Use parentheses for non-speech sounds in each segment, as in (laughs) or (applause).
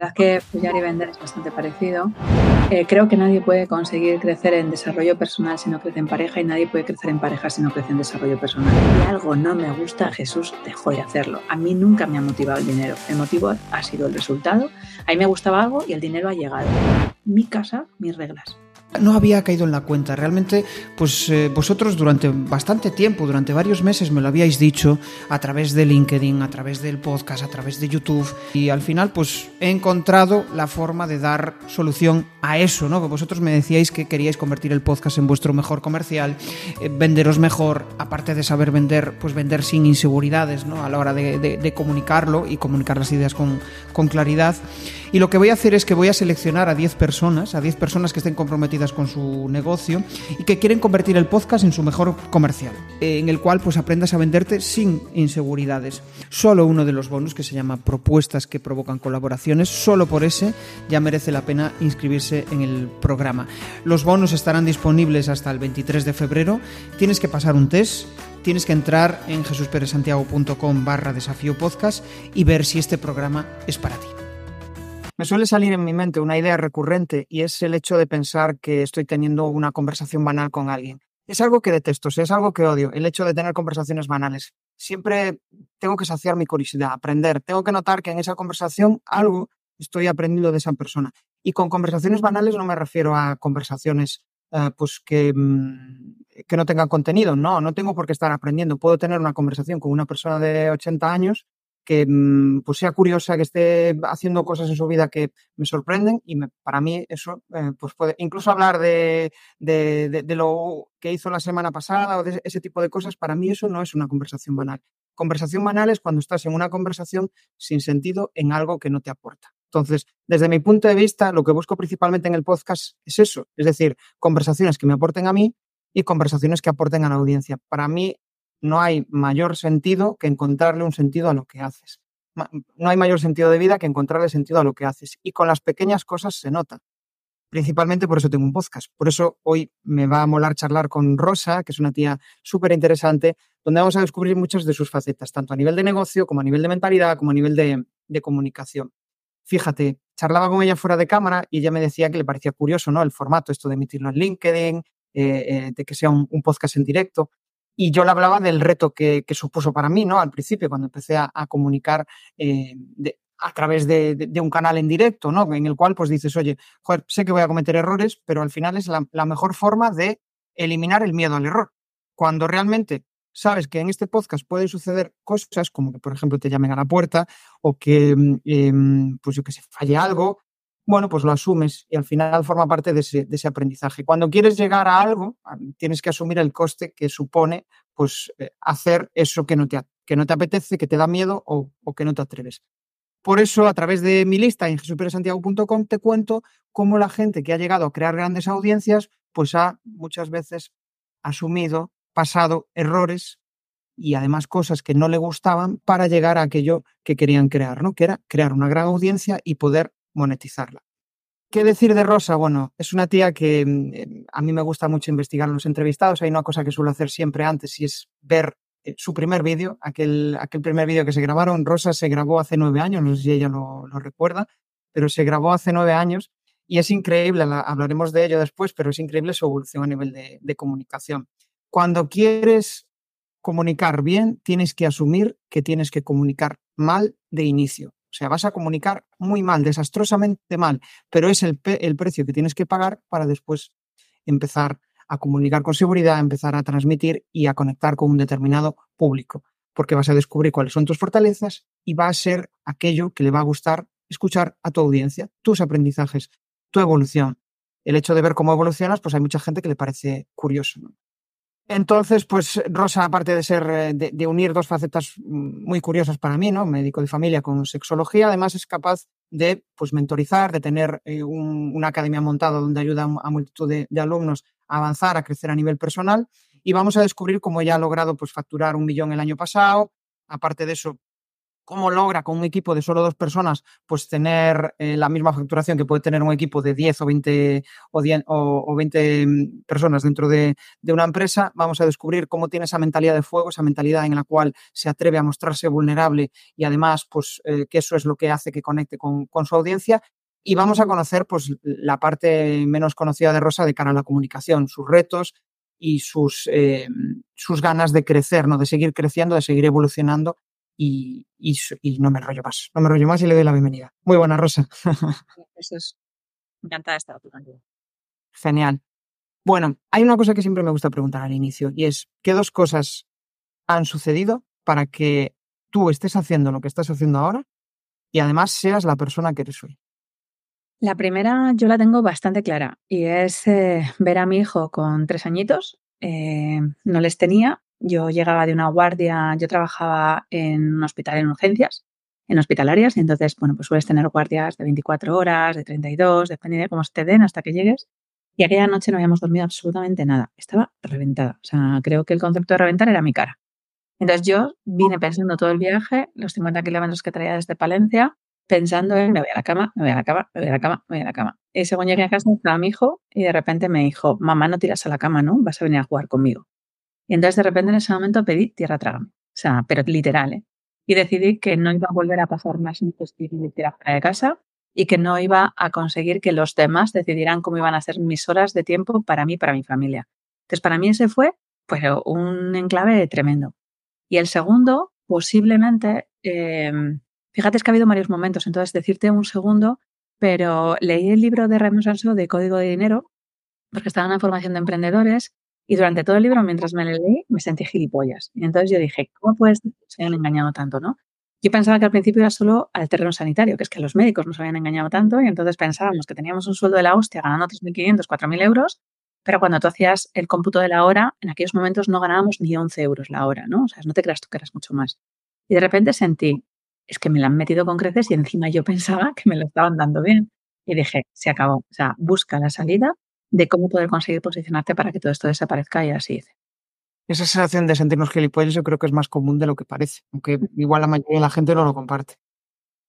Verdad que follar y vender es bastante parecido. Eh, creo que nadie puede conseguir crecer en desarrollo personal si no crece en pareja y nadie puede crecer en pareja si no crece en desarrollo personal. Si algo no me gusta, Jesús dejó de hacerlo. A mí nunca me ha motivado el dinero. El motivo ha sido el resultado. A mí me gustaba algo y el dinero ha llegado. Mi casa, mis reglas no había caído en la cuenta. Realmente, pues eh, vosotros durante bastante tiempo, durante varios meses me lo habíais dicho a través de LinkedIn, a través del podcast, a través de YouTube y al final pues he encontrado la forma de dar solución a eso, ¿no? Que vosotros me decíais que queríais convertir el podcast en vuestro mejor comercial, eh, venderos mejor, aparte de saber vender, pues vender sin inseguridades, ¿no? A la hora de, comunicarlo y comunicar las ideas con claridad. Y lo que voy a hacer es que voy a seleccionar a 10 personas, a 10 personas que estén comprometidas con su negocio y que quieren convertir el podcast en su mejor comercial, en el cual pues aprendas a venderte sin inseguridades. Solo uno de los bonos que se llama propuestas que provocan colaboraciones, solo por ese ya merece la pena inscribirse en el programa. Los bonos estarán disponibles hasta el 23 de febrero. Tienes que pasar un test tienes que entrar en jesusperesantiago.com barra desafío podcast y ver si este programa es para ti. Me suele salir en mi mente una idea recurrente y es el hecho de pensar que estoy teniendo una conversación banal con alguien. Es algo que detesto, es algo que odio, el hecho de tener conversaciones banales. Siempre tengo que saciar mi curiosidad, aprender, tengo que notar que en esa conversación algo estoy aprendiendo de esa persona. Y con conversaciones banales no me refiero a conversaciones eh, pues que, mm, que no tengan contenido, no, no tengo por qué estar aprendiendo. Puedo tener una conversación con una persona de 80 años que mm, pues sea curiosa, que esté haciendo cosas en su vida que me sorprenden y para mí eso eh, pues puede incluso hablar de, de, de, lo que hizo la semana pasada o de ese tipo de cosas, para mí eso no es una conversación banal. Conversación banal es cuando estás en una conversación sin sentido en algo que no te aporta. Entonces, desde mi punto de vista, lo que busco principalmente en el podcast es eso, es decir, conversaciones que me aporten a mí y conversaciones que aporten a la audiencia. Para mí, no hay mayor sentido que encontrarle un sentido a lo que haces. No hay mayor sentido de vida que encontrarle sentido a lo que haces. Y con las pequeñas cosas se nota. Principalmente por eso tengo un podcast. Por eso hoy me va a molar charlar con Rosa, que es una tía súper interesante, donde vamos a descubrir muchas de sus facetas, tanto a nivel de negocio, como a nivel de mentalidad, como a nivel de, comunicación. Fíjate, charlaba con ella fuera de cámara y ella me decía que le parecía curioso, ¿no? El formato, esto de emitirlo en LinkedIn, eh, eh, de que sea un, podcast en directo. Y yo le hablaba del reto que, supuso para mí, ¿no? Al principio, cuando empecé a, comunicar eh, a través de, un canal en directo, ¿no? En el cual, pues dices, oye, sé que voy a cometer errores, pero al final es la, mejor forma de eliminar el miedo al error. Cuando realmente sabes que en este podcast pueden suceder cosas como que, por ejemplo, te llamen a la puerta o que, mm, em, pues yo que se falle algo, bueno, pues lo asumes y al final forma parte de ese, aprendizaje. Cuando quieres llegar a algo, tienes que asumir el coste que supone pues, eh, hacer eso que no, te, que no te apetece, que te da miedo o, que no te atreves. Por eso, a través de mi lista en jesuperesantiago.com te cuento cómo la gente que ha llegado a crear grandes audiencias, pues ha muchas veces asumido, pasado errores y además cosas que no le gustaban para llegar a aquello que querían crear, ¿no? Que era crear una gran audiencia y poder monetizarla. ¿Qué decir de Rosa? Bueno, es una tía que mm, eh, a mí me gusta mucho investigar los entrevistados. Hay una cosa que suelo hacer siempre antes y es ver eh, su primer vídeo, aquel, aquel primer vídeo que se grabaron. Rosa se grabó hace nueve años, no sé si ella lo, recuerda, pero se grabó hace nueve años y es increíble, hablaremos de ello después, pero es increíble su evolución a nivel de comunicación. Cuando quieres comunicar bien, tienes que asumir que tienes que comunicar mal de inicio. O sea, vas a comunicar muy mal, desastrosamente mal, pero es el, precio que tienes que pagar para después empezar a comunicar con seguridad, empezar a transmitir y a conectar con un determinado público, porque vas a descubrir cuáles son tus fortalezas y va a ser aquello que le va a gustar escuchar a tu audiencia, tus aprendizajes, tu evolución. El hecho de ver cómo evolucionas, pues hay mucha gente que le parece curioso. Entonces, pues Rosa, aparte de ser, eh, de, unir dos facetas muy curiosas para mí, ¿no? Médico de familia con sexología, además es capaz de pues mentorizar, de tener eh, una academia montada donde ayuda a multitud de, alumnos a avanzar, a crecer a nivel personal. Y vamos a descubrir cómo ella ha logrado pues facturar un millón el año pasado. Aparte de eso, cómo logra con un equipo de solo dos personas pues tener eh, la misma facturación que puede tener un equipo de 10 o 20 o, 10, o, 20 mm, personas dentro de, una empresa. Vamos a descubrir cómo tiene esa mentalidad de fuego, esa mentalidad en la cual se atreve a mostrarse vulnerable y además pues eh, que eso es lo que hace que conecte con, con su audiencia y vamos a conocer pues, la parte menos conocida de Rosa de cara a la comunicación, sus retos y sus, eh, sus ganas de crecer, ¿no? de seguir creciendo, de seguir evolucionando y, y, no me rollo más. No me rollo más y le doy la bienvenida. Muy buena, Rosa. Eso es. Encantada de estar Genial. Bueno, hay una cosa que siempre me gusta preguntar al inicio y es, ¿qué dos cosas han sucedido para que tú estés haciendo lo que estás haciendo ahora y además seas la persona que eres hoy? La primera yo la tengo bastante clara y es eh, ver a mi hijo con tres añitos. Eh, no les tenía. Yo llegaba de una guardia, yo trabajaba en un hospital en urgencias, en hospitalarias, y entonces, bueno, pues sueles tener guardias de 24 horas, de 32, depende de cómo se te den hasta que llegues. Y aquella noche no habíamos dormido absolutamente nada. Estaba reventada. O sea, creo que el concepto de reventar era mi cara. Entonces yo vine pensando todo el viaje, los 50 kilómetros que traía desde Palencia, pensando en me voy a la cama, me voy a la cama, me voy a la cama, me voy a la cama. Y según llegué a casa estaba mi hijo y de repente me dijo, mamá, no tiras a la cama, ¿no? Vas a venir a jugar conmigo. Y entonces de repente en ese momento pedí tierra trágame. O sea, pero literal, ¿eh? Y decidí que no iba a volver a pasar más tierra fuera de casa y que no iba a conseguir que los demás decidieran cómo iban a ser mis horas de tiempo para mí, para mi familia. Entonces, para mí ese fue pues, un enclave tremendo. Y el segundo, posiblemente, eh, Fíjate que ha habido varios momentos, entonces decirte un segundo, pero leí el libro de Raymond Sanso de Código de Dinero, porque estaba en la formación de emprendedores, y durante todo el libro, mientras me leí, me sentí gilipollas. Y entonces yo dije, ¿cómo puedes se hayan engañado tanto, no? Yo pensaba que al principio era solo al terreno sanitario, que es que los médicos nos habían engañado tanto y entonces pensábamos que teníamos un sueldo de la hostia ganando 3.500, 4.000 euros, pero cuando tú hacías el cómputo de la hora, en aquellos momentos no ganábamos ni 11 euros la hora, ¿no? O sea, no te creas tú que eras mucho más. Y de repente sentí, es que me la han metido con creces y encima yo (laughs) pensaba que me lo estaban dando bien. Y dije, se acabó. O sea, busca la salida de cómo poder conseguir posicionarte para que todo esto desaparezca y así. Esa sensación de sentirnos gilipollas yo creo que es más común de lo que parece, aunque mm. igual la mayoría de la gente no lo comparte.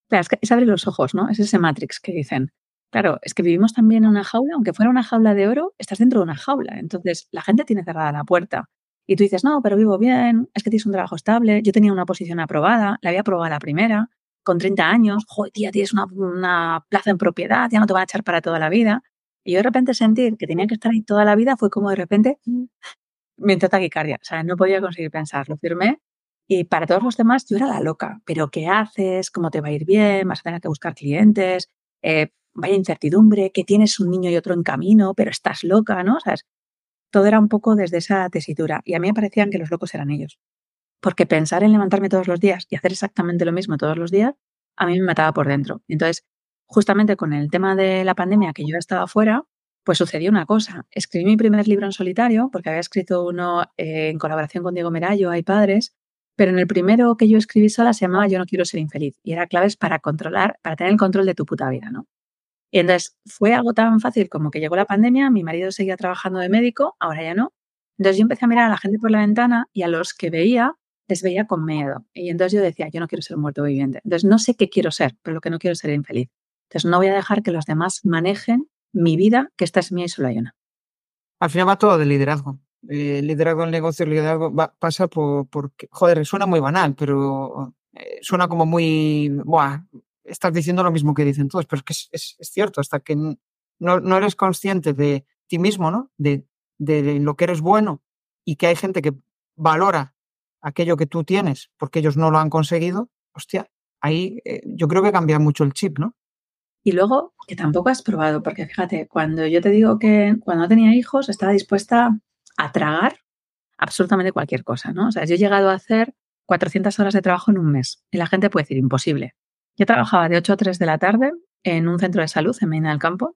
Claro, es, que es abrir los ojos, ¿no? Es ese Matrix que dicen. Claro, es que vivimos también en una jaula, aunque fuera una jaula de oro, estás dentro de una jaula. Entonces, la gente tiene cerrada la puerta. Y tú dices, no, pero vivo bien, es que tienes un trabajo estable, yo tenía una posición aprobada, la había aprobado la primera, con 30 años, joder, tía, tienes una, plaza en propiedad, ya no te van a echar para toda la vida. Y yo de repente sentir que tenía que estar ahí toda la vida fue como de repente mm. me entró taquicardia. O sea, no podía conseguir pensar. Lo firmé y para todos los demás yo era la loca. Pero ¿qué haces? ¿Cómo te va a ir bien? ¿Vas a tener que buscar clientes? Eh, vaya incertidumbre, que tienes un niño y otro en camino, pero estás loca, ¿no? O sea, todo era un poco desde esa tesitura. Y a mí me parecían que los locos eran ellos. Porque pensar en levantarme todos los días y hacer exactamente lo mismo todos los días, a mí me mataba por dentro. Entonces, justamente con el tema de la pandemia, que yo estaba fuera, pues sucedió una cosa. Escribí mi primer libro en solitario, porque había escrito uno eh, en colaboración con Diego Merayo, Hay Padres, pero en el primero que yo escribí sola se llamaba Yo no quiero ser infeliz y era claves para controlar, para tener el control de tu puta vida, ¿no? Y entonces fue algo tan fácil como que llegó la pandemia, mi marido seguía trabajando de médico, ahora ya no. Entonces yo empecé a mirar a la gente por la ventana y a los que veía les veía con miedo. Y entonces yo decía, yo no quiero ser muerto viviente. Entonces no sé qué quiero ser, pero lo que no quiero es ser infeliz. Entonces no voy a dejar que los demás manejen mi vida, que esta es mía y solo hay una. Al final va todo de liderazgo. Eh, liderazgo en negocio, liderazgo pasa por, joder, suena muy banal, pero eh, suena como muy, buah, estás diciendo lo mismo que dicen todos, pero es que es, cierto, hasta que no, eres consciente de ti mismo, ¿no? De, lo que eres bueno y que hay gente que valora aquello que tú tienes porque ellos no lo han conseguido, hostia, ahí eh, yo creo que cambia mucho el chip, ¿no? Y luego, que tampoco has probado, porque fíjate, cuando yo te digo que cuando no tenía hijos estaba dispuesta a tragar absolutamente cualquier cosa, ¿no? O sea, yo he llegado a hacer 400 horas de trabajo en un mes y la gente puede decir imposible. Yo trabajaba de 8 a 3 de la tarde en un centro de salud en Medina del Campo,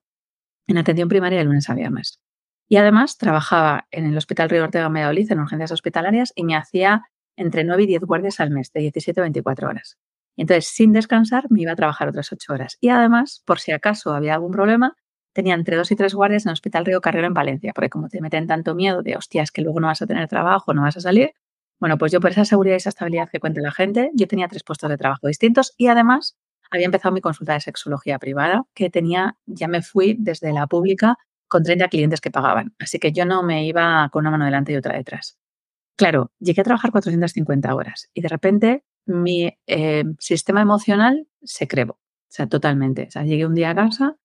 en atención primaria de lunes a viernes. Y además trabajaba en el Hospital Río Ortega Valladolid en urgencias hospitalarias y me hacía entre 9 y 10 guardias al mes, de 17 a 24 horas. Entonces, sin descansar, me iba a trabajar otras 8 horas. Y además, por si acaso había algún problema, tenía entre 2 y 3 guardias en el Hospital Río Carrero en Valencia, porque como te meten tanto miedo de, hostias, que luego no vas a tener trabajo, no vas a salir, Bueno, pues yo por esa seguridad y esa estabilidad que cuenta la gente, yo tenía tres puestos de trabajo distintos y además había empezado mi consulta de sexología privada, que tenía, ya me fui desde la pública con 30 clientes que pagaban. Así que yo no me iba con una mano delante y otra detrás. Claro, llegué a trabajar 450 horas y de repente mi eh, sistema emocional se crebó, o sea, totalmente. O sea, llegué un día a casa,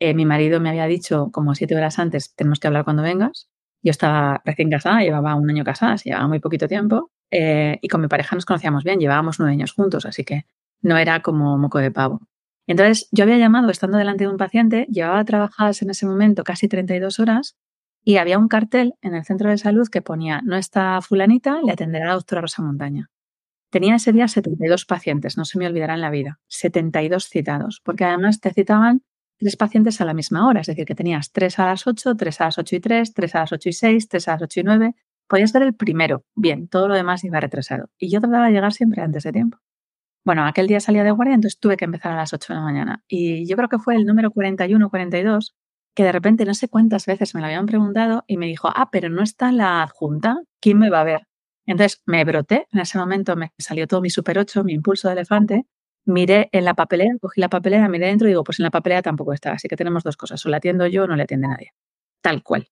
eh, mi marido me había dicho como siete horas antes, tenemos que hablar cuando vengas. Yo estaba recién casada, llevaba un año casada, se llevaba muy poquito tiempo, eh, y con mi pareja nos conocíamos bien, llevábamos nueve años juntos, así que no era como moco de pavo. Entonces, yo había llamado estando delante de un paciente, llevaba trabajadas en ese momento casi 32 horas y había un cartel en el centro de salud que ponía, no está fulanita, le atenderá la doctora Rosa Montaña. Tenía ese día 72 pacientes, no se me olvidará en la vida, 72 citados, porque además te citaban tres pacientes a la misma hora, es decir, que tenías tres a las 8, tres a las 8 y 3, tres a las 8 y 6, tres a las 8 y 9. Podías ver el primero, bien, todo lo demás iba retrasado. Y yo trataba de llegar siempre antes de tiempo. Bueno, aquel día salía de guardia, entonces tuve que empezar a las 8 de la mañana. Y yo creo que fue el número 41 42 que de repente no sé cuántas veces me lo habían preguntado y me dijo, ah, pero no está la adjunta, ¿quién me va a ver? Entonces me broté, en ese momento me salió todo mi super 8, mi impulso de elefante, miré en la papelera, cogí la papelera, miré dentro y digo, pues en la papelera tampoco está, así que tenemos dos cosas, o la atiendo yo o no le atiende nadie. Tal cual.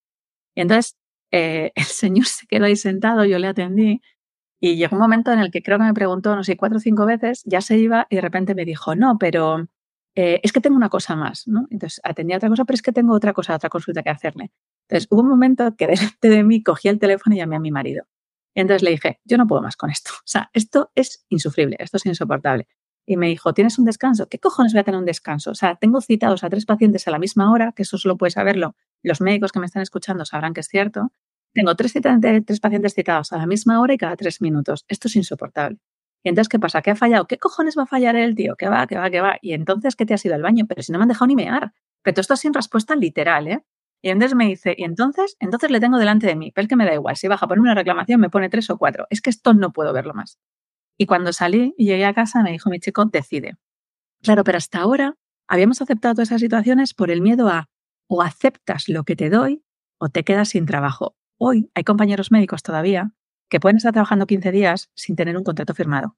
Y entonces eh, (laughs) el señor se quedó ahí sentado, yo le atendí y llegó un momento en el que creo que me preguntó, no sé, cuatro o cinco veces, ya se iba y de repente me dijo, no, pero eh, es que tengo una cosa más, ¿no? Entonces atendía otra cosa, pero es que tengo otra cosa, otra consulta que hacerle. Entonces hubo un momento que (laughs) delante de mí cogí el teléfono y llamé a mi marido. Y entonces le dije, yo no puedo más con esto. O sea, esto es insufrible, esto es insoportable. Y me dijo, ¿tienes un descanso? ¿Qué cojones voy a tener un descanso? O sea, tengo citados a tres pacientes a la misma hora, que eso solo puede saberlo. Los médicos que me están escuchando sabrán que es cierto. Tengo tres, tres pacientes citados a la misma hora y cada tres minutos. Esto es insoportable. Y entonces, ¿qué pasa? ¿Qué ha fallado? ¿Qué cojones va a fallar el tío? ¿Qué va? ¿Qué va? ¿Qué va? Y entonces, ¿qué te has ido al baño? Pero si no me han dejado ni mear. Pero todo esto sin respuesta literal, ¿eh? Y entonces me dice, y entonces, entonces le tengo delante de mí. Pero es que me da igual. Si baja ponerme una reclamación, me pone tres o cuatro. Es que esto no puedo verlo más. Y cuando salí y llegué a casa, me dijo mi chico, decide. Claro, pero hasta ahora habíamos aceptado todas esas situaciones por el miedo a o aceptas lo que te doy o te quedas sin trabajo. Hoy hay compañeros médicos todavía que pueden estar trabajando 15 días sin tener un contrato firmado.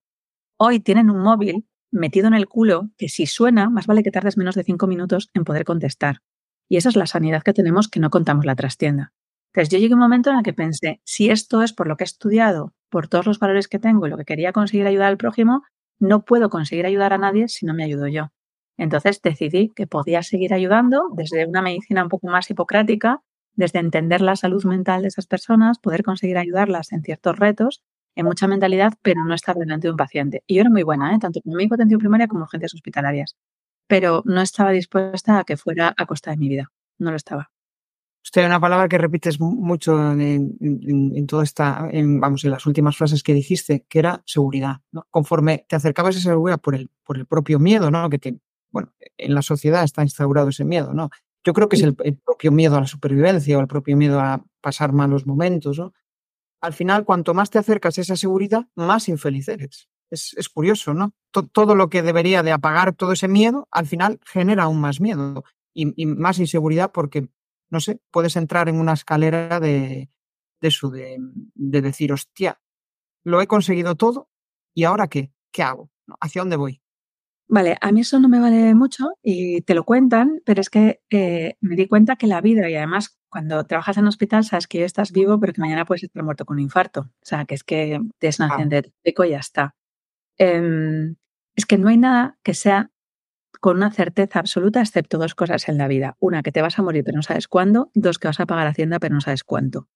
Hoy tienen un móvil metido en el culo que si suena, más vale que tardes menos de 5 minutos en poder contestar. Y esa es la sanidad que tenemos que no contamos la trastienda. Entonces yo llegué a un momento en el que pensé, si esto es por lo que he estudiado, por todos los valores que tengo y lo que quería conseguir ayudar al prójimo, no puedo conseguir ayudar a nadie si no me ayudo yo. Entonces decidí que podía seguir ayudando desde una medicina un poco más hipocrática desde entender la salud mental de esas personas, poder conseguir ayudarlas en ciertos retos, en mucha mentalidad, pero no estar delante de un paciente. Y yo era muy buena, ¿eh? tanto como mi atención primaria como urgencias hospitalarias, pero no estaba dispuesta a que fuera a costa de mi vida. No lo estaba. Usted una palabra que repites mucho en, en, toda esta, vamos, en las últimas frases que dijiste, que era seguridad. Conforme te acercabas a esa seguridad por el, por el propio miedo, ¿no? Que bueno, en la sociedad está instaurado ese miedo, ¿no? Yo creo que es el, propio miedo a la supervivencia o el propio miedo a pasar malos momentos. ¿no? Al final, cuanto más te acercas a esa seguridad, más infeliz eres. Es, curioso, ¿no? todo lo que debería de apagar todo ese miedo, al final genera aún más miedo y, más inseguridad porque, no sé, puedes entrar en una escalera de, de eso, de, de decir, hostia, lo he conseguido todo y ahora qué? ¿Qué hago? ¿Hacia dónde voy? Vale, a mí eso no me vale mucho y te lo cuentan, pero es que eh, me di cuenta que la vida, y además cuando trabajas en un hospital sabes que estás vivo, pero que mañana puedes estar muerto con un infarto. O sea, que es que te es ah. de eco y ya está. Em, es que no hay nada que sea con una certeza absoluta, excepto dos cosas en la vida. Una, que te vas a morir, pero no sabes cuándo. Dos, que vas a pagar Hacienda, pero no sabes cuánto.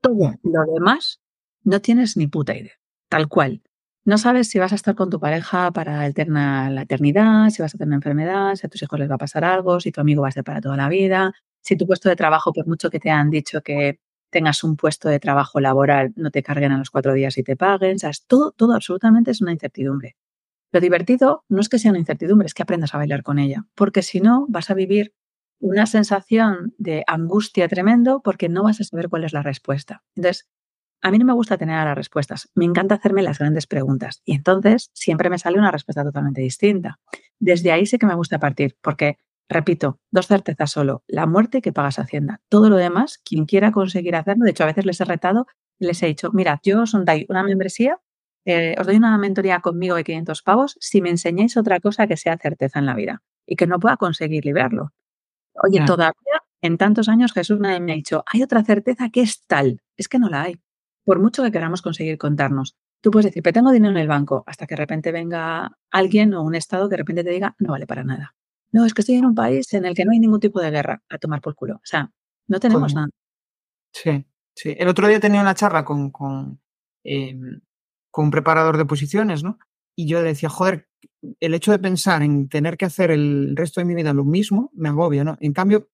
Todo lo demás no tienes ni puta idea. Tal cual. No sabes si vas a estar con tu pareja para eterna, la eternidad, si vas a tener una enfermedad, si a tus hijos les va a pasar algo, si tu amigo va a ser para toda la vida, si tu puesto de trabajo, por mucho que te han dicho que tengas un puesto de trabajo laboral, no te carguen a los cuatro días y te paguen. O todo, todo absolutamente es una incertidumbre. Lo divertido no es que sea una incertidumbre, es que aprendas a bailar con ella, porque si no vas a vivir una sensación de angustia tremendo porque no vas a saber cuál es la respuesta. Entonces, a mí no me gusta tener las respuestas, me encanta hacerme las grandes preguntas y entonces siempre me sale una respuesta totalmente distinta. Desde ahí sí que me gusta partir, porque, repito, dos certezas solo, la muerte que pagas Hacienda. Todo lo demás, quien quiera conseguir hacerlo, de hecho a veces les he retado Les he dicho, mirad, yo os doy una membresía, eh, os doy una mentoría conmigo de 500 pavos si me enseñáis otra cosa que sea certeza en la vida y que no pueda conseguir librarlo. Oye, todavía en tantos años Jesús nadie me ha dicho, hay otra certeza que es tal. Es que no la hay. Por mucho que queramos conseguir contarnos. Tú puedes decir, pero tengo dinero en el banco, hasta que de repente venga alguien o un Estado que de repente te diga, no vale para nada. No, es que estoy en un país en el que no hay ningún tipo de guerra a tomar por culo. O sea, no tenemos nada. Sí, sí. El otro día tenía una charla con, con, em, con un preparador de posiciones, ¿no? Y yo decía, joder, el hecho de pensar en tener que hacer el resto de mi vida lo mismo me agobia, ¿no? En cambio,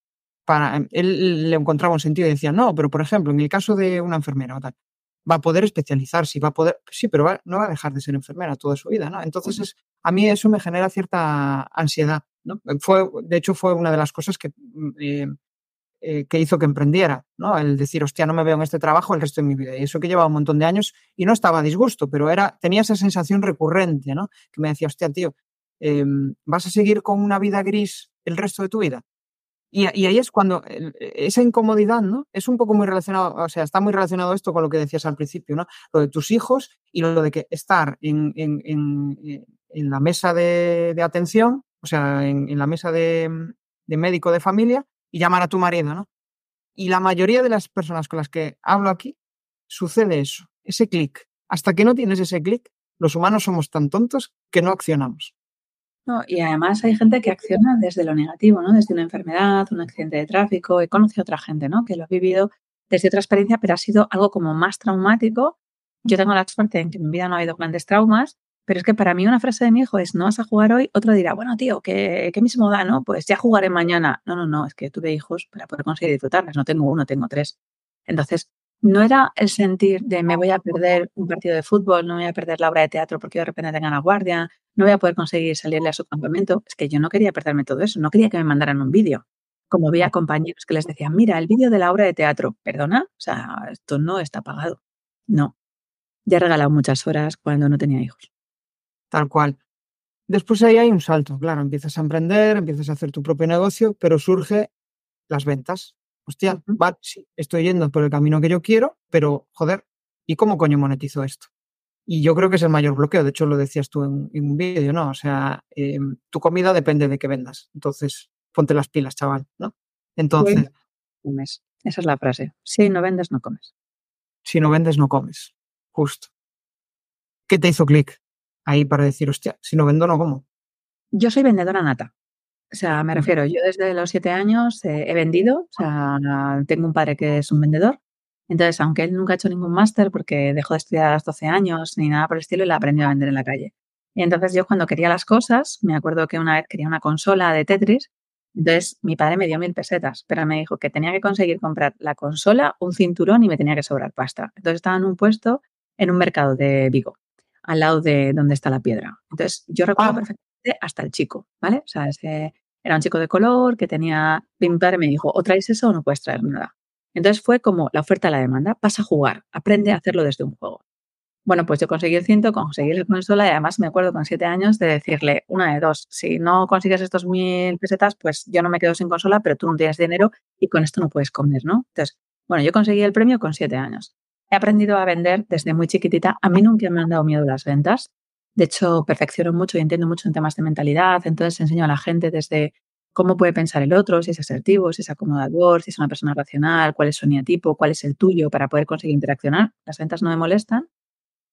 para él le encontraba un sentido y decía, no, pero por ejemplo, en el caso de una enfermera o tal, va a poder especializarse y va a poder, sí, pero no va a dejar de ser enfermera toda su vida, ¿no? Entonces, es, a mí eso me genera cierta ansiedad, ¿no? Fue, de hecho, fue una de las cosas que, mm, eh, eh, que hizo que emprendiera, ¿no? El decir, hostia, no me veo en este trabajo el resto de mi vida. Y eso que llevaba un montón de años y no estaba a disgusto, pero era, tenía esa sensación recurrente, ¿no? Que me decía, hostia, tío, em, ¿vas a seguir con una vida gris el resto de tu vida? Y, ahí es cuando esa incomodidad, ¿no? Es un poco muy relacionado, o sea, está muy relacionado esto con lo que decías al principio, ¿no? Lo de tus hijos y lo de que estar en, la mesa de, atención, o sea, en, la mesa de, médico de familia y llamar a tu marido, ¿no? Y la mayoría de las personas con las que hablo aquí sucede eso, ese clic. Hasta que no tienes ese clic, los humanos somos tan tontos que no accionamos. No, y además hay gente que acciona desde lo negativo, ¿no? Desde una enfermedad, un accidente de tráfico. He conocido otra gente, ¿no? Que lo ha vivido desde otra experiencia, pero ha sido algo como más traumático. Yo tengo la suerte en que en mi vida no ha habido grandes traumas, pero es que para mí una frase de mi hijo es, no vas a jugar hoy, otro dirá, bueno, tío, ¿qué, qué mismo da, no? Pues ya jugaré mañana. No, no, no, es que tuve hijos para poder conseguir disfrutarlas. No tengo uno, tengo tres. Entonces, no era el sentir de me voy a perder un partido de fútbol, no voy a perder la obra de teatro porque de repente tenga la guardia, no voy a poder conseguir salirle a su campamento. Es que yo no quería perderme todo eso, no quería que me mandaran un vídeo. Como veía compañeros que les decían, mira, el vídeo de la obra de teatro, perdona, o sea, esto no está pagado. No. Ya he regalado muchas horas cuando no tenía hijos. Tal cual. Después ahí hay un salto, claro, empiezas a emprender, empiezas a hacer tu propio negocio, pero surge las ventas hostia, vale, sí, estoy yendo por el camino que yo quiero, pero joder, ¿y cómo coño monetizo esto? Y yo creo que es el mayor bloqueo, de hecho lo decías tú en, un vídeo, ¿no? O sea, em, tu comida depende de qué vendas, entonces ponte las pilas, chaval, ¿no? Entonces... Comes. Esa es la frase. Si no vendes, no comes. Si no vendes, no comes. Justo. ¿Qué te hizo clic ahí para decir, hostia, si no vendo, no como? Yo soy vendedora nata. O sea, me refiero, yo desde los siete años eh, he vendido, o sea, tengo un padre que es un vendedor. Entonces, aunque él nunca ha hecho ningún máster porque dejó de estudiar a los 12 años ni nada por el estilo, él aprendió a vender en la calle. Y entonces yo cuando quería las cosas, me acuerdo que una vez quería una consola de Tetris, entonces mi padre me dio mil pesetas, pero me dijo que tenía que conseguir comprar la consola, un cinturón y me tenía que sobrar pasta. Entonces estaba en un puesto en un mercado de Vigo, al lado de donde está la piedra. Entonces yo recuerdo ah. perfectamente hasta el chico, ¿vale? O sea, ese, era un chico de color que tenía. Mi padre me dijo: o traes eso o no puedes traer nada. Entonces fue como la oferta a la demanda: pasa a jugar, aprende a hacerlo desde un juego. Bueno, pues yo conseguí el cinto, conseguí la consola y además me acuerdo con siete años de decirle una de dos, si no consigues estos mil pesetas, pues yo no me quedo sin consola, pero tú no tienes dinero y con esto no puedes comer, ¿no? Entonces, bueno, yo conseguí el premio con siete años. He aprendido a vender desde muy chiquitita. A mí nunca me han dado miedo las ventas. De hecho, perfecciono mucho y entiendo mucho en temas de mentalidad. Entonces, enseño a la gente desde cómo puede pensar el otro, si es asertivo, si es acomodador, si es una persona racional, cuál es su eneatipo, cuál es el tuyo para poder conseguir interaccionar. Las ventas no me molestan.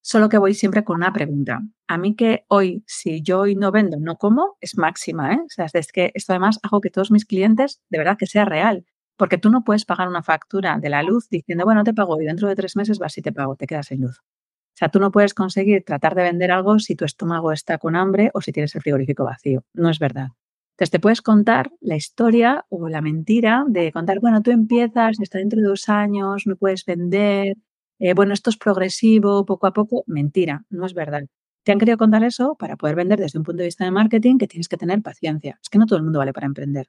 Solo que voy siempre con una pregunta. A mí que hoy, si yo hoy no vendo, no como, es máxima. ¿eh? O sea, es que esto además hago que todos mis clientes de verdad que sea real. Porque tú no puedes pagar una factura de la luz diciendo, bueno, te pago y dentro de tres meses vas y te pago, te quedas sin luz. O sea, tú no puedes conseguir tratar de vender algo si tu estómago está con hambre o si tienes el frigorífico vacío. No es verdad. Entonces te puedes contar la historia o la mentira de contar, bueno, tú empiezas, está dentro de dos años, no puedes vender, eh, bueno, esto es progresivo, poco a poco. Mentira, no es verdad. Te han querido contar eso para poder vender desde un punto de vista de marketing que tienes que tener paciencia. Es que no todo el mundo vale para emprender.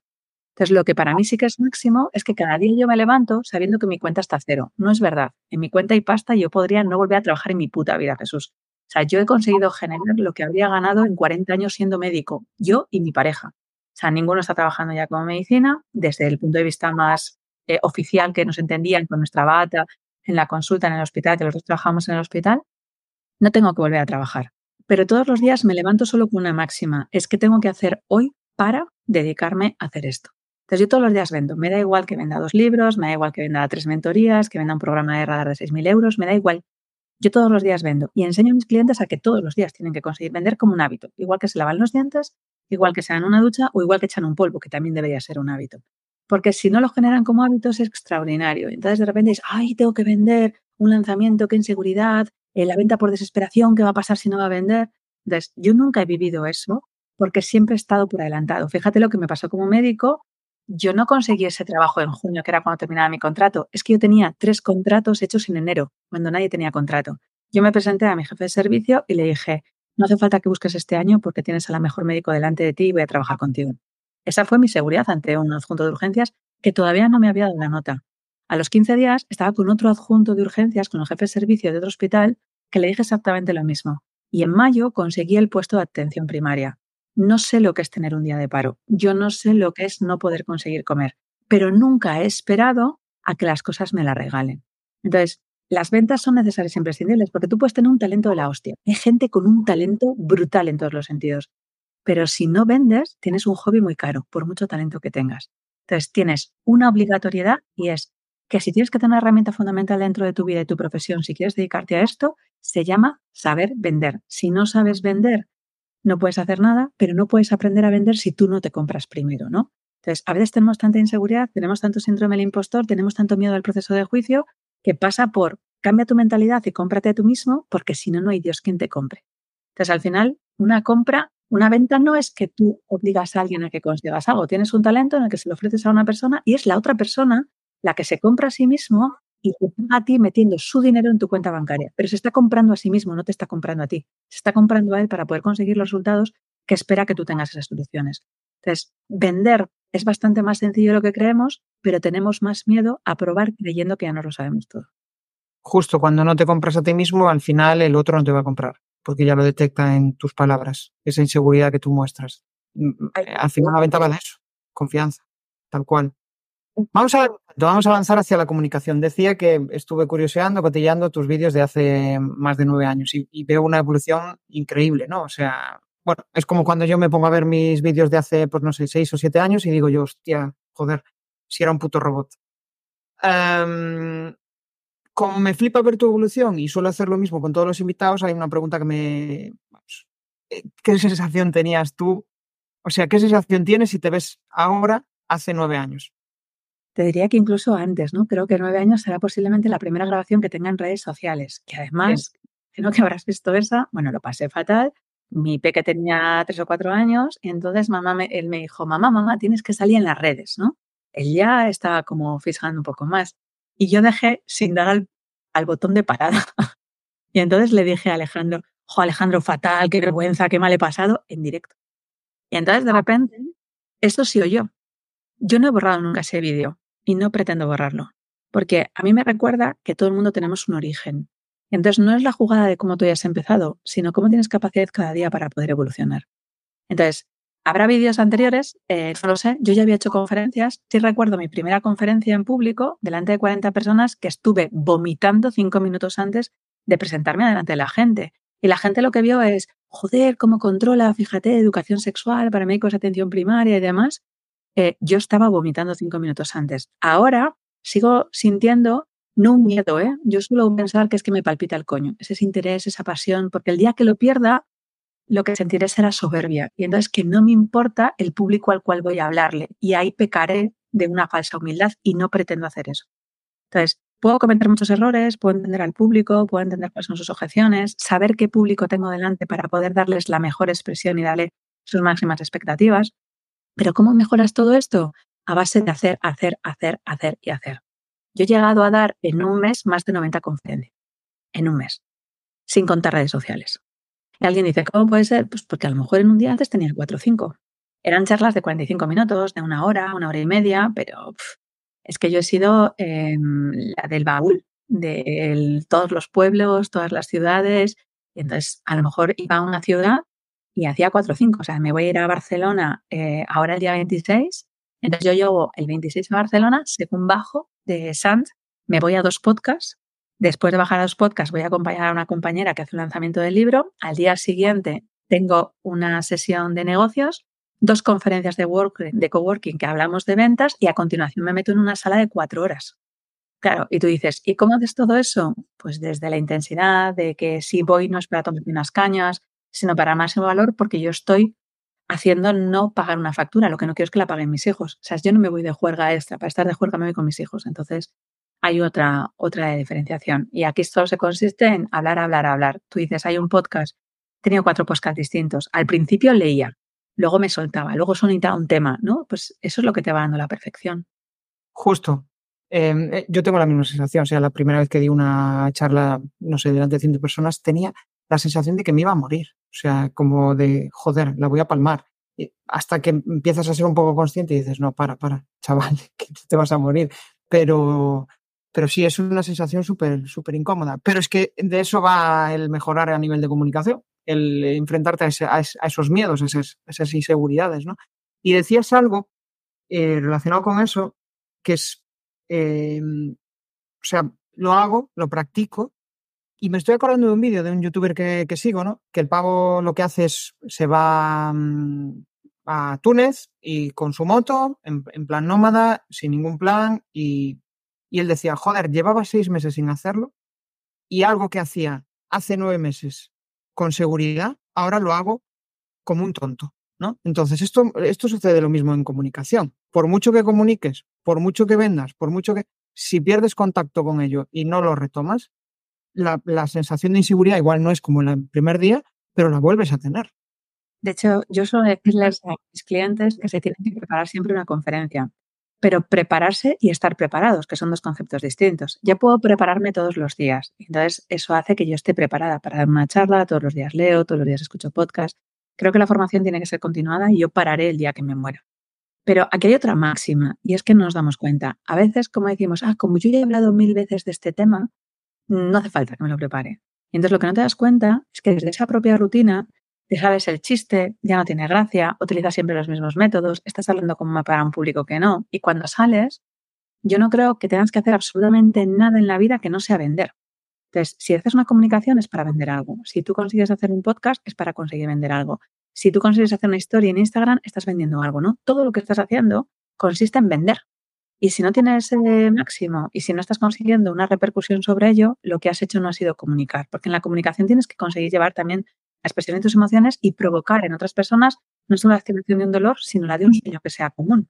Entonces, lo que para mí sí que es máximo es que cada día yo me levanto sabiendo que mi cuenta está a cero. No es verdad. En mi cuenta hay pasta y yo podría no volver a trabajar en mi puta vida, Jesús. O sea, yo he conseguido generar lo que habría ganado en 40 años siendo médico, yo y mi pareja. O sea, ninguno está trabajando ya como medicina desde el punto de vista más eh, oficial que nos entendían con nuestra bata en la consulta en el hospital, que los dos trabajamos en el hospital, no tengo que volver a trabajar. Pero todos los días me levanto solo con una máxima, es que tengo que hacer hoy para dedicarme a hacer esto. Entonces yo todos los días vendo, me da igual que venda dos libros, me da igual que venda tres mentorías, que venda un programa de radar de 6.000 euros, me da igual. Yo todos los días vendo y enseño a mis clientes a que todos los días tienen que conseguir vender como un hábito, igual que se lavan los dientes, igual que se dan una ducha o igual que echan un polvo, que también debería ser un hábito. Porque si no lo generan como hábitos es extraordinario. Entonces de repente es, ay, tengo que vender un lanzamiento, qué inseguridad, eh, la venta por desesperación, qué va a pasar si no va a vender. Entonces, yo nunca he vivido eso porque siempre he estado por adelantado. Fíjate lo que me pasó como médico. Yo no conseguí ese trabajo en junio, que era cuando terminaba mi contrato. Es que yo tenía tres contratos hechos en enero, cuando nadie tenía contrato. Yo me presenté a mi jefe de servicio y le dije, no hace falta que busques este año porque tienes a la mejor médico delante de ti y voy a trabajar contigo. Esa fue mi seguridad ante un adjunto de urgencias que todavía no me había dado la nota. A los 15 días estaba con otro adjunto de urgencias, con el jefe de servicio de otro hospital, que le dije exactamente lo mismo. Y en mayo conseguí el puesto de atención primaria. No sé lo que es tener un día de paro. Yo no sé lo que es no poder conseguir comer. Pero nunca he esperado a que las cosas me la regalen. Entonces, las ventas son necesarias e imprescindibles porque tú puedes tener un talento de la hostia. Hay gente con un talento brutal en todos los sentidos. Pero si no vendes, tienes un hobby muy caro, por mucho talento que tengas. Entonces, tienes una obligatoriedad y es que si tienes que tener una herramienta fundamental dentro de tu vida y tu profesión, si quieres dedicarte a esto, se llama saber vender. Si no sabes vender, no puedes hacer nada, pero no puedes aprender a vender si tú no te compras primero, ¿no? Entonces, a veces tenemos tanta inseguridad, tenemos tanto síndrome del impostor, tenemos tanto miedo al proceso de juicio, que pasa por cambia tu mentalidad y cómprate a tú mismo, porque si no, no hay Dios quien te compre. Entonces, al final, una compra, una venta no es que tú obligas a alguien a que consigas algo. Tienes un talento en el que se lo ofreces a una persona y es la otra persona la que se compra a sí mismo y te paga a ti metiendo su dinero en tu cuenta bancaria. Pero se está comprando a sí mismo, no te está comprando a ti. Se está comprando a él para poder conseguir los resultados que espera que tú tengas esas soluciones. Entonces, vender es bastante más sencillo de lo que creemos, pero tenemos más miedo a probar creyendo que ya no lo sabemos todo. Justo cuando no te compras a ti mismo, al final el otro no te va a comprar, porque ya lo detecta en tus palabras, esa inseguridad que tú muestras. Mm, al final la venta va de eso, confianza, tal cual. Vamos a, vamos a avanzar hacia la comunicación. Decía que estuve curioseando, cotillando tus vídeos de hace más de nueve años y, veo una evolución increíble, ¿no? O sea, bueno, es como cuando yo me pongo a ver mis vídeos de hace, pues no sé, seis o siete años y digo yo, hostia, joder, si era un puto robot. Em, como me flipa ver tu evolución y suelo hacer lo mismo con todos los invitados, hay una pregunta que me... Eh, ¿Qué sensación tenías tú? O sea, ¿qué sensación tienes si te ves ahora hace nueve años? Te diría que incluso antes, ¿no? Creo que nueve años será posiblemente la primera grabación que tenga en redes sociales, que además, creo que habrás visto esa, bueno, lo pasé fatal. Mi peque tenía tres o cuatro años y entonces mamá me, él me dijo, mamá, mamá, tienes que salir en las redes, ¿no? Él ya estaba como fijando un poco más. Y yo dejé sin dar al, al botón de parada. (laughs) y entonces le dije a Alejandro, jo, Alejandro, fatal, qué vergüenza, qué mal he pasado, en directo. Y entonces de repente, eso sí yo. Yo no he borrado nunca ese vídeo y no pretendo borrarlo, porque a mí me recuerda que todo el mundo tenemos un origen. Entonces no es la jugada de cómo tú hayas empezado, sino cómo tienes capacidad cada día para poder evolucionar. Entonces, habrá vídeos anteriores, eh, no lo sé, yo ya había hecho conferencias, sí recuerdo mi primera conferencia en público delante de 40 personas que estuve vomitando cinco minutos antes de presentarme delante de la gente. Y la gente lo que vio es, joder, cómo controla, fíjate, educación sexual para médicos de atención primaria y demás. Eh, yo estaba vomitando cinco minutos antes. Ahora sigo sintiendo no un miedo, ¿eh? Yo suelo pensar que es que me palpita el coño, ese interés, esa pasión, porque el día que lo pierda, lo que sentiré será soberbia. Y entonces que no me importa el público al cual voy a hablarle. Y ahí pecaré de una falsa humildad y no pretendo hacer eso. Entonces, puedo cometer muchos errores, puedo entender al público, puedo entender cuáles son sus objeciones, saber qué público tengo delante para poder darles la mejor expresión y darle sus máximas expectativas. Pero ¿cómo mejoras todo esto? A base de hacer, hacer, hacer, hacer y hacer. Yo he llegado a dar en un mes más de 90 conferencias. En un mes. Sin contar redes sociales. Y alguien dice, ¿cómo puede ser? Pues porque a lo mejor en un día antes tenías cuatro o cinco. Eran charlas de 45 minutos, de una hora, una hora y media, pero es que yo he sido em, la del baúl de todos los pueblos, todas las ciudades. Y entonces, a lo mejor iba a una ciudad y hacía cuatro o cinco. O sea, me voy a ir a Barcelona eh, ahora el día 26. Entonces yo llego el 26 a Barcelona, según bajo de Sant, me voy a dos podcasts Después de bajar los podcasts, voy a acompañar a una compañera que hace un lanzamiento del libro. Al día siguiente tengo una sesión de negocios, dos conferencias de, work, de coworking que hablamos de ventas y a continuación me meto en una sala de cuatro horas. Claro, y tú dices, ¿y cómo haces todo eso? Pues desde la intensidad de que si voy no es para tomar unas cañas, sino para máximo valor porque yo estoy haciendo no pagar una factura. Lo que no quiero es que la paguen mis hijos. O sea, yo no me voy de juerga extra. Para estar de juerga me voy con mis hijos. Entonces, hay otra, otra diferenciación. Y aquí solo se consiste en hablar, hablar, hablar. Tú dices, hay un podcast. He tenido cuatro podcasts distintos. Al principio leía, luego me soltaba, luego sonitaba un tema, ¿no? Pues eso es lo que te va dando la perfección. Justo. Em, eh, yo tengo la misma sensación. O sea, la primera vez que di una charla, no sé, delante de 100 personas, tenía la sensación de que me iba a morir. O sea, como de, joder, la voy a palmar. hasta que empiezas a ser un poco consciente y dices, no, para, para, chaval, (laughs) que te vas a morir. Pero, pero sí, es una sensación súper, súper incómoda. Pero es que de eso va el mejorar a nivel de comunicación, el enfrentarte a, esos miedos, a esas, inseguridades, ¿no? Y decías algo eh, relacionado con eso, que es, em, o sea, lo hago, lo practico, y me estoy acordando de un vídeo de un youtuber que, sigo, ¿no? Que el pavo lo que hace es, se va mm, a Túnez y con su moto, en, plan nómada, sin ningún plan, y, y él decía, joder, llevaba seis meses sin hacerlo, y algo que hacía hace nueve meses con seguridad, ahora lo hago como un tonto, ¿no? Entonces, esto, esto sucede lo mismo en comunicación. Por mucho que comuniques, por mucho que vendas, por mucho que... Si pierdes contacto con ello y no lo retomas, la, sensación de inseguridad igual no es como en el primer día, pero la vuelves a tener. De hecho, yo suelo decirles a mis clientes que se tienen que preparar siempre una conferencia, pero prepararse y estar preparados, que son dos conceptos distintos. Yo puedo prepararme todos los días, entonces eso hace que yo esté preparada para dar una charla, todos los días leo, todos los días escucho podcast. Creo que la formación tiene que ser continuada y yo pararé el día que me muera. Pero aquí hay otra máxima y es que no nos damos cuenta. A veces, como decimos, ah, como yo ya he hablado mil veces de este tema, no hace falta que me lo prepare. Y entonces lo que no te das cuenta es que desde esa propia rutina te sabes el chiste, ya no tiene gracia, utilizas siempre los mismos métodos, estás hablando como para un público que no. Y cuando sales, yo no creo que tengas que hacer absolutamente nada en la vida que no sea vender. Entonces, si haces una comunicación es para vender algo. Si tú consigues hacer un podcast es para conseguir vender algo. Si tú consigues hacer una historia en Instagram, estás vendiendo algo, ¿no? Todo lo que estás haciendo consiste en vender. Y si no tienes ese máximo y si no estás consiguiendo una repercusión sobre ello, lo que has hecho no ha sido comunicar. Porque en la comunicación tienes que conseguir llevar también la expresión de tus emociones y provocar en otras personas no solo la activación de un dolor, sino la de un sueño que sea común.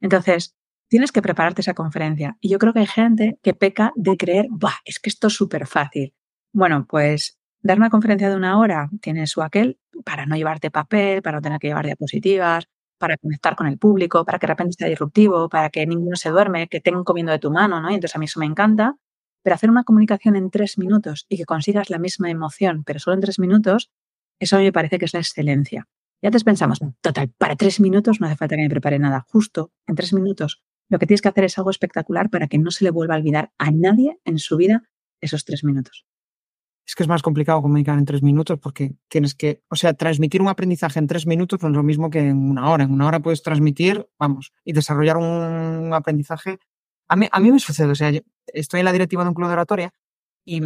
Entonces, tienes que prepararte esa conferencia. Y yo creo que hay gente que peca de creer, Buah, es que esto es súper fácil. Bueno, pues dar una conferencia de una hora tiene su aquel para no llevarte papel, para no tener que llevar diapositivas, para conectar con el público, para que de repente sea disruptivo, para que ninguno se duerme, que tengan comiendo de tu mano, ¿no? Y entonces a mí eso me encanta. Pero hacer una comunicación en tres minutos y que consigas la misma emoción, pero solo en tres minutos, eso a mí me parece que es la excelencia. Y antes pensamos, total, para tres minutos no hace falta que me prepare nada. Justo en tres minutos lo que tienes que hacer es algo espectacular para que no se le vuelva a olvidar a nadie en su vida esos tres minutos es que es más complicado comunicar en tres minutos porque tienes que, o sea, transmitir un aprendizaje en tres minutos es lo mismo que en una hora. En una hora puedes transmitir, vamos, y desarrollar un aprendizaje. A mí, a mí me sucede, o sea, estoy en la directiva de un club de oratoria y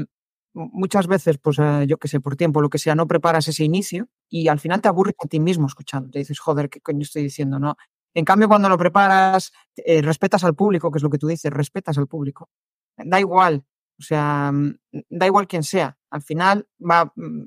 muchas veces, pues eh, yo qué sé, por tiempo, lo que sea, no preparas ese inicio y al final te aburres a ti mismo escuchando. Te dices, joder, ¿qué coño estoy diciendo? No. En cambio, cuando lo preparas, eh, respetas al público, que es lo que tú dices, respetas al público. Da igual o sea, mm, da igual quién sea. Al final va, mm,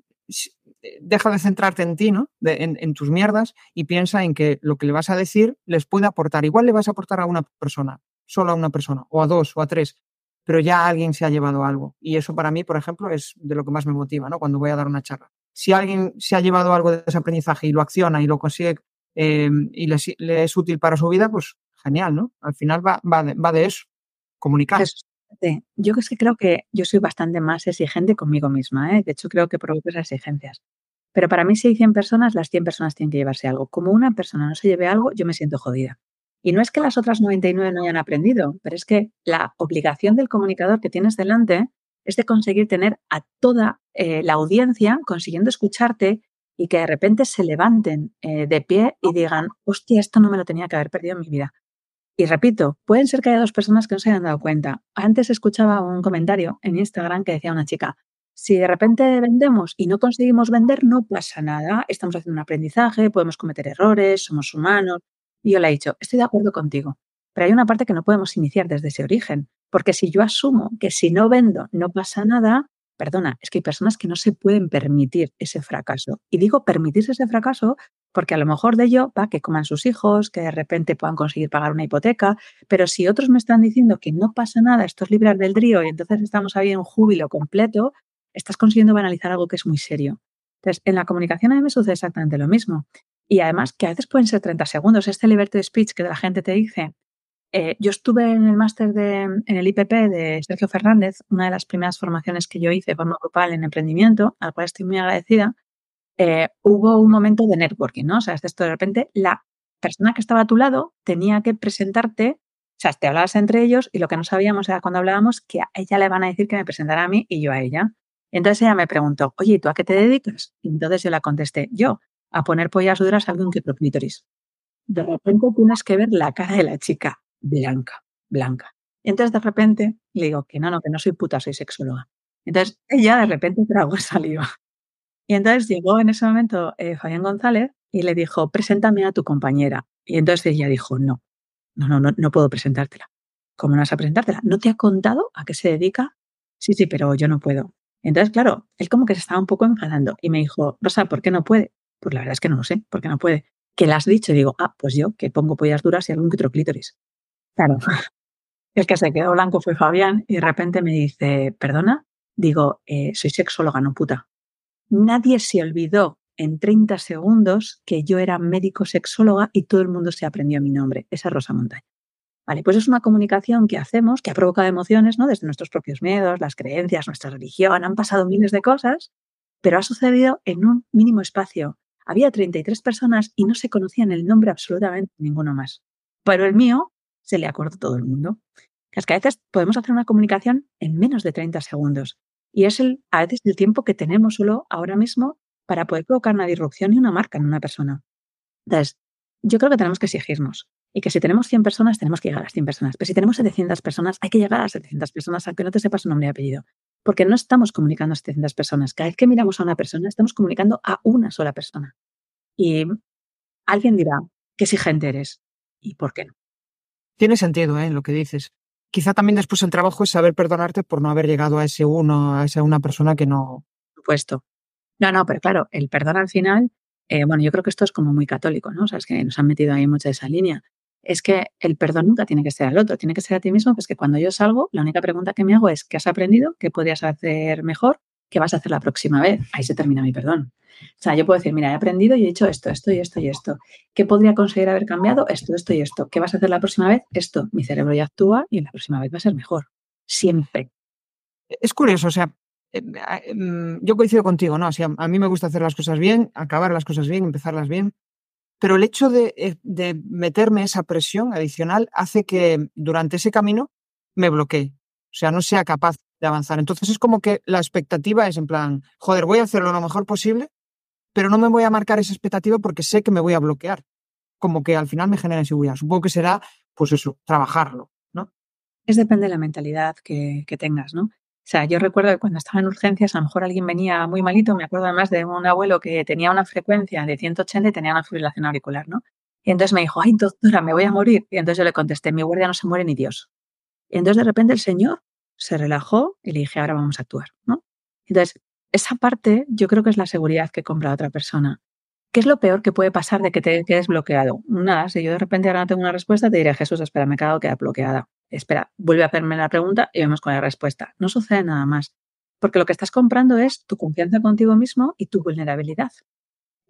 eh, deja de centrarte en ti, ¿no? en, tus mierdas y piensa en que lo que le vas a decir les puede aportar. Igual le vas a aportar a una persona, solo a una persona, o a dos, o a tres, pero ya alguien se ha llevado algo. Y eso para mí, por ejemplo, es de lo que más me motiva, ¿no? Cuando voy a dar una charla. Si alguien se ha llevado algo de ese aprendizaje y lo acciona y lo consigue em, y le, es útil para su vida, pues genial, ¿no? Al final va, va, de, va de eso, comunicar. Yo es que creo que yo soy bastante más exigente conmigo misma, ¿eh? de hecho creo que provoco esas exigencias. Pero para mí si hay 100 personas, las 100 personas tienen que llevarse algo. Como una persona no se lleve algo, yo me siento jodida. Y no es que las otras 99 no hayan aprendido, pero es que la obligación del comunicador que tienes delante es de conseguir tener a toda eh, la audiencia consiguiendo escucharte y que de repente se levanten eh, de pie y digan, hostia, esto no me lo tenía que haber perdido en mi vida. Y repito, pueden ser que haya dos personas que no se hayan dado cuenta. Antes escuchaba un comentario en Instagram que decía una chica, si de repente vendemos y no conseguimos vender, no pasa nada. Estamos haciendo un aprendizaje, podemos cometer errores, somos humanos. Y yo le he dicho, estoy de acuerdo contigo, pero hay una parte que no podemos iniciar desde ese origen. Porque si yo asumo que si no vendo no pasa nada, perdona, es que hay personas que no se pueden permitir ese fracaso. Y digo permitirse ese fracaso porque a lo mejor de ello va que coman sus hijos, que de repente puedan conseguir pagar una hipoteca, pero si otros me están diciendo que no pasa nada, esto es libre del río y entonces estamos ahí en júbilo completo, estás consiguiendo banalizar algo que es muy serio. Entonces, en la comunicación a mí me sucede exactamente lo mismo. Y además que a veces pueden ser 30 segundos. Este liberty speech que la gente te dice. Eh, yo estuve en el máster de, en el IPP de Sergio Fernández, una de las primeras formaciones que yo hice de forma grupal en emprendimiento, al cual estoy muy agradecida. Eh, hubo un momento de networking, ¿no? O sea, esto de repente la persona que estaba a tu lado tenía que presentarte, o sea, te hablabas entre ellos y lo que no sabíamos era cuando hablábamos que a ella le van a decir que me presentara a mí y yo a ella. Entonces ella me preguntó, oye, ¿tú a qué te dedicas? Y entonces yo la contesté, yo, a poner pollas duras a algún que clítoris. De repente tienes que ver la cara de la chica, blanca, blanca. Y entonces de repente le digo que no, no, que no soy puta, soy sexóloga. Entonces ella de repente tragó (laughs) saliva. Y entonces llegó en ese momento eh, Fabián González y le dijo, preséntame a tu compañera. Y entonces ella dijo, no, no, no, no, puedo presentártela. ¿Cómo no vas a presentártela? ¿No te ha contado a qué se dedica? Sí, sí, pero yo no puedo. Entonces, claro, él como que se estaba un poco enfadando y me dijo, Rosa, ¿por qué no puede? Pues la verdad es que no lo sé, ¿por qué no puede? ¿Qué le has dicho? Digo, ah, pues yo, que pongo pollas duras y algún que otro clítoris. Claro. (laughs) El que se quedó blanco fue Fabián y de repente me dice, perdona, digo, eh, soy sexóloga, no puta. Nadie se olvidó en 30 segundos que yo era médico sexóloga y todo el mundo se aprendió mi nombre. Esa es Rosa Montaña. Vale, pues es una comunicación que hacemos que ha provocado emociones, ¿no? Desde nuestros propios miedos, las creencias, nuestra religión, han pasado miles de cosas, pero ha sucedido en un mínimo espacio. Había 33 personas y no se conocían el nombre absolutamente ninguno más. Pero el mío se le acordó todo el mundo. Es que a veces podemos hacer una comunicación en menos de 30 segundos. Y es el, a veces el tiempo que tenemos solo ahora mismo para poder provocar una disrupción y una marca en una persona. Entonces, yo creo que tenemos que exigirnos. Y que si tenemos 100 personas, tenemos que llegar a las 100 personas. Pero si tenemos 700 personas, hay que llegar a las 700 personas, aunque no te sepas su nombre y apellido. Porque no estamos comunicando a 700 personas. Cada vez que miramos a una persona, estamos comunicando a una sola persona. Y alguien dirá, qué exigente eres. ¿Y por qué no? Tiene sentido ¿eh? lo que dices quizá también después el trabajo es saber perdonarte por no haber llegado a ese uno, a esa una persona que no. Supuesto. No, no, pero claro, el perdón al final, eh, bueno, yo creo que esto es como muy católico, ¿no? O sea, es que nos han metido ahí mucha esa línea. Es que el perdón nunca tiene que ser al otro, tiene que ser a ti mismo, pues que cuando yo salgo, la única pregunta que me hago es, ¿qué has aprendido? ¿Qué podrías hacer mejor? ¿Qué vas a hacer la próxima vez? Ahí se termina mi perdón. O sea, yo puedo decir, mira, he aprendido y he hecho esto, esto y esto y esto. ¿Qué podría conseguir haber cambiado? Esto, esto y esto. ¿Qué vas a hacer la próxima vez? Esto. Mi cerebro ya actúa y la próxima vez va a ser mejor. Siempre. Es curioso, o sea, eh, mm, yo coincido contigo, ¿no? O sea, a mí me gusta hacer las cosas bien, acabar las cosas bien, empezarlas bien, pero el hecho de, eh, de meterme esa presión adicional hace que durante ese camino me bloquee, o sea, no sea capaz de avanzar. Entonces es como que la expectativa es en plan, joder, voy a hacerlo lo mejor posible, pero no me voy a marcar esa expectativa porque sé que me voy a bloquear. Como que al final me genera inseguridad. Supongo que será, pues eso, trabajarlo, ¿no? Es depende de la mentalidad que, que tengas, ¿no? O sea, yo recuerdo que cuando estaba en urgencias, a lo mejor alguien venía muy malito, me acuerdo además de un abuelo que tenía una frecuencia de 180 y tenía una fibrilación auricular, ¿no? Y entonces me dijo, ay, doctora, me voy a morir. Y entonces yo le contesté, mi guardia no se muere ni Dios. Y entonces de repente el señor se relajó y le dije, ahora vamos a actuar, ¿no? Entonces, esa parte yo creo que es la seguridad que compra otra persona. ¿Qué es lo peor que puede pasar de que te quedes bloqueado? Nada, si yo de repente ahora no tengo una respuesta, te diré, Jesús, espera, me he quedado queda bloqueada. Espera, vuelve a hacerme la pregunta y vemos con la respuesta. No sucede nada más. Porque lo que estás comprando es tu confianza contigo mismo y tu vulnerabilidad.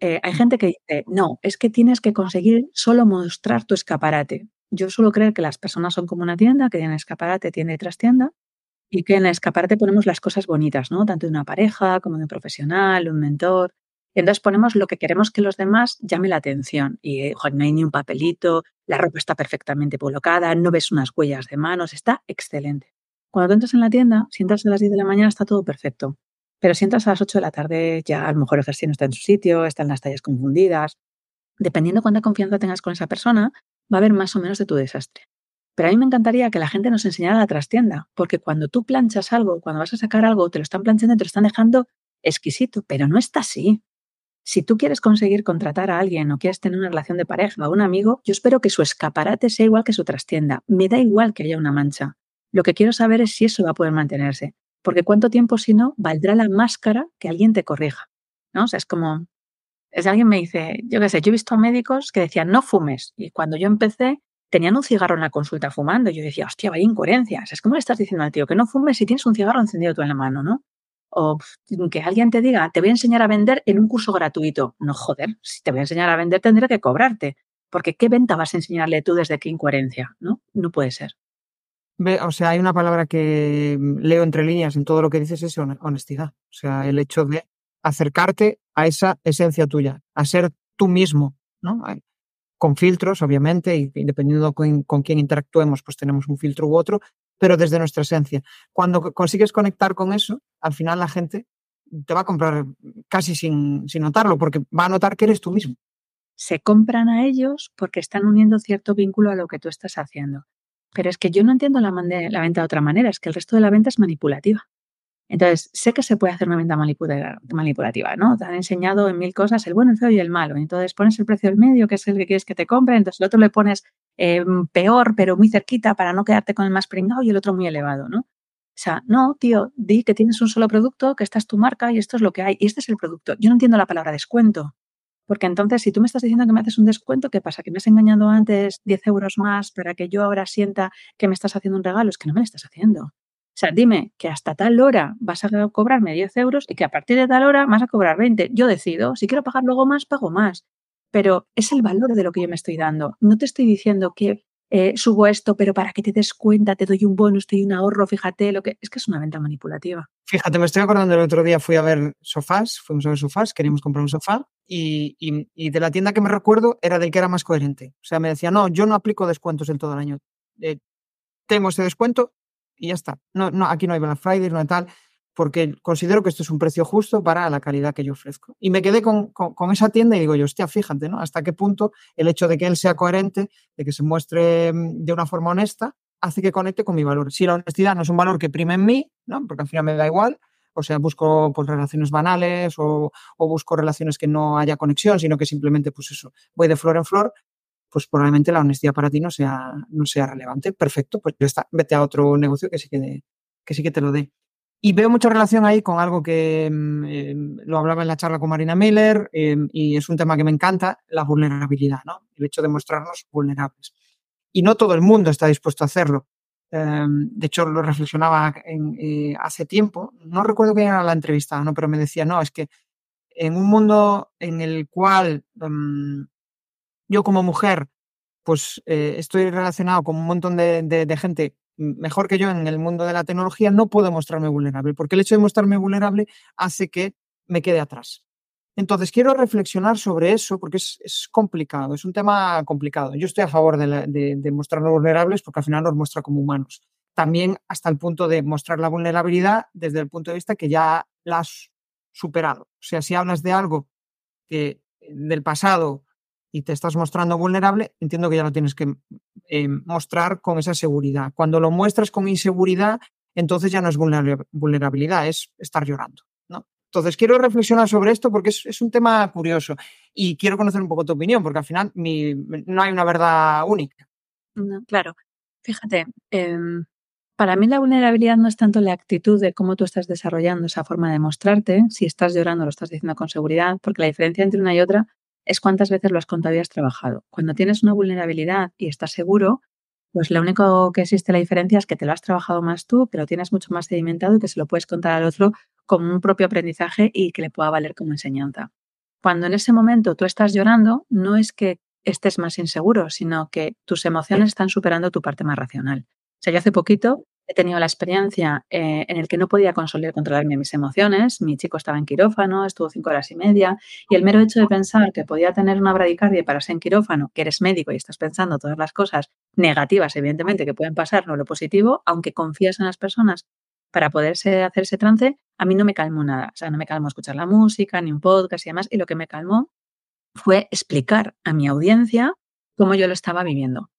Eh, hay gente que dice, no, es que tienes que conseguir solo mostrar tu escaparate. Yo suelo creer que las personas son como una tienda, que tiene escaparate, tienda y trastienda, y que en el escaparate ponemos las cosas bonitas, ¿no? Tanto de una pareja como de un profesional, un mentor. Y entonces ponemos lo que queremos que los demás llame la atención. Y no hay ni un papelito, la ropa está perfectamente colocada, no ves unas huellas de manos, está excelente. Cuando tú entras en la tienda, si entras a las 10 de la mañana está todo perfecto. Pero si entras a las 8 de la tarde, ya a lo mejor el jersey no está en su sitio, están las tallas confundidas. Dependiendo cuánta confianza tengas con esa persona, va a haber más o menos de tu desastre. Pero a mí me encantaría que la gente nos enseñara la trastienda, porque cuando tú planchas algo, cuando vas a sacar algo, te lo están planchando y te lo están dejando exquisito, pero no está así. Si tú quieres conseguir contratar a alguien o quieres tener una relación de pareja o un amigo, yo espero que su escaparate sea igual que su trastienda. Me da igual que haya una mancha. Lo que quiero saber es si eso va a poder mantenerse. Porque cuánto tiempo, si no, valdrá la máscara que alguien te corrija. ¿No? O sea, es como. Es alguien me dice, yo qué sé, yo he visto a médicos que decían no fumes. Y cuando yo empecé, tenían un cigarro en la consulta fumando. Y yo decía, hostia, vaya incoherencias. Es como le estás diciendo al tío que no fumes si tienes un cigarro encendido tú en la mano, ¿no? O que alguien te diga, te voy a enseñar a vender en un curso gratuito. No, joder, si te voy a enseñar a vender tendré que cobrarte. Porque ¿qué venta vas a enseñarle tú desde qué incoherencia? ¿No? No puede ser. O sea, hay una palabra que leo entre líneas en todo lo que dices, es honestidad. O sea, el hecho de acercarte a esa esencia tuya, a ser tú mismo, ¿no? Con filtros, obviamente, y, dependiendo con, quién interactuemos, pues tenemos un filtro u otro, pero desde nuestra esencia. Cuando consigues conectar con eso, al final la gente te va a comprar casi sin, sin notarlo, porque va a notar que eres tú mismo. Se compran a ellos porque están uniendo cierto vínculo a lo que tú estás haciendo. Pero es que yo no entiendo la, la venta de otra manera, es que el resto de la venta es manipulativa. Entonces, sé que se puede hacer una venta manipulativa, ¿no? Te han enseñado en mil cosas el bueno, el feo y el malo. Entonces, pones el precio del medio, que es el que quieres que te compre, entonces el otro le pones eh, peor, pero muy cerquita para no quedarte con el más pringado y el otro muy elevado, ¿no? O sea, no, tío, di que tienes un solo producto, que esta es tu marca y esto es lo que hay, y este es el producto. Yo no entiendo la palabra descuento, porque entonces si tú me estás diciendo que me haces un descuento, ¿qué pasa? ¿Que me has engañado antes 10 euros más para que yo ahora sienta que me estás haciendo un regalo? Es que no me lo estás haciendo. O sea, dime que hasta tal hora vas a cobrarme 10 euros y que a partir de tal hora vas a cobrar 20. Yo decido, si quiero pagar luego más, pago más. Pero es el valor de lo que yo me estoy dando. No te estoy diciendo que eh, subo esto, pero para que te des cuenta, te doy un bonus, te doy un ahorro, fíjate lo que. Es que es una venta manipulativa. Fíjate, me estoy acordando el otro día fui a ver sofás, fuimos a ver sofás, queríamos comprar un sofá y, de la tienda que me recuerdo era del que era más coherente. O sea, me decía, no, yo no aplico descuentos en todo el año. Eh, tengo ese descuento, y ya está. No, no, aquí no hay Black Friday, no hay tal, porque considero que esto es un precio justo para la calidad que yo ofrezco. Y me quedé con, con, esa tienda y digo yo, hostia, fíjate, ¿no? Hasta qué punto el hecho de que él sea coherente, de que se muestre mm, de una forma honesta, hace que conecte con mi valor. Si la honestidad no es un valor que prime en mí, ¿no? Porque al final me da igual, o sea, busco pues, relaciones banales o, o, busco relaciones que no haya conexión, sino que simplemente, pues eso, voy de flor en flor, pues probablemente la honestidad para ti no sea, no sea relevante. Perfecto, pues ya está, vete a otro negocio que sí que, que sí que te lo dé. Y veo mucha relación ahí con algo que mm, eh, lo hablaba en la charla con Marina Miller eh, y es un tema que me encanta, la vulnerabilidad, ¿no? El hecho de mostrarnos vulnerables. Y no todo el mundo está dispuesto a hacerlo. Eh, de hecho, lo reflexionaba en, hace tiempo. No recuerdo quién era la entrevista, ¿no? Pero me decía, no, es que en un mundo en el cual mm, yo como mujer, pues eh, estoy relacionado con un montón de, gente mejor que yo en el mundo de la tecnología, no puedo mostrarme vulnerable, porque el hecho de mostrarme vulnerable hace que me quede atrás. Entonces, quiero reflexionar sobre eso porque es, complicado, es un tema complicado. Yo estoy a favor de, de, mostrarnos vulnerables porque al final nos muestra como humanos. También hasta el punto de mostrar la vulnerabilidad desde el punto de vista que ya la has superado. O sea, si hablas de algo que del pasado y te estás mostrando vulnerable, entiendo que ya lo tienes que eh, mostrar con esa seguridad. Cuando lo muestras con inseguridad, entonces ya no es vulnerabilidad, es estar llorando. ¿no? Entonces, quiero reflexionar sobre esto porque es, un tema curioso y quiero conocer un poco tu opinión, porque al final no hay una verdad única. claro, fíjate, em, para mí la vulnerabilidad no es tanto la actitud de cómo tú estás desarrollando esa forma de mostrarte, si estás llorando lo estás diciendo con seguridad, porque la diferencia entre una y otra es cuántas veces lo has contado has trabajado. Cuando tienes una vulnerabilidad y estás seguro, pues lo único que existe la diferencia es que te lo has trabajado más tú, que lo tienes mucho más sedimentado y que se lo puedes contar al otro como un propio aprendizaje y que le pueda valer como enseñanza. Cuando en ese momento tú estás llorando, no es que estés más inseguro, sino que tus emociones están superando tu parte más racional. O sea, yo hace poquito he tenido la experiencia eh, en el que no podía consolar controlarme mis emociones. Mi chico estaba en quirófano, estuvo cinco horas y media, y el mero hecho de pensar que podía tener una bradicardia para ser en quirófano, que eres médico y estás pensando todas las cosas negativas, evidentemente, que pueden pasar, no lo positivo, aunque confías en las personas para poderse hacer ese trance, a mí no me calmó nada. O sea, no me calmó escuchar la música, ni un podcast y demás, y lo que me calmó fue explicar a mi audiencia cómo yo lo estaba viviendo.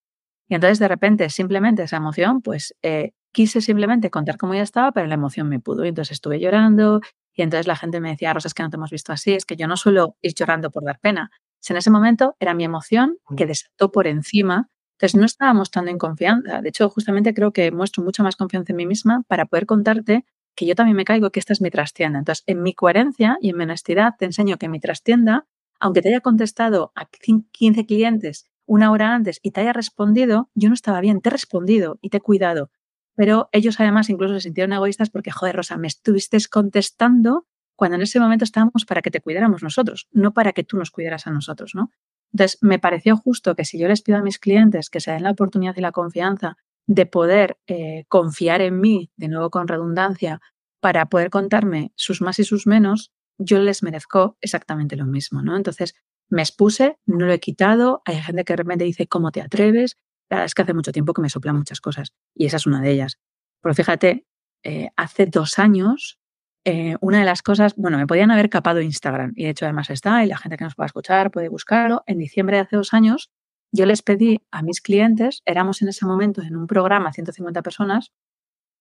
Y entonces de repente simplemente esa emoción, pues eh, quise simplemente contar cómo ya estaba, pero la emoción me pudo. Y entonces estuve llorando y entonces la gente me decía, Rosa, es que no te hemos visto así, es que yo no suelo ir llorando por dar pena. en ese momento era mi emoción que desató por encima. Entonces no estábamos tan en confianza. De hecho, justamente creo que muestro mucha más confianza en mí misma para poder contarte que yo también me caigo, que esta es mi trastienda. Entonces, en mi coherencia y en mi honestidad te enseño que mi trastienda, aunque te haya contestado a 15 clientes una hora antes y te haya respondido, yo no estaba bien, te he respondido y te he cuidado. Pero ellos además incluso se sintieron egoístas porque, joder, Rosa, me estuviste contestando cuando en ese momento estábamos para que te cuidáramos nosotros, no para que tú nos cuidaras a nosotros, ¿no? Entonces, me pareció justo que si yo les pido a mis clientes que se den la oportunidad y la confianza de poder eh, confiar en mí, de nuevo con redundancia, para poder contarme sus más y sus menos, yo les merezco exactamente lo mismo, ¿no? Entonces, me expuse, no lo he quitado, hay gente que de repente dice, ¿cómo te atreves? La verdad es que hace mucho tiempo que me soplan muchas cosas y esa es una de ellas. Pero fíjate, eh, hace dos años, eh, una de las cosas, bueno, me podían haber capado Instagram y de hecho además está y la gente que nos pueda escuchar puede buscarlo. En diciembre de hace dos años, yo les pedí a mis clientes, éramos en ese momento en un programa, 150 personas,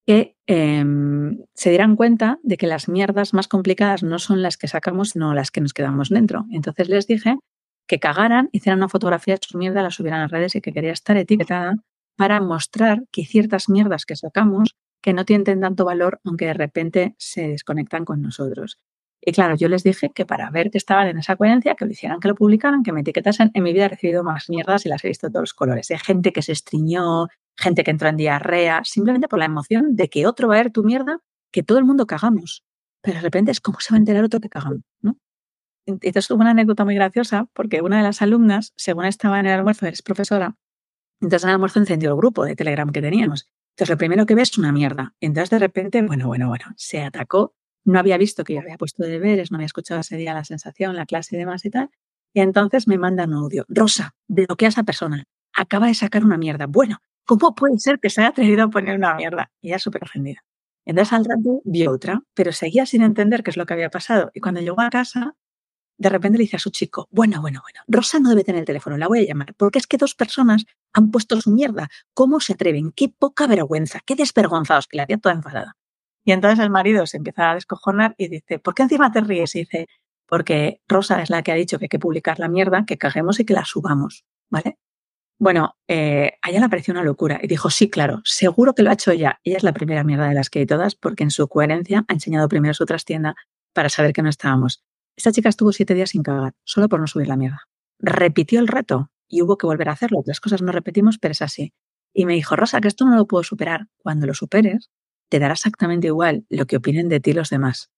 que em, se dieran cuenta de que las mierdas más complicadas no son las que sacamos, sino las que nos quedamos dentro. Entonces les dije que cagaran, hicieran una fotografía de sus mierdas, la subieran a las redes y que quería estar etiquetada para mostrar que ciertas mierdas que sacamos que no tienen tanto valor, aunque de repente se desconectan con nosotros. Y claro, yo les dije que para ver que estaban en esa coherencia, que lo hicieran, que lo publicaran, que me etiquetasen. En mi vida he recibido más mierdas y las he visto de todos los colores. Hay gente que se estriñó, gente que entró en diarrea, simplemente por la emoción de que otro va a ver tu mierda, que todo el mundo cagamos. Pero de repente es como se va a enterar otro que cagamos, ¿no? Entonces tuve una anécdota muy graciosa porque una de las alumnas, según estaba en el almuerzo, es profesora, entonces en el almuerzo encendió el grupo de Telegram que teníamos. Entonces lo primero que ves es una mierda. Entonces de repente, bueno, bueno, bueno, se atacó. No había visto que yo había puesto deberes, no había escuchado ese día la sensación, la clase y demás y tal. Y entonces me manda un audio. Rosa, bloquea a esa persona. Acaba de sacar una mierda. Bueno, ¿cómo puede ser que se haya atrevido a poner una mierda? Y ella súper ofendida. Entonces al rato vio otra, pero seguía sin entender qué es lo que había pasado. Y cuando llegó a casa, de repente le dice a su chico, bueno, bueno, bueno, Rosa no debe tener el teléfono, la voy a llamar, porque es que dos personas han puesto su mierda. ¿Cómo se atreven? Qué poca vergüenza, qué desvergonzados, que la había toda enfadada. Y entonces el marido se empieza a descojonar y dice, ¿por qué encima te ríes? Y dice, porque Rosa es la que ha dicho que hay que publicar la mierda, que caguemos y que la subamos, ¿vale? Bueno, eh, a ella le pareció una locura y dijo, sí, claro, seguro que lo ha hecho ella. Ella es la primera mierda de las que hay todas porque en su coherencia ha enseñado primero su trastienda para saber que no estábamos. Esta chica estuvo siete días sin cagar, solo por no subir la mierda. Repitió el reto y hubo que volver a hacerlo. Las cosas no repetimos, pero es así. Y me dijo, Rosa, que esto no lo puedo superar. Cuando lo superes, te dará exactamente igual lo que opinen de ti los demás.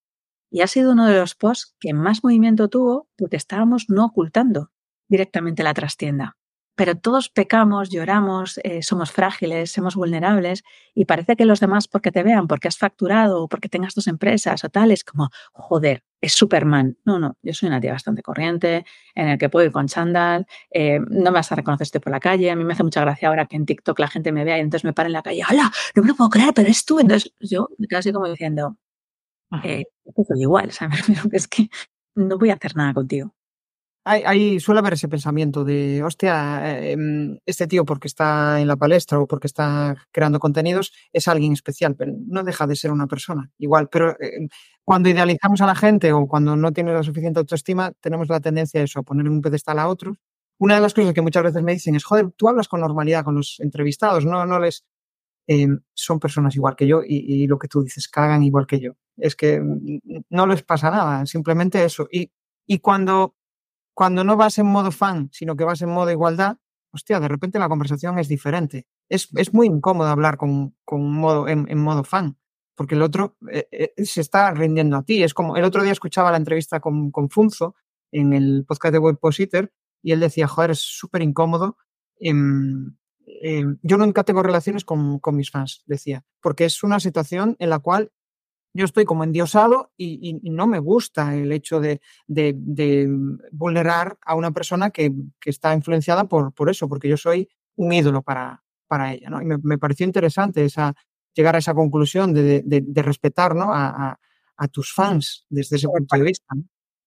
Y ha sido uno de los posts que más movimiento tuvo porque estábamos no ocultando directamente la trastienda pero todos pecamos, lloramos, eh, somos frágiles, somos vulnerables y parece que los demás porque te vean, porque has facturado o porque tengas tus empresas o tal, es como, joder, es Superman. No, no, yo soy una tía bastante corriente, en el que puedo ir con chándal, eh, no me vas a reconocer estoy por la calle, a mí me hace mucha gracia ahora que en TikTok la gente me vea y entonces me para en la calle, ¡hala! No me lo puedo creer, pero es tú. Entonces yo me quedo así como diciendo, eh, soy igual, ¿sabes? (laughs) Pero es que no voy a hacer nada contigo. Hay, suele haber ese pensamiento de, hostia, em, este tío porque está en la palestra o porque está creando contenidos es alguien especial, pero no deja de ser una persona igual. Pero em, cuando idealizamos a la gente o cuando no tiene la suficiente autoestima, tenemos la tendencia a eso, a poner un pedestal a otros. Una de las cosas que muchas veces me dicen es, joder, tú hablas con normalidad con los entrevistados, no, no les... Em, son personas igual que yo y, y lo que tú dices, cagan igual que yo. Es que mm, no les pasa nada, simplemente eso. Y, y cuando cuando no vas en modo fan, sino que vas en modo igualdad, hostia, de repente la conversación es diferente. Es, es muy incómodo hablar con, con modo, en, modo fan, porque el otro eh, eh, se está rindiendo a ti. Es como, el otro día escuchaba la entrevista con, con Funzo en el podcast de Webpositor y él decía, joder, es súper incómodo. Em, em, yo nunca tengo relaciones con, con mis fans, decía, porque es una situación en la cual yo estoy como endiosado y, y, no me gusta el hecho de, de, de vulnerar a una persona que, que, está influenciada por, por eso, porque yo soy un ídolo para, para ella. ¿no? Y me, me pareció interesante esa, llegar a esa conclusión de, de respetar ¿no? a, a, a, tus fans desde ese punto de vista.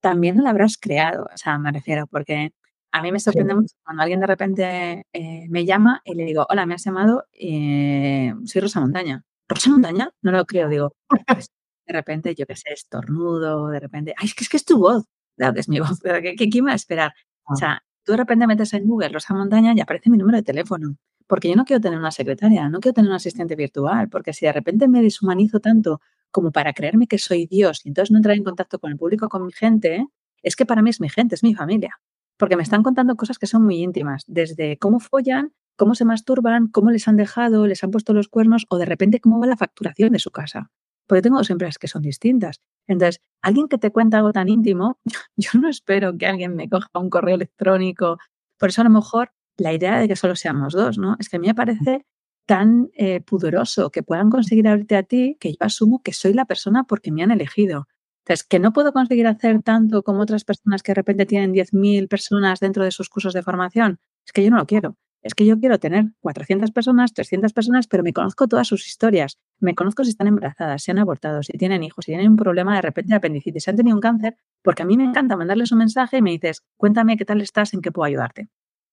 También lo habrás creado, o sea, me refiero, porque A mí me sorprende mucho cuando alguien de repente eh, me llama y le digo, hola, me has llamado, eh, soy Rosa Montaña. ¿Rosa Montaña? No lo creo, digo, pues, de repente, yo qué sé, estornudo, de repente, ay, es que es, que es tu voz. Claro que es mi (laughs) voz, pero ¿qué, qué, iba a esperar? O ah. sea, tú de repente metes en Google Rosa Montaña y aparece mi número de teléfono. Porque yo no quiero tener una secretaria, no quiero tener un asistente virtual, porque si de repente me deshumanizo tanto como para creerme que soy Dios y entonces no entrar en contacto con el público, con mi gente, es que para mí es mi gente, es mi familia. Porque me están contando cosas que son muy íntimas, desde cómo follan, cómo se masturban, cómo les han dejado, les han puesto los cuernos o de repente cómo va la facturación de su casa. Porque tengo dos empresas que son distintas. Entonces, alguien que te cuenta algo tan íntimo, (laughs) yo no espero que alguien me coja un correo electrónico. Por eso a lo mejor la idea de que solo seamos dos, ¿no? Es que a mí me parece tan eh, pudoroso que puedan conseguir abrirte a ti que yo asumo que soy la persona porque me han elegido. Entonces, que no puedo conseguir hacer tanto como otras personas que de repente tienen 10.000 personas dentro de sus cursos de formación, es que yo no lo quiero. Es que yo quiero tener 400 personas, 300 personas, pero me conozco todas sus historias. Me conozco si están embarazadas, si han abortado, si tienen hijos, si tienen un problema de repente de apendicitis, si han tenido un cáncer, porque a mí me encanta mandarles un mensaje y me dices, cuéntame qué tal estás, en qué puedo ayudarte.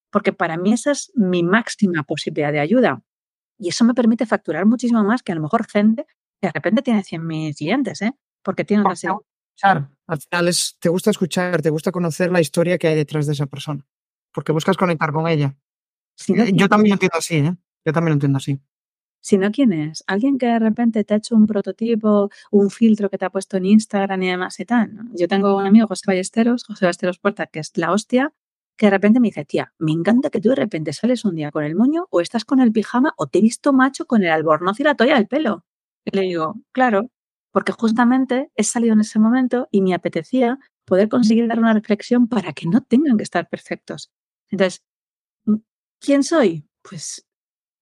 Porque para mí esa es mi máxima posibilidad de ayuda. Y eso me permite facturar muchísimo más que a lo mejor gente que de repente tiene 100.000 clientes, ¿eh? Porque tienen que Escuchar. Al final es, te gusta escuchar, te gusta conocer la historia que hay detrás de esa persona. Porque buscas conectar con ella. Yo también lo entiendo así, ¿eh? Yo también lo entiendo así. Si no, ¿quién es? Alguien que de repente te ha hecho un prototipo, un filtro que te ha puesto en Instagram y demás y tal. Yo tengo un amigo, José Ballesteros, José Ballesteros Puerta, que es la hostia, que de repente me dice, tía, me encanta que tú de repente sales un día con el moño o estás con el pijama o te he visto macho con el albornoz y la toalla del pelo. Y le digo, claro, porque justamente he salido en ese momento y me apetecía poder conseguir dar una reflexión para que no tengan que estar perfectos. Entonces, ¿Quién soy? Pues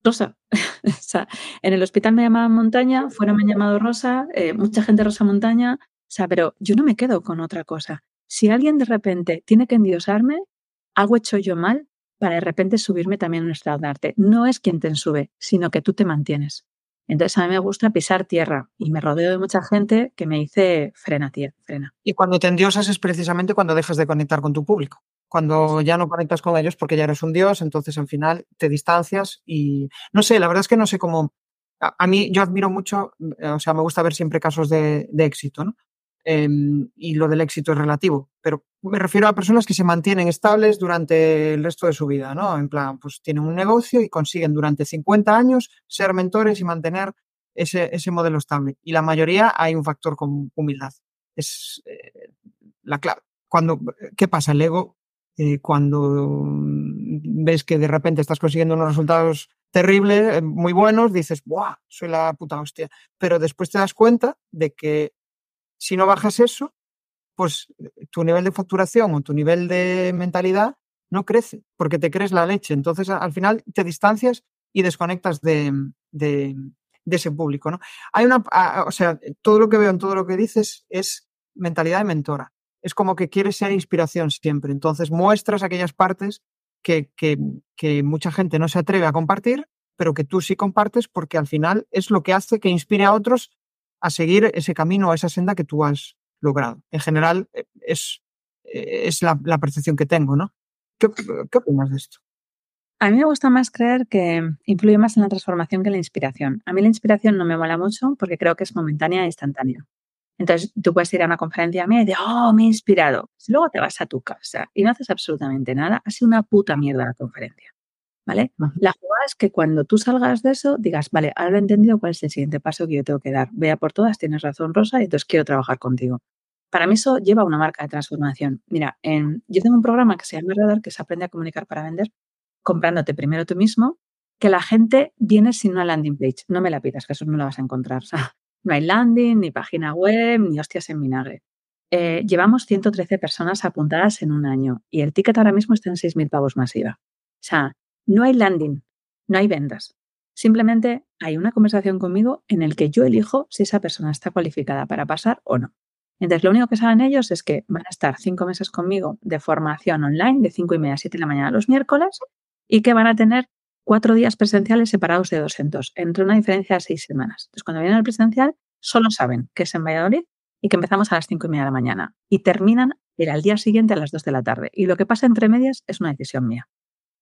Rosa. (laughs) en el hospital me llamaban Montaña, fuera me han llamado Rosa, eh, mucha gente Rosa Montaña, o pero yo no me quedo con otra cosa. Si alguien de repente tiene que endiosarme, algo hecho yo mal para de repente subirme también a un estado de arte. No es quien te sube, sino que tú te mantienes. Entonces a mí me gusta pisar tierra y me rodeo de mucha gente que me dice frena, tía, frena. Y cuando te endiosas es precisamente cuando dejas de conectar con tu público cuando ya no conectas con ellos porque ya eres un dios, entonces al final te distancias y no sé, la verdad es que no sé cómo, a, mí yo admiro mucho, eh, o sea, me gusta ver siempre casos de, éxito, ¿no? Em, y lo del éxito es relativo, pero me refiero a personas que se mantienen estables durante el resto de su vida, ¿no? En plan, pues tienen un negocio y consiguen durante 50 años ser mentores y mantener ese, ese modelo estable. Y la mayoría hay un factor con humildad. Es eh, la clave. Cuando, ¿Qué pasa? El ego eh, cuando ves que de repente estás consiguiendo unos resultados terribles, eh, muy buenos, dices, ¡buah! Soy la puta hostia. Pero después te das cuenta de que si no bajas eso, pues eh, tu nivel de facturación o tu nivel de mentalidad no crece, porque te crees la leche. Entonces, al final te distancias y desconectas de, de, ese público. ¿no? Hay una, o sea, todo lo que veo en todo lo que dices es mentalidad de mentora es como que quieres ser inspiración siempre. Entonces muestras aquellas partes que, que, mucha gente no se atreve a compartir, pero que tú sí compartes porque al final es lo que hace que inspire a otros a seguir ese camino o esa senda que tú has logrado. En general eh, es, eh, es la, percepción que tengo, ¿no? ¿Qué, ¿Qué opinas de esto? A mí me gusta más creer que influye más en la transformación que en la inspiración. A mí la inspiración no me mola mucho porque creo que es momentánea e instantánea. Entonces tú puedes ir a una conferencia mía y decir, oh, me he inspirado. Si luego te vas a tu casa y no haces absolutamente nada, ha sido una puta mierda la conferencia. ¿Vale? La jugada es que cuando tú salgas de eso, digas, vale, ahora he entendido cuál es el siguiente paso que yo tengo que dar. Vea por todas, tienes razón, Rosa, y entonces quiero trabajar contigo. Para mí eso lleva una marca de transformación. Mira, en, yo tengo un programa que se llama Radar, que se aprende a comunicar para vender, comprándote primero tú mismo, que la gente viene sin una landing page. No me la pidas, que eso no lo vas a encontrar. (laughs) No hay landing, ni página web, ni hostias en vinagre. Eh, llevamos 113 personas apuntadas en un año y el ticket ahora mismo está en 6.000 pavos masiva. O sea, no hay landing, no hay ventas. Simplemente hay una conversación conmigo en el que yo elijo si esa persona está cualificada para pasar o no. Entonces, lo único que saben ellos es que van a estar cinco meses conmigo de formación online de 5 y media a 7 de la mañana los miércoles y que van a tener cuatro días presenciales separados de 200, entre una diferencia de seis semanas. Entonces, cuando vienen al presencial, solo saben que es en Valladolid y que empezamos a las cinco y media de la mañana y terminan ir al día siguiente a las 2 de la tarde. Y lo que pasa entre medias es una decisión mía.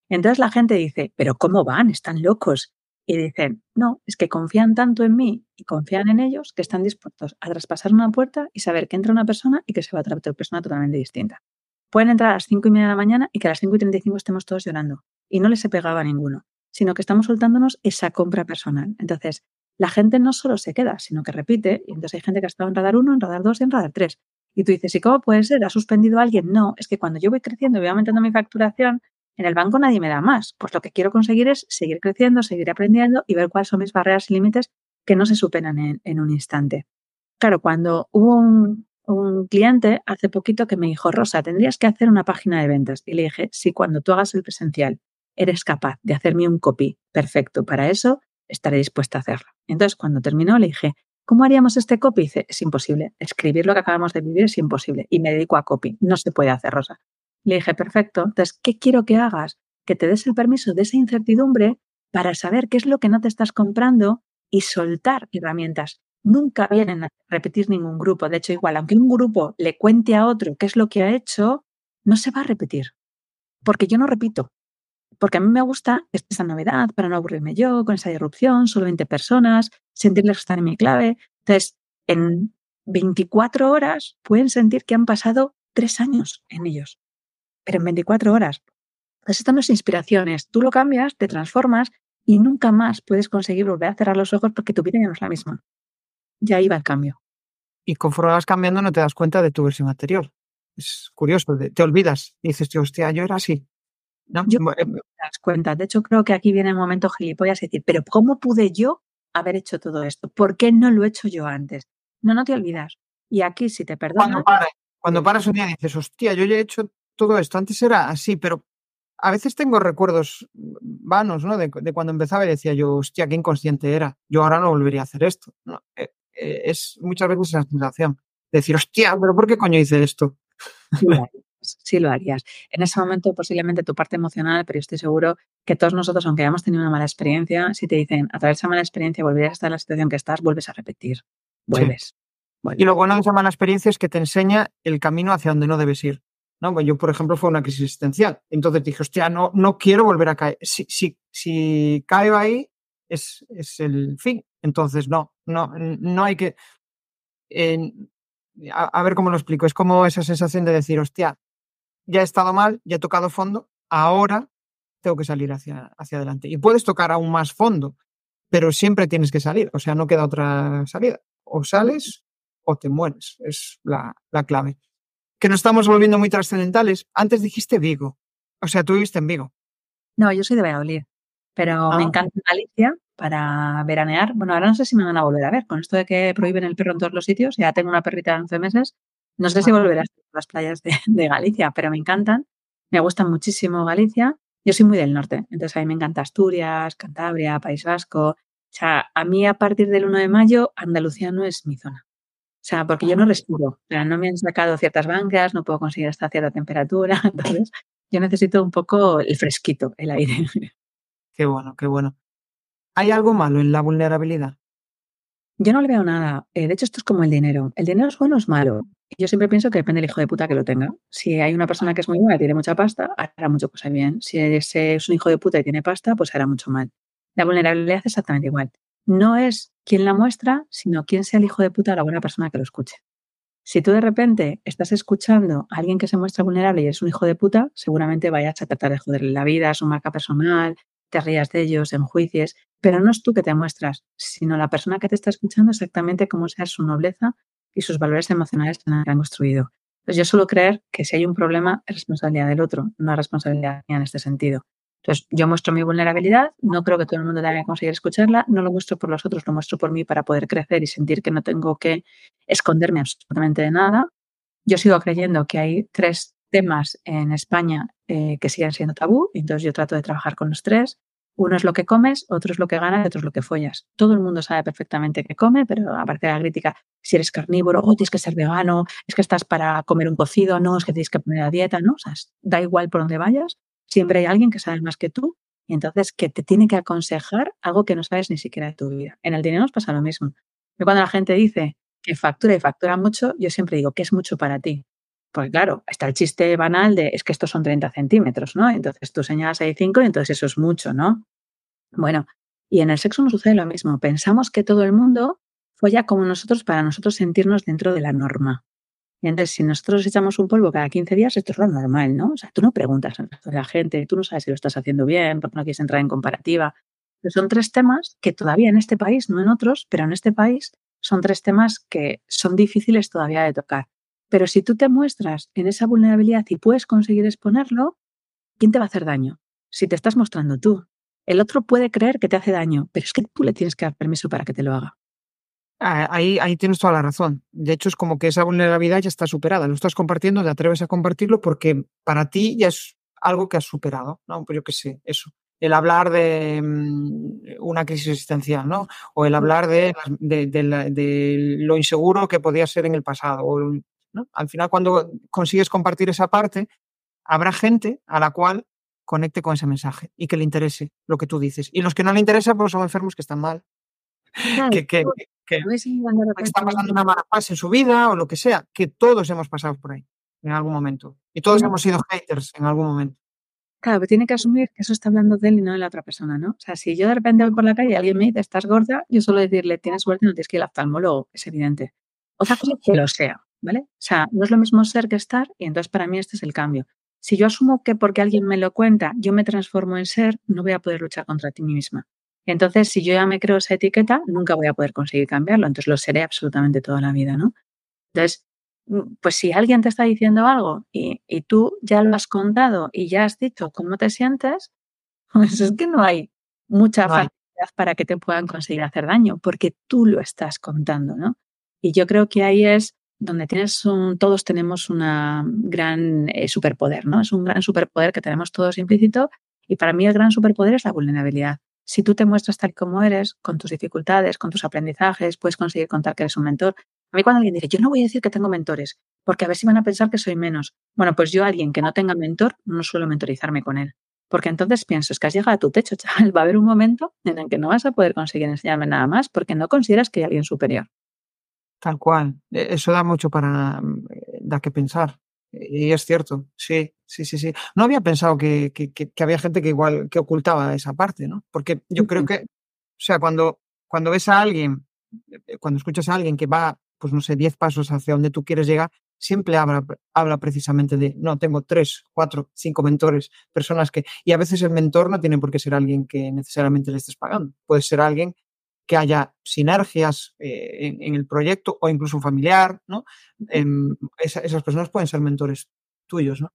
Entonces la gente dice, pero ¿cómo van? Están locos. Y dicen, no, es que confían tanto en mí y confían en ellos que están dispuestos a traspasar una puerta y saber que entra una persona y que se va a otra persona totalmente distinta. Pueden entrar a las 5 y media de la mañana y que a las 5 y 35 estemos todos llorando. Y no les he pegado a ninguno, sino que estamos soltándonos esa compra personal. Entonces, la gente no solo se queda, sino que repite. Y entonces hay gente que ha estado en radar 1, en radar 2 y en radar 3. Y tú dices, ¿y cómo puede ser? ¿Ha suspendido a alguien? No, es que cuando yo voy creciendo y voy aumentando mi facturación, en el banco nadie me da más. Pues lo que quiero conseguir es seguir creciendo, seguir aprendiendo y ver cuáles son mis barreras y límites que no se superan en, un instante. Claro, cuando hubo un, un, cliente hace poquito que me dijo, Rosa, tendrías que hacer una página de ventas. Y le dije, si cuando tú hagas el presencial eres capaz de hacerme un copy perfecto para eso, estaré dispuesta a hacerlo. Entonces, cuando terminó, le dije, ¿cómo haríamos este copy? dice, es imposible. Escribir lo que acabamos de vivir es imposible. Y me dedico a copy. No se puede hacer, Rosa. Le dije, perfecto. Entonces, ¿qué quiero que hagas? Que te des el permiso de esa incertidumbre para saber qué es lo que no te estás comprando y soltar herramientas. Nunca vienen a repetir ningún grupo. De hecho, igual, aunque un grupo le cuente a otro qué es lo que ha hecho, no se va a repetir. Porque yo no repito. Porque a mí me gusta esa novedad para no aburrirme yo con esa disrupción, solo 20 personas, sentirles que están en mi clave. Entonces, en 24 horas pueden sentir que han pasado tres años en ellos, pero en 24 horas. Entonces, esto no es inspiraciones. Tú lo cambias, te transformas y nunca más puedes conseguir volver a cerrar los ojos porque tu vida ya no es la misma. Ya iba el cambio. Y conforme vas cambiando no te das cuenta de tu versión anterior. Es curioso, te olvidas y dices, hostia, yo era así. ¿No? Yo no te das cuenta. De hecho, creo que aquí viene el momento gilipollas y decir, pero ¿cómo pude yo haber hecho todo esto? ¿Por qué no lo he hecho yo antes? No, no te olvidas. Y aquí, si te perdonas... Cuando paras, cuando paras un día y dices, hostia, yo ya he hecho todo esto. Antes era así, pero a veces tengo recuerdos vanos, ¿no? De, cuando empezaba y decía yo, hostia, qué inconsciente era. Yo ahora no volvería a hacer esto. Eh, eh, es muchas veces esa sensación. De decir, hostia, pero ¿por qué coño hice esto? sí lo harías. En ese momento posiblemente tu parte emocional, pero yo estoy seguro que todos nosotros, aunque hayamos tenido una mala experiencia, si te dicen, a través de esa mala experiencia volverías a estar en la situación que estás, vuelves a repetir. Vuelves. Y lo bueno de esa mala experiencia es que te enseña el camino hacia donde no debes ir. ¿no? Yo, por ejemplo, fue una crisis existencial. Entonces dije, hostia, no, no quiero volver a caer. Si, si, si caigo ahí, es, es el fin. Entonces, no, no, no hay que... a, ver cómo lo explico. Es como esa sensación de decir, hostia, ya he estado mal, ya he tocado fondo, ahora tengo que salir hacia, hacia adelante. Y puedes tocar aún más fondo, pero siempre tienes que salir, o sea, no queda otra salida. O sales o te mueres, es la, la clave. Que nos estamos volviendo muy trascendentales. Antes dijiste Vigo, o sea, tú viviste en Vigo. No, yo soy de Valladolid, pero me ah. encanta Galicia para veranear. Bueno, ahora no sé si me van a volver a ver. Con esto de que prohíben el perro en todos los sitios, ya tengo una perrita de 11 meses, no sé si volverás a las playas (laughs) de, Galicia, pero me encantan. Me gusta muchísimo Galicia. Yo soy muy del norte, entonces a mí me encanta Asturias, Cantabria, País Vasco. O sea, a mí a partir del 1 de mayo, Andalucía no es mi zona. O sea, porque yo no respiro. O sea, no me han sacado ciertas bancas, no puedo conseguir hasta cierta temperatura. (laughs) Entonces, yo necesito un poco el fresquito, el aire. (laughs) Qué bueno, qué bueno. ¿Hay algo malo en la vulnerabilidad? Yo no le veo nada. Eh, de hecho, esto es como el dinero. ¿El dinero es bueno o es malo? Yo siempre pienso que depende del hijo de puta que lo tenga. Si hay una persona que es muy buena y tiene mucha pasta, hará mucho cosa bien. Si ese es un hijo de puta y tiene pasta, pues hará mucho mal. La vulnerabilidad es exactamente igual. No es quien la muestra, sino quién sea el hijo de puta o la buena persona que lo escuche. Si tú de repente estás escuchando a alguien que se muestra vulnerable y es un hijo de puta, seguramente vayas a tratar de joderle la vida, su marca personal, te rías de ellos, enjuicies, pero no es tú que te muestras, sino la persona que te está escuchando exactamente cómo sea su nobleza y sus valores emocionales que han construido. Entonces yo suelo creer que si hay un problema es responsabilidad del otro, no responsabilidad mía en este sentido. Entonces yo muestro mi vulnerabilidad, no creo que todo el mundo tenga que conseguir escucharla, no lo muestro por los otros, lo muestro por mí para poder crecer y sentir que no tengo que esconderme absolutamente de nada. Yo sigo creyendo que hay tres temas en España eh, que siguen siendo tabú, entonces yo trato de trabajar con los tres. Uno es lo que comes, otro es lo que ganas otro es lo que follas. Todo el mundo sabe perfectamente qué come, pero aparte de la crítica, si eres carnívoro, oh, tienes que ser vegano, es que estás para comer un cocido, no, es que tienes que poner la dieta, ¿no? O sea, da igual por dónde vayas, siempre hay alguien que sabe más que tú y entonces que te tiene que aconsejar algo que no sabes ni siquiera de tu vida. En el dinero nos pasa lo mismo. Yo cuando la gente dice que factura y factura mucho, yo siempre digo que es mucho para ti. Porque claro, está el chiste banal de es que estos son 30 centímetros, ¿no? Entonces tú señalas ahí 5 y entonces eso es mucho, ¿no? Bueno, y en el sexo nos sucede lo mismo. Pensamos que todo el mundo folla como nosotros para nosotros sentirnos dentro de la norma. Y entonces, si nosotros echamos un polvo cada 15 días, esto es lo normal, ¿no? O sea, tú no preguntas a la gente, tú no sabes si lo estás haciendo bien, porque no quieres entrar en comparativa. Pero son tres temas que todavía en este país, no en otros, pero en este país son tres temas que son difíciles todavía de tocar. Pero si tú te muestras en esa vulnerabilidad y puedes conseguir exponerlo, ¿quién te va a hacer daño? Si te estás mostrando tú. El otro puede creer que te hace daño, pero es que tú le tienes que dar permiso para que te lo haga. Ah, ahí, ahí tienes toda la razón. De hecho, es como que esa vulnerabilidad ya está superada. Lo estás compartiendo, te atreves a compartirlo porque para ti ya es algo que has superado, ¿no? Pues yo qué sé, eso. El hablar de mm, una crisis existencial, ¿no? O el hablar de, de, lo inseguro que podía ser en el pasado. ¿No? Al final, cuando consigues compartir esa parte, habrá gente a la cual conecte con ese mensaje y que le interese lo que tú dices. Y los que no le interesa, pues son enfermos que están mal. que, que, que, está pasando una mala fase en su vida o lo que sea, que todos hemos pasado por ahí en algún momento. Y todos hemos sido haters en algún momento. Claro, pero tiene que asumir que eso está hablando de él y no de la otra persona, ¿no? O sea, si yo de repente voy por la calle y alguien me dice, estás gorda, yo suelo decirle, tienes suerte, no tienes que ir al oftalmólogo, es evidente. Otra cosa que lo sea, ¿vale? O sea, no es lo mismo ser que estar y entonces para mí este es el cambio. Si yo asumo que porque alguien me lo cuenta, yo me transformo en ser, no voy a poder luchar contra ti misma. Entonces, si yo ya me creo esa etiqueta, nunca voy a poder conseguir cambiarlo. Entonces, lo seré absolutamente toda la vida, ¿no? Entonces, mm, pues si alguien te está diciendo algo y, tú ya lo has contado y ya has dicho cómo te sientes, (laughs) pues es que no hay mucha facilidad para que te puedan conseguir hacer daño, porque tú lo estás contando, ¿no? Y yo creo que ahí es donde tienes un, todos tenemos un gran eh, superpoder, ¿no? Es un gran superpoder que tenemos todos implícito y para mí el gran superpoder es la vulnerabilidad. Si tú te muestras tal como eres, con tus dificultades, con tus aprendizajes, puedes conseguir contar que eres un mentor. A mí cuando alguien dice, yo no voy a decir que tengo mentores, porque a ver si van a pensar que soy menos. Bueno, pues yo alguien que no tenga mentor, no suelo mentorizarme con él. Porque entonces pienso, es que has llegado a tu techo, chaval. Va a haber un momento en el que no vas a poder conseguir enseñarme nada más porque no consideras que hay alguien superior. Tal cual. E, eso da mucho para mm, dar que pensar. Y es cierto, sí, sí, sí, sí. No había pensado que, que, que, había gente que igual que ocultaba esa parte, ¿no? Porque yo creo que, o sea, cuando, cuando ves a alguien, eh, cuando escuchas a alguien que va, pues no sé, 10 pasos hacia donde tú quieres llegar, siempre habla, habla precisamente de, no, tengo tres, cuatro, cinco mentores, personas que, y a veces el mentor no tiene por qué ser alguien que necesariamente le estés pagando, puede ser alguien que haya sinergias eh, en, el proyecto o incluso un familiar, ¿no? Em, esas personas pueden ser mentores tuyos, ¿no?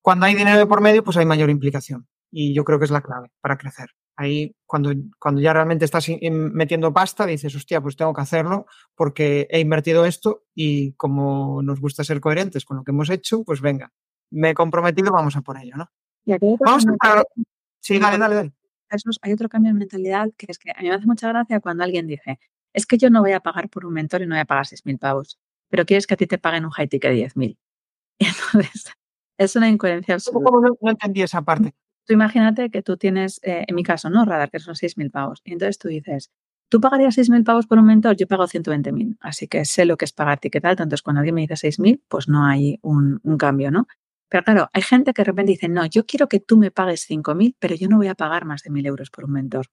Cuando hay dinero de por medio, pues hay mayor implicación y yo creo que es la clave para crecer. Ahí, cuando, cuando ya realmente estás metiendo pasta, dices, hostia, pues tengo que hacerlo porque he invertido esto y como nos gusta ser coherentes con lo que hemos hecho, pues venga, me he comprometido, vamos a por ello, ¿no? Vamos a... Sí, dale, dale, dale hay otro cambio de mentalidad que es que a mí me hace mucha gracia cuando alguien dice, es que yo no voy a pagar por un mentor y no voy a pagar 6.000 pavos, pero quieres que a ti te paguen un high ticket de 10.000. (laughs) Entonces, es una incoherencia absoluta. No, entendí esa parte. Tú imagínate que tú tienes, eh, en mi caso, ¿no? Radar, que son 6.000 pavos. Y entonces tú dices, ¿tú pagarías 6.000 pavos por un mentor? Yo pago 120.000. Así que sé lo que es pagar ticket alto. Entonces, cuando alguien me dice 6.000, pues no hay un, un cambio, ¿no? Pero claro, hay gente que de repente dice, no, yo quiero que tú me pagues 5.000, pero yo no voy a pagar más de 1.000 euros por un mentor.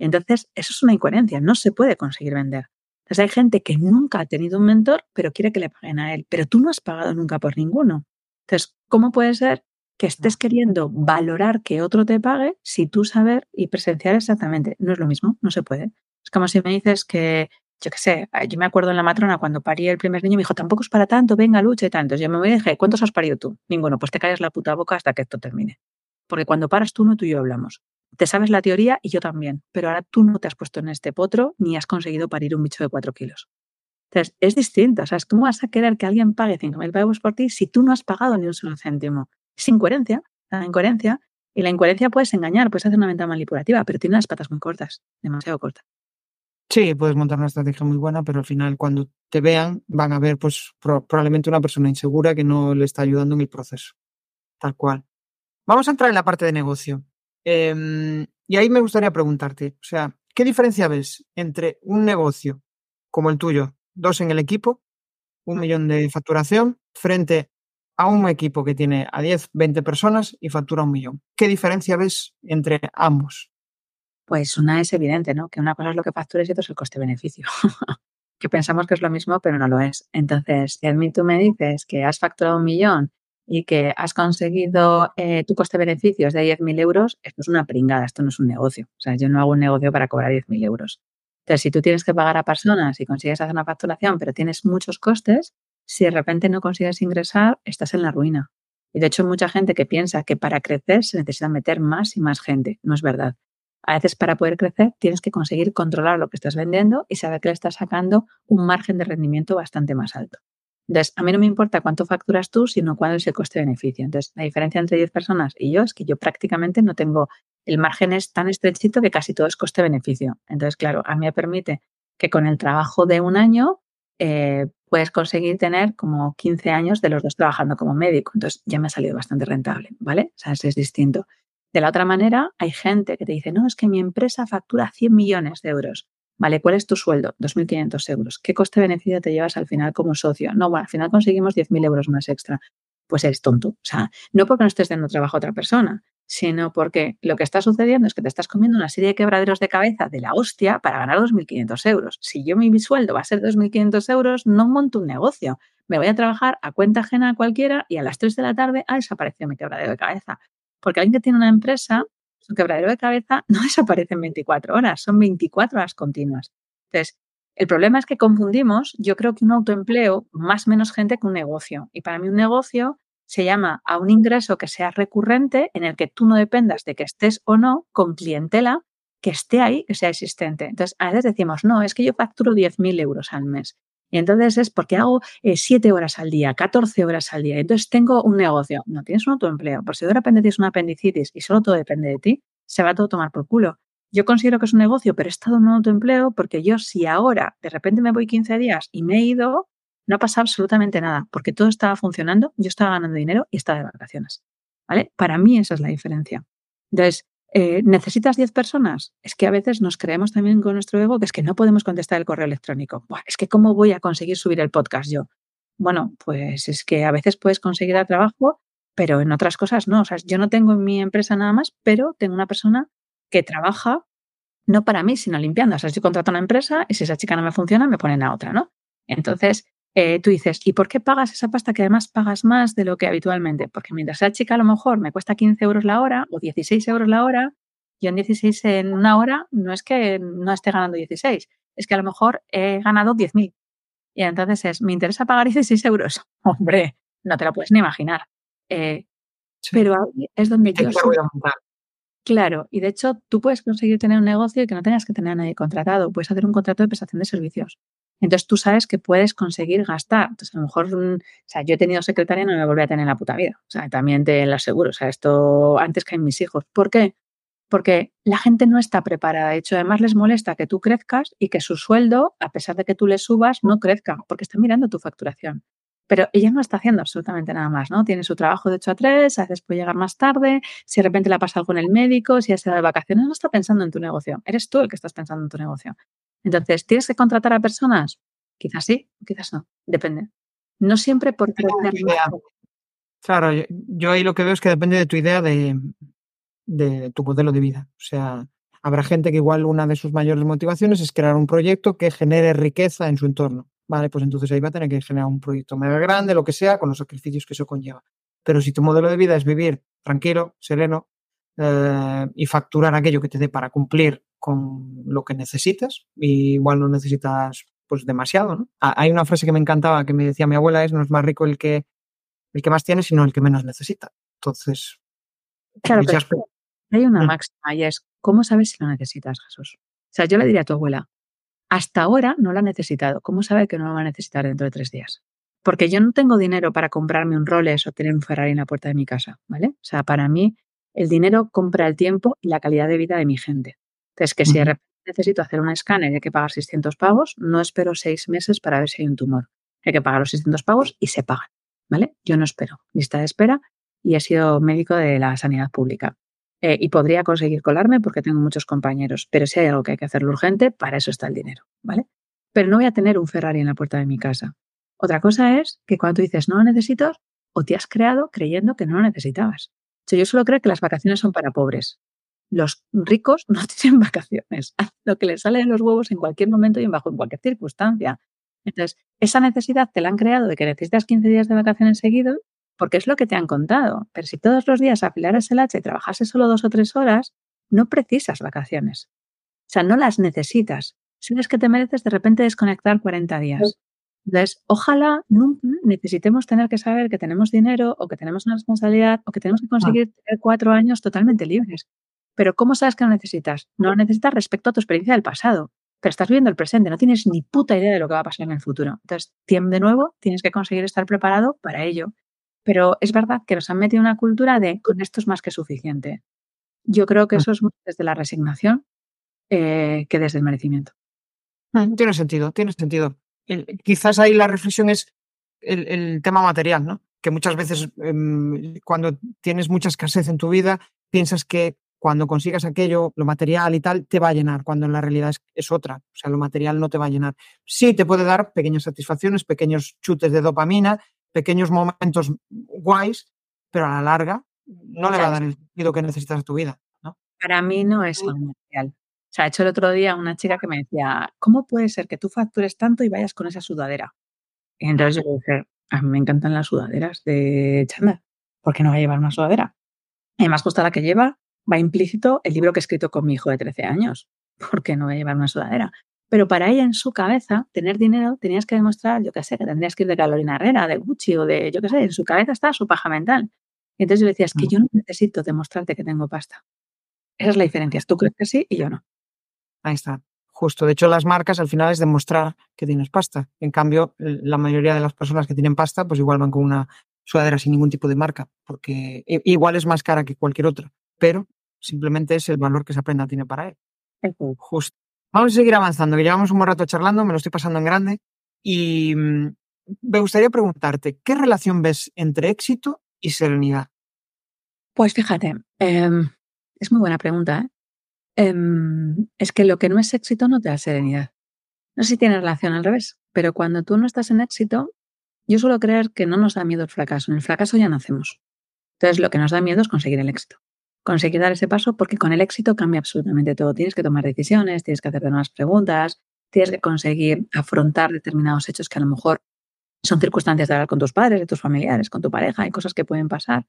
entonces, eso es una incoherencia, no se puede conseguir vender. Entonces, hay gente que nunca ha tenido un mentor, pero quiere que le paguen a él, pero tú no has pagado nunca por ninguno. Entonces, ¿cómo puede ser que estés queriendo valorar que otro te pague si tú saber y presenciar exactamente? No es lo mismo, no se puede. Es como si me dices que yo qué sé, yo me acuerdo en la matrona cuando parí el primer niño, me dijo, tampoco es para tanto, venga, lucha y tanto. Yo me dije, ¿cuántos has parido tú? Ninguno, pues te callas la puta boca hasta que esto termine. Porque cuando paras tú, no tú y yo hablamos. Te sabes la teoría y yo también, pero ahora tú no te has puesto en este potro ni has conseguido parir un bicho de cuatro kilos. Entonces, es distinto. O ¿cómo vas a querer que alguien pague 5.000 euros por ti si tú no has pagado ni un solo céntimo? Es incoherencia, la incoherencia. Y la incoherencia puedes engañar, puedes hacer una venta manipulativa, pero tiene las patas muy cortas, demasiado cortas. Sí, puedes montar una estrategia muy buena, pero al final cuando te vean van a ver pues probablemente una persona insegura que no le está ayudando en el proceso. Tal cual. Vamos a entrar en la parte de negocio. Em, y ahí me gustaría preguntarte, o sea, ¿qué diferencia ves entre un negocio como el tuyo, dos en el equipo, un millón de facturación, frente a un equipo que tiene a 10, 20 personas y factura un millón. ¿Qué diferencia ves entre ambos? Pues una es evidente, ¿no? Que una cosa es lo que factures y otra es el coste-beneficio. (laughs) que pensamos que es lo mismo, pero no lo es. Entonces, si a mí tú me dices que has facturado un millón y que has conseguido eh, tu coste-beneficio es de 10.000 euros, esto es una pringada, esto no es un negocio. O sea, yo no hago un negocio para cobrar 10.000 euros. Entonces, si tú tienes que pagar a personas y consigues hacer una facturación, pero tienes muchos costes, si de repente no consigues ingresar, estás en la ruina. Y de hecho, mucha gente que piensa que para crecer se necesita meter más y más gente. No es verdad. A veces para poder crecer tienes que conseguir controlar lo que estás vendiendo y saber que le estás sacando un margen de rendimiento bastante más alto. Entonces, a mí no me importa cuánto facturas tú, sino cuál es el coste-beneficio. Entonces, la diferencia entre 10 personas y yo es que yo prácticamente no tengo, el margen es tan estrechito que casi todo es coste-beneficio. Entonces, claro, a mí me permite que con el trabajo de un año eh, puedes conseguir tener como 15 años de los dos trabajando como médico. Entonces, ya me ha salido bastante rentable, ¿vale? O sea, es distinto. De la otra manera, hay gente que te dice, no, es que mi empresa factura 100 millones de euros. Vale, ¿cuál es tu sueldo? 2.500 euros. ¿Qué coste-beneficio te llevas al final como socio? No, bueno, al final conseguimos 10.000 euros más extra. Pues eres tonto. O sea, no porque no estés dando trabajo a otra persona, sino porque lo que está sucediendo es que te estás comiendo una serie de quebraderos de cabeza de la hostia para ganar 2.500 euros. Si yo mi sueldo va a ser 2.500 euros, no monto un negocio. Me voy a trabajar a cuenta ajena a cualquiera y a las 3 de la tarde ha desaparecido mi quebradero de cabeza. Porque alguien que tiene una empresa su quebradero de cabeza (laughs) no desaparece en 24 horas, son 24 horas continuas. Entonces, el problema es que confundimos, yo creo que un autoempleo más menos gente que un negocio. Y para mí un negocio se llama a un ingreso que sea recurrente, en el que tú no dependas de que estés o no con clientela que esté ahí, que sea existente. Entonces, a veces decimos, no, es que yo facturo 10.000 euros al mes. Y entonces es porque hago eh, siete horas al día, 14 horas al día. Entonces tengo un negocio. No tienes un autoempleo. Por si de repente tienes una apendicitis y solo todo depende de ti, se va a todo tomar por culo. Yo considero que es un negocio, pero he estado en un autoempleo porque yo si ahora de repente me voy 15 días y me he ido, no ha pasado absolutamente nada, porque todo estaba funcionando, yo estaba ganando dinero y estaba de vacaciones. ¿Vale? Para mí esa es la diferencia. Entonces, eh, ¿Necesitas 10 personas? Es que a veces nos creemos también con nuestro ego que es que no podemos contestar el correo electrónico. es que ¿cómo voy a conseguir subir el podcast yo? Bueno, pues es que a veces puedes conseguir el trabajo, pero en otras cosas no. O sea, yo no tengo en mi empresa nada más, pero tengo una persona que trabaja no para mí, sino limpiando. O sea, yo contrato a una empresa y si esa chica no me funciona, me ponen a otra, ¿no? Entonces, eh, tú dices, ¿y por qué pagas esa pasta que además pagas más de lo que habitualmente? Porque mientras esa chica a lo mejor me cuesta 15 euros la hora o 16 euros la hora, yo en 16 en una hora no es que no esté ganando 16, es que a lo mejor he ganado 10.000. Y entonces es, ¿me interesa pagar (laughs) 16 euros? Hombre, no te lo puedes ni imaginar. Eh, pero es donde yo... Claro, y de hecho tú puedes conseguir tener un negocio y que no tengas que tener a nadie contratado. Puedes hacer un contrato de prestación de servicios. Entonces tú sabes que puedes conseguir gastar. Entonces a lo mejor, mm, o sea, yo he tenido secretaria y no me volví a tener en la puta vida. O sea, también te lo aseguro. O sea, esto antes que en mis hijos. ¿Por qué? Porque la gente no está preparada. De hecho, además les molesta que tú crezcas y que su sueldo, a pesar de que tú le subas, no crezca, porque está mirando tu facturación. Pero ella no está haciendo absolutamente nada más, ¿no? Tiene su trabajo de 8 a 3, a veces puede llegar más tarde, si de repente le pasa algo en el médico, si ya se de vacaciones, no está pensando en tu negocio. Eres tú el que estás pensando en tu negocio. Entonces, ¿tienes que contratar a personas? Quizás sí, quizás no, depende. No siempre por crecer. Claro, yo, ahí lo que veo es que depende de tu idea de, de tu modelo de vida. O sea, habrá gente que igual una de sus mayores motivaciones es crear un proyecto que genere riqueza en su entorno. Vale, pues entonces ahí va a tener que generar un proyecto mega grande, lo que sea, con los sacrificios que eso conlleva. Pero si tu modelo de vida es vivir tranquilo, sereno eh, y facturar aquello que te dé para cumplir con lo que necesitas, y igual no necesitas pues demasiado, ¿no? Hay una frase que me encantaba que me decía mi abuela es no es más rico el que el que más tiene, sino el que menos necesita. Entonces, claro, pero hay una mm. máxima y es ¿cómo sabes si lo necesitas, Jesús? O sea, yo le diría a tu abuela, hasta ahora no lo ha necesitado. ¿Cómo sabe que no lo va a necesitar dentro de tres días? Porque yo no tengo dinero para comprarme un Rolex o tener un Ferrari en la puerta de mi casa, ¿vale? O sea, para mí el dinero compra el tiempo y la calidad de vida de mi gente. Entonces, que si de repente necesito hacer un escáner y hay que pagar 600 pavos, no espero seis meses para ver si hay un tumor. Hay que pagar los 600 pavos y se pagan, ¿vale? Yo no espero. Lista de espera y he sido médico de la sanidad pública. Eh, y podría conseguir colarme porque tengo muchos compañeros, pero si hay algo que hay que hacerlo urgente, para eso está el dinero, ¿vale? Pero no voy a tener un Ferrari en la puerta de mi casa. Otra cosa es que cuando tú dices no lo necesito, o te has creado creyendo que no lo necesitabas. yo solo creo que las vacaciones son para pobres. Los ricos (laughs) no tienen vacaciones. (laughs) Lo que les sale de los huevos en cualquier momento y bajo en cualquier circunstancia. Entonces, esa necesidad te la han creado de que necesitas 15 días de vacaciones seguidos porque es lo que te han contado. Pero si todos los días afilaras el hacha y trabajases solo dos o tres horas, no precisas vacaciones. O sea, no las necesitas. Si es que te mereces de repente desconectar 40 días. Entonces, ojalá nunca necesitemos tener que saber que tenemos dinero o que tenemos una responsabilidad o que tenemos que conseguir tener cuatro años totalmente libres. Pero ¿cómo sabes que lo necesitas? No lo necesitas respecto a tu experiencia del pasado, pero estás viviendo el presente, no tienes ni puta idea de lo que va a pasar en el futuro. Entonces, de nuevo, tienes que conseguir estar preparado para ello. Pero es verdad que nos han metido una cultura de con esto es más que suficiente. Yo creo que mm. eso es desde la resignación eh, que desde el merecimiento. Mm, tiene sentido, tiene sentido. quizás ahí la reflexión es el, tema material, ¿no? Que muchas veces em, cuando tienes mucha escasez en tu vida, piensas que cuando consigas aquello, lo material y tal, te va a llenar, cuando en la realidad es, es, otra. O sea, lo material no te va a llenar. Sí, te puede dar pequeñas satisfacciones, pequeños chutes de dopamina, pequeños momentos guays, pero a la larga no le va a dar el sentido que necesitas en tu vida. ¿no? Para mí no es material. O sea, he hecho el otro día una chica que me decía, ¿cómo puede ser que tú factures tanto y vayas con esa sudadera? Y entonces yo le dije, a mí me encantan las sudaderas de Chandler. ¿Por qué no va a llevar una sudadera? Y más justo la que lleva, va implícito el libro que he escrito con mi hijo de 13 años. ¿Por qué no va a llevar una sudadera? Pero para ella, en su cabeza, tener dinero, tenías que demostrar, yo qué sé, que tendrías que ir de Carolina Herrera, de Gucci o de, yo qué sé, en su cabeza está su paja mental. Y entonces yo le decía, es que yo no necesito demostrarte que tengo pasta. Esa es la diferencia. Tú crees que sí y yo no. Ahí está. Justo. De hecho, las marcas al final es demostrar que tienes pasta. En cambio, la mayoría de las personas que tienen pasta, pues igual van con una sudadera sin ningún tipo de marca, porque igual es más cara que cualquier otra, pero simplemente es el valor que esa prenda tiene para él. Justo. Vamos a seguir avanzando, que llevamos un buen rato charlando, me lo estoy pasando en grande. Y mm, me gustaría preguntarte, ¿qué relación ves entre éxito y serenidad? Pues fíjate, em, es muy buena pregunta. ¿eh? Em, es que lo que no es éxito no te da serenidad. No sé si tiene relación al revés, pero cuando tú no estás en éxito, yo suelo creer que no nos da miedo el fracaso. En el fracaso ya nacemos. Entonces, lo que nos da miedo es conseguir el éxito conseguir dar ese paso porque con el éxito cambia absolutamente todo. Tienes que tomar decisiones, tienes que hacerte nuevas preguntas, tienes que conseguir afrontar determinados hechos que a lo mejor son circunstancias de hablar con tus padres, de tus familiares, con tu pareja, hay cosas que pueden pasar.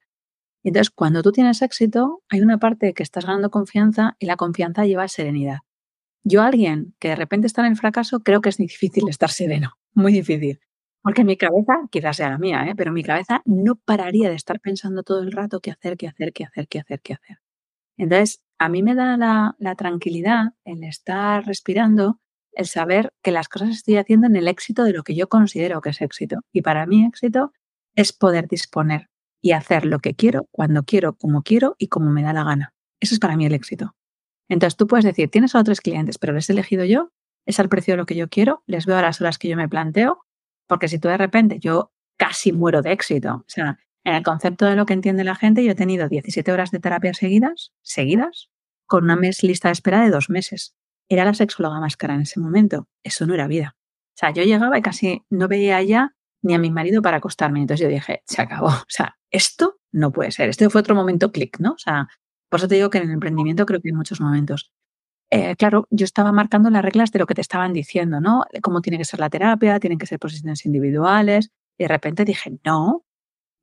Y entonces, cuando tú tienes éxito, hay una parte que estás ganando confianza y la confianza lleva serenidad. Yo, alguien que de repente está en el fracaso, creo que es difícil estar sereno, muy difícil. Porque mi cabeza, quizás sea la mía, ¿eh? pero mi cabeza no pararía de estar pensando todo el rato qué hacer, qué hacer, qué hacer, qué hacer, qué hacer. Entonces, a mí me da la, la tranquilidad el estar respirando, el saber que las cosas estoy haciendo en el éxito de lo que yo considero que es éxito. Y para mí éxito es poder disponer y hacer lo que quiero, cuando quiero, como quiero y como me da la gana. Eso es para mí el éxito. Entonces tú puedes decir, tienes a otros clientes, pero les he elegido yo, es al precio de lo que yo quiero, les veo a las horas que yo me planteo porque si tú de repente, yo casi muero de éxito. O sea, en el concepto de lo que entiende la gente, yo he tenido 17 horas de terapia seguidas, seguidas, con una mes lista de espera de dos meses. Era la sexóloga más cara en ese momento. Eso no era vida. O sea, yo llegaba y casi no veía ya ni a mi marido para acostarme. Entonces yo dije, se acabó. O sea, esto no puede ser. Este fue otro momento clic, ¿no? O sea, por eso te digo que en el emprendimiento creo que hay muchos momentos. Eh, claro, yo estaba marcando las reglas de lo que te estaban diciendo, ¿no? Cómo tiene que ser la terapia, tienen que ser posiciones individuales. Y de repente dije, no,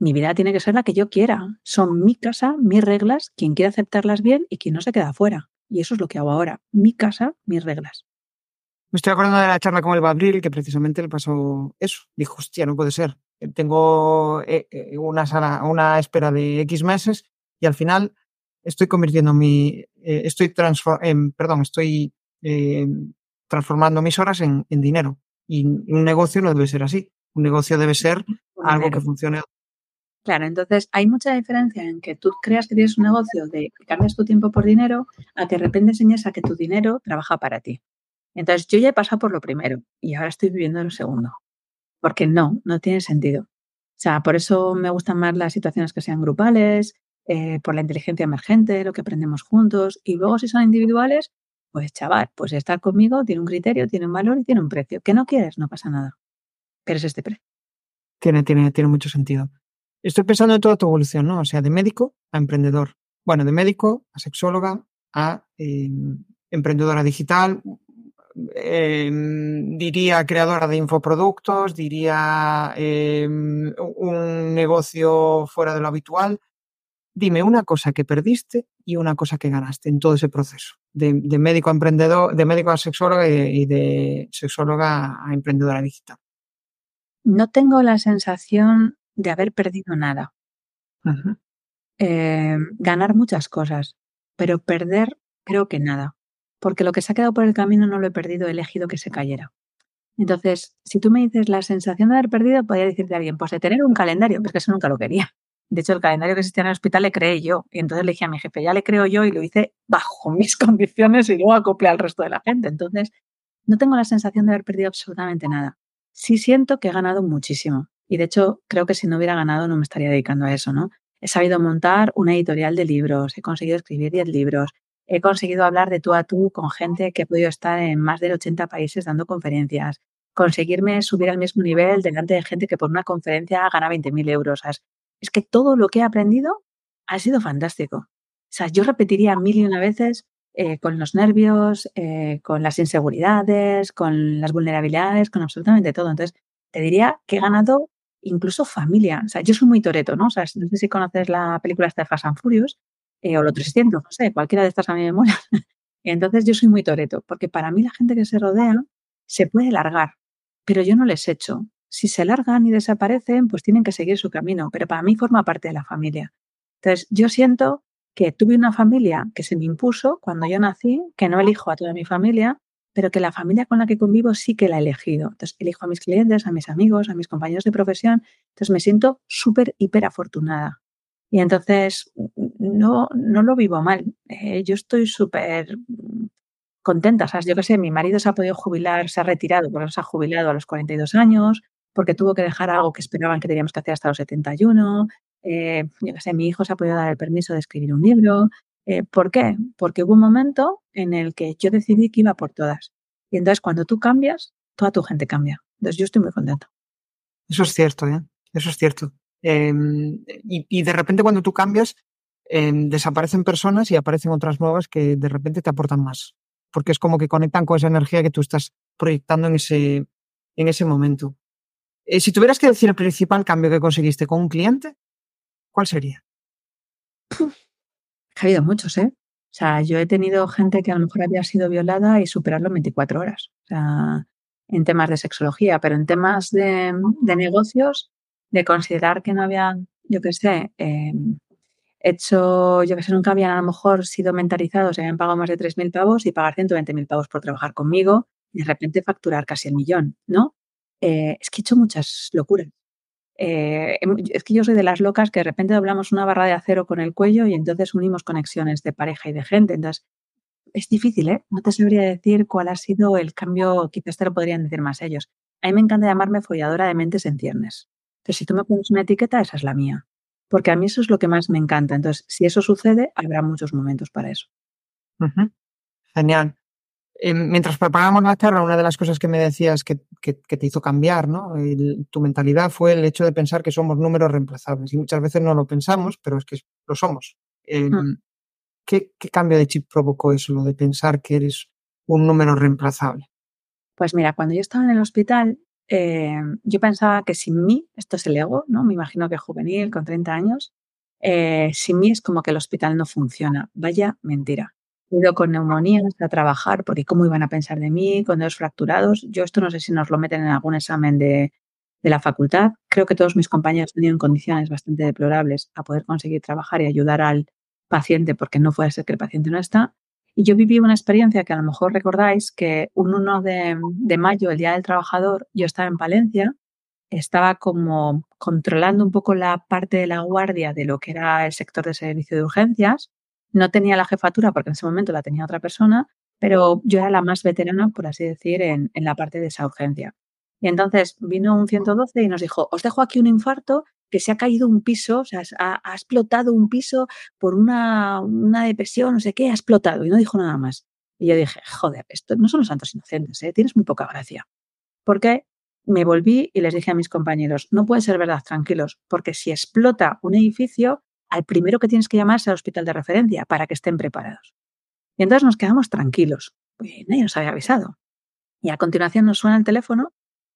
mi vida tiene que ser la que yo quiera. Son mi casa, mis reglas, quien quiera aceptarlas bien y quien no se queda afuera. Y eso es lo que hago ahora. Mi casa, mis reglas. Me estoy acordando de la charla con el Babril, que precisamente le pasó eso. Dijo, hostia, no puede ser. Tengo eh, eh, una, una espera de X meses y al final estoy convirtiendo mi, eh, estoy em, perdón, estoy eh, transformando mis horas en, dinero. Y un negocio no debe ser así. Un negocio debe ser algo que funcione. Claro, entonces hay mucha diferencia en que tú creas que tienes un negocio de que cambias tu tiempo por dinero a que de repente enseñes a que tu dinero trabaja para ti. Entonces yo ya he pasado por lo primero y ahora estoy viviendo lo segundo. Porque no, no tiene sentido. O sea, por eso me gustan más las situaciones que sean grupales, eh, por la inteligencia emergente, lo que aprendemos juntos. Y luego si son individuales, pues chaval, pues estar conmigo tiene un criterio, tiene un valor y tiene un precio. Que no quieres, no pasa nada. Pero es este precio. Tiene, tiene, tiene mucho sentido. Estoy pensando en toda tu evolución, ¿no? O sea, de médico a emprendedor. Bueno, de médico a sexóloga a em, emprendedora digital, em, diría creadora de infoproductos, diría em, un negocio fuera de lo habitual. Dime una cosa que perdiste y una cosa que ganaste en todo ese proceso, de, médico a emprendedor, de médico a sexóloga y, de sexóloga a emprendedora digital. No tengo la sensación de haber perdido nada. ganar muchas cosas, pero perder creo que nada, porque lo que se ha quedado por el camino no lo he perdido, he elegido que se cayera. Entonces, si tú me dices la sensación de haber perdido, podría decirte a alguien, pues de tener un calendario, porque eso nunca lo quería. De hecho, el calendario que existía en el hospital le creé yo. Y entonces le dije a mi jefe, ya le creo yo y lo hice bajo (laughs) mis condiciones y luego acoplé al resto de la gente. Entonces, no tengo la sensación de haber perdido absolutamente nada. Sí siento que he ganado muchísimo. Y de hecho, creo que si no hubiera ganado no me estaría dedicando a eso, ¿no? He sabido montar una editorial de libros, he conseguido escribir 10 libros, he conseguido hablar de tú a tú con gente que ha podido estar en más de 80 países dando conferencias, conseguirme subir al mismo nivel delante de gente que por una conferencia gana 20.000 euros. Es que todo lo que he aprendido ha sido fantástico. O sea, yo repetiría mil y una veces eh, con los nervios, eh, con las inseguridades, con las vulnerabilidades, con absolutamente todo. Entonces, te diría que he ganado incluso familia. O sea, yo soy muy toreto, ¿no? O sea, no sé si conoces la película esta de Fast Furious, eh, o lo 300, no sé, cualquiera de estas a mí me mola. (laughs) Entonces yo soy muy toreto, porque para mí la gente que se rodea se puede largar, pero yo no les echo. Si se largan y desaparecen, pues tienen que seguir su camino, pero para mí forma parte de la familia. Entonces yo siento que tuve una familia que se me impuso cuando yo nací, que no elijo a toda mi familia, pero que la familia con la que convivo sí que la he elegido. Entonces elijo a mis clientes, a mis amigos, a mis compañeros de profesión. Entonces me siento súper, hiper afortunada. Y entonces no, no lo vivo mal. Eh, yo estoy súper contenta. O sea, yo qué sé, mi marido se ha podido jubilar, se ha retirado, porque se ha jubilado a los 42 años, porque tuvo que dejar algo que esperaban que teníamos que hacer hasta los 71. Eh, yo qué sé, mi hijo se ha podido dar el permiso de escribir un libro. Eh, ¿Por qué? Porque hubo un momento en el que yo decidí que iba por todas. Y entonces cuando tú cambias, toda tu gente cambia. Entonces yo estoy muy contenta. Eso es cierto, ¿eh? Eso es cierto. Em, y, de repente cuando tú cambias, em, desaparecen personas y aparecen otras nuevas que de repente te aportan más. Porque es como que conectan con esa energía que tú estás proyectando en ese, en ese momento. Eh, si tuvieras que decir el principal cambio que conseguiste con un cliente, ¿cuál sería? Ha habido muchos, ¿eh? O sea, yo he tenido gente que a lo mejor había sido violada y superarlo en 24 horas. O sea, en temas de sexología, pero en temas de, negocios, de considerar que no habían, yo qué sé, em, hecho, yo que sé, nunca habían a lo mejor sido mentalizados, habían pagado más de 3.000 pavos y pagar 120.000 pavos por trabajar conmigo y de repente facturar casi el millón, ¿no? Eh, es que he hecho muchas locuras. Eh, em, es que yo soy de las locas que de repente doblamos una barra de acero con el cuello y entonces unimos conexiones de pareja y de gente. Entonces, es difícil, ¿eh? No te sabría decir cuál ha sido el cambio, quizás te lo podrían decir más ellos. A mí me encanta llamarme folladora de mentes en ciernes. Entonces, si tú me pones una etiqueta, esa es la mía. Porque a mí eso es lo que más me encanta. Entonces, si eso sucede, habrá muchos momentos para eso. Genial. Eh, mientras preparábamos la charla, una de las cosas que me decías que, te hizo cambiar ¿no? tu mentalidad fue el hecho de pensar que somos números reemplazables. Y muchas veces no lo pensamos, pero es que lo somos. Em, mm. ¿qué, ¿Qué cambio de chip provocó eso, lo de pensar que eres un número reemplazable? Pues mira, cuando yo estaba en el hospital, eh, yo pensaba que sin mí, esto es el ego, ¿no? Me imagino que juvenil, con 30 años, eh, sin mí es como que el hospital no funciona. Vaya mentira. Ido con neumonías a trabajar porque cómo iban a pensar de mí, con dedos fracturados. Yo esto no sé si nos lo meten en algún examen de, de la facultad. Creo que todos mis compañeros en condiciones bastante deplorables a poder conseguir trabajar y ayudar al paciente porque no puede ser que el paciente no está. Y yo viví una experiencia que a lo mejor recordáis que un 1 de, mayo, el Día del Trabajador, yo estaba en Palencia, estaba como controlando un poco la parte de la guardia de lo que era el sector de servicio de urgencias. No tenía la jefatura porque en ese momento la tenía otra persona, pero yo era la más veterana, por así decir, en, en la parte de esa urgencia. Y entonces vino un 112 y nos dijo, os dejo aquí un infarto que se ha caído un piso, o sea, ha, explotado un piso por una, una, depresión, no sé qué, ha explotado y no dijo nada más. Y yo dije, joder, esto no son los santos inocentes, ¿eh? tienes muy poca gracia. ¿Por qué? me volví y les dije a mis compañeros, no puede ser verdad, tranquilos, porque si explota un edificio, al primero que tienes que llamar es al hospital de referencia para que estén preparados. Y entonces nos quedamos tranquilos, pues nadie nos había avisado. Y a continuación nos suena el teléfono.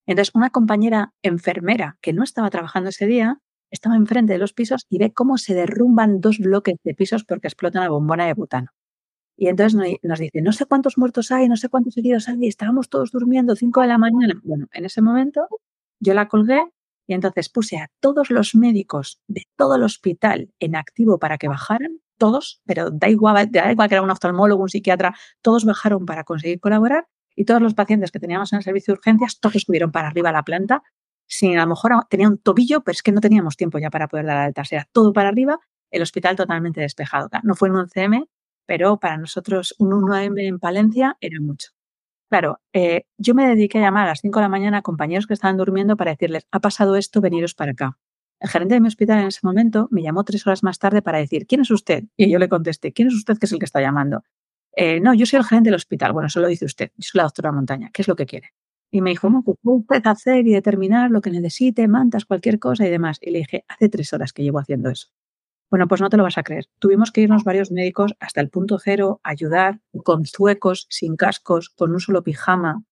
Entonces una compañera enfermera que no estaba trabajando ese día estaba enfrente de los pisos y ve cómo se derrumban dos bloques de pisos porque explota una bombona de butano. Y entonces nos dice, no sé cuántos muertos hay, no sé cuántos heridos hay, estábamos todos durmiendo, 5 de la mañana. Bueno, en ese momento yo la colgué y entonces puse a todos los médicos de todo el hospital en activo para que bajaran, todos, pero da igual, da igual que era un oftalmólogo, un psiquiatra, todos bajaron para conseguir colaborar y todos los pacientes que teníamos en el servicio de urgencias, todos subieron para arriba a la planta. Si a lo mejor tenía un tobillo, pero es que no teníamos tiempo ya para poder dar alta. Sea, todo para arriba, el hospital totalmente despejado. No fue en un CM, pero para nosotros un 1M en Palencia era mucho. Claro, eh, yo me dediqué a llamar a las 5 de la mañana a compañeros que estaban durmiendo para decirles, ha pasado esto, veniros para acá. El gerente de mi hospital en ese momento me llamó tres horas más tarde para decir, ¿quién es usted? Y yo le contesté, ¿quién es usted que es el que está llamando? Eh, no, yo soy el gerente del hospital. Bueno, eso lo dice usted. Yo soy la doctora Montaña. ¿Qué es lo que quiere? Y me dijo, pues puede hacer y determinar lo que necesite, mantas, cualquier cosa y demás. Y le dije, hace tres horas que llevo haciendo eso. Bueno, pues no te lo vas a creer. Tuvimos que irnos varios médicos hasta el punto cero, ayudar con zuecos, sin cascos, con un solo pijama.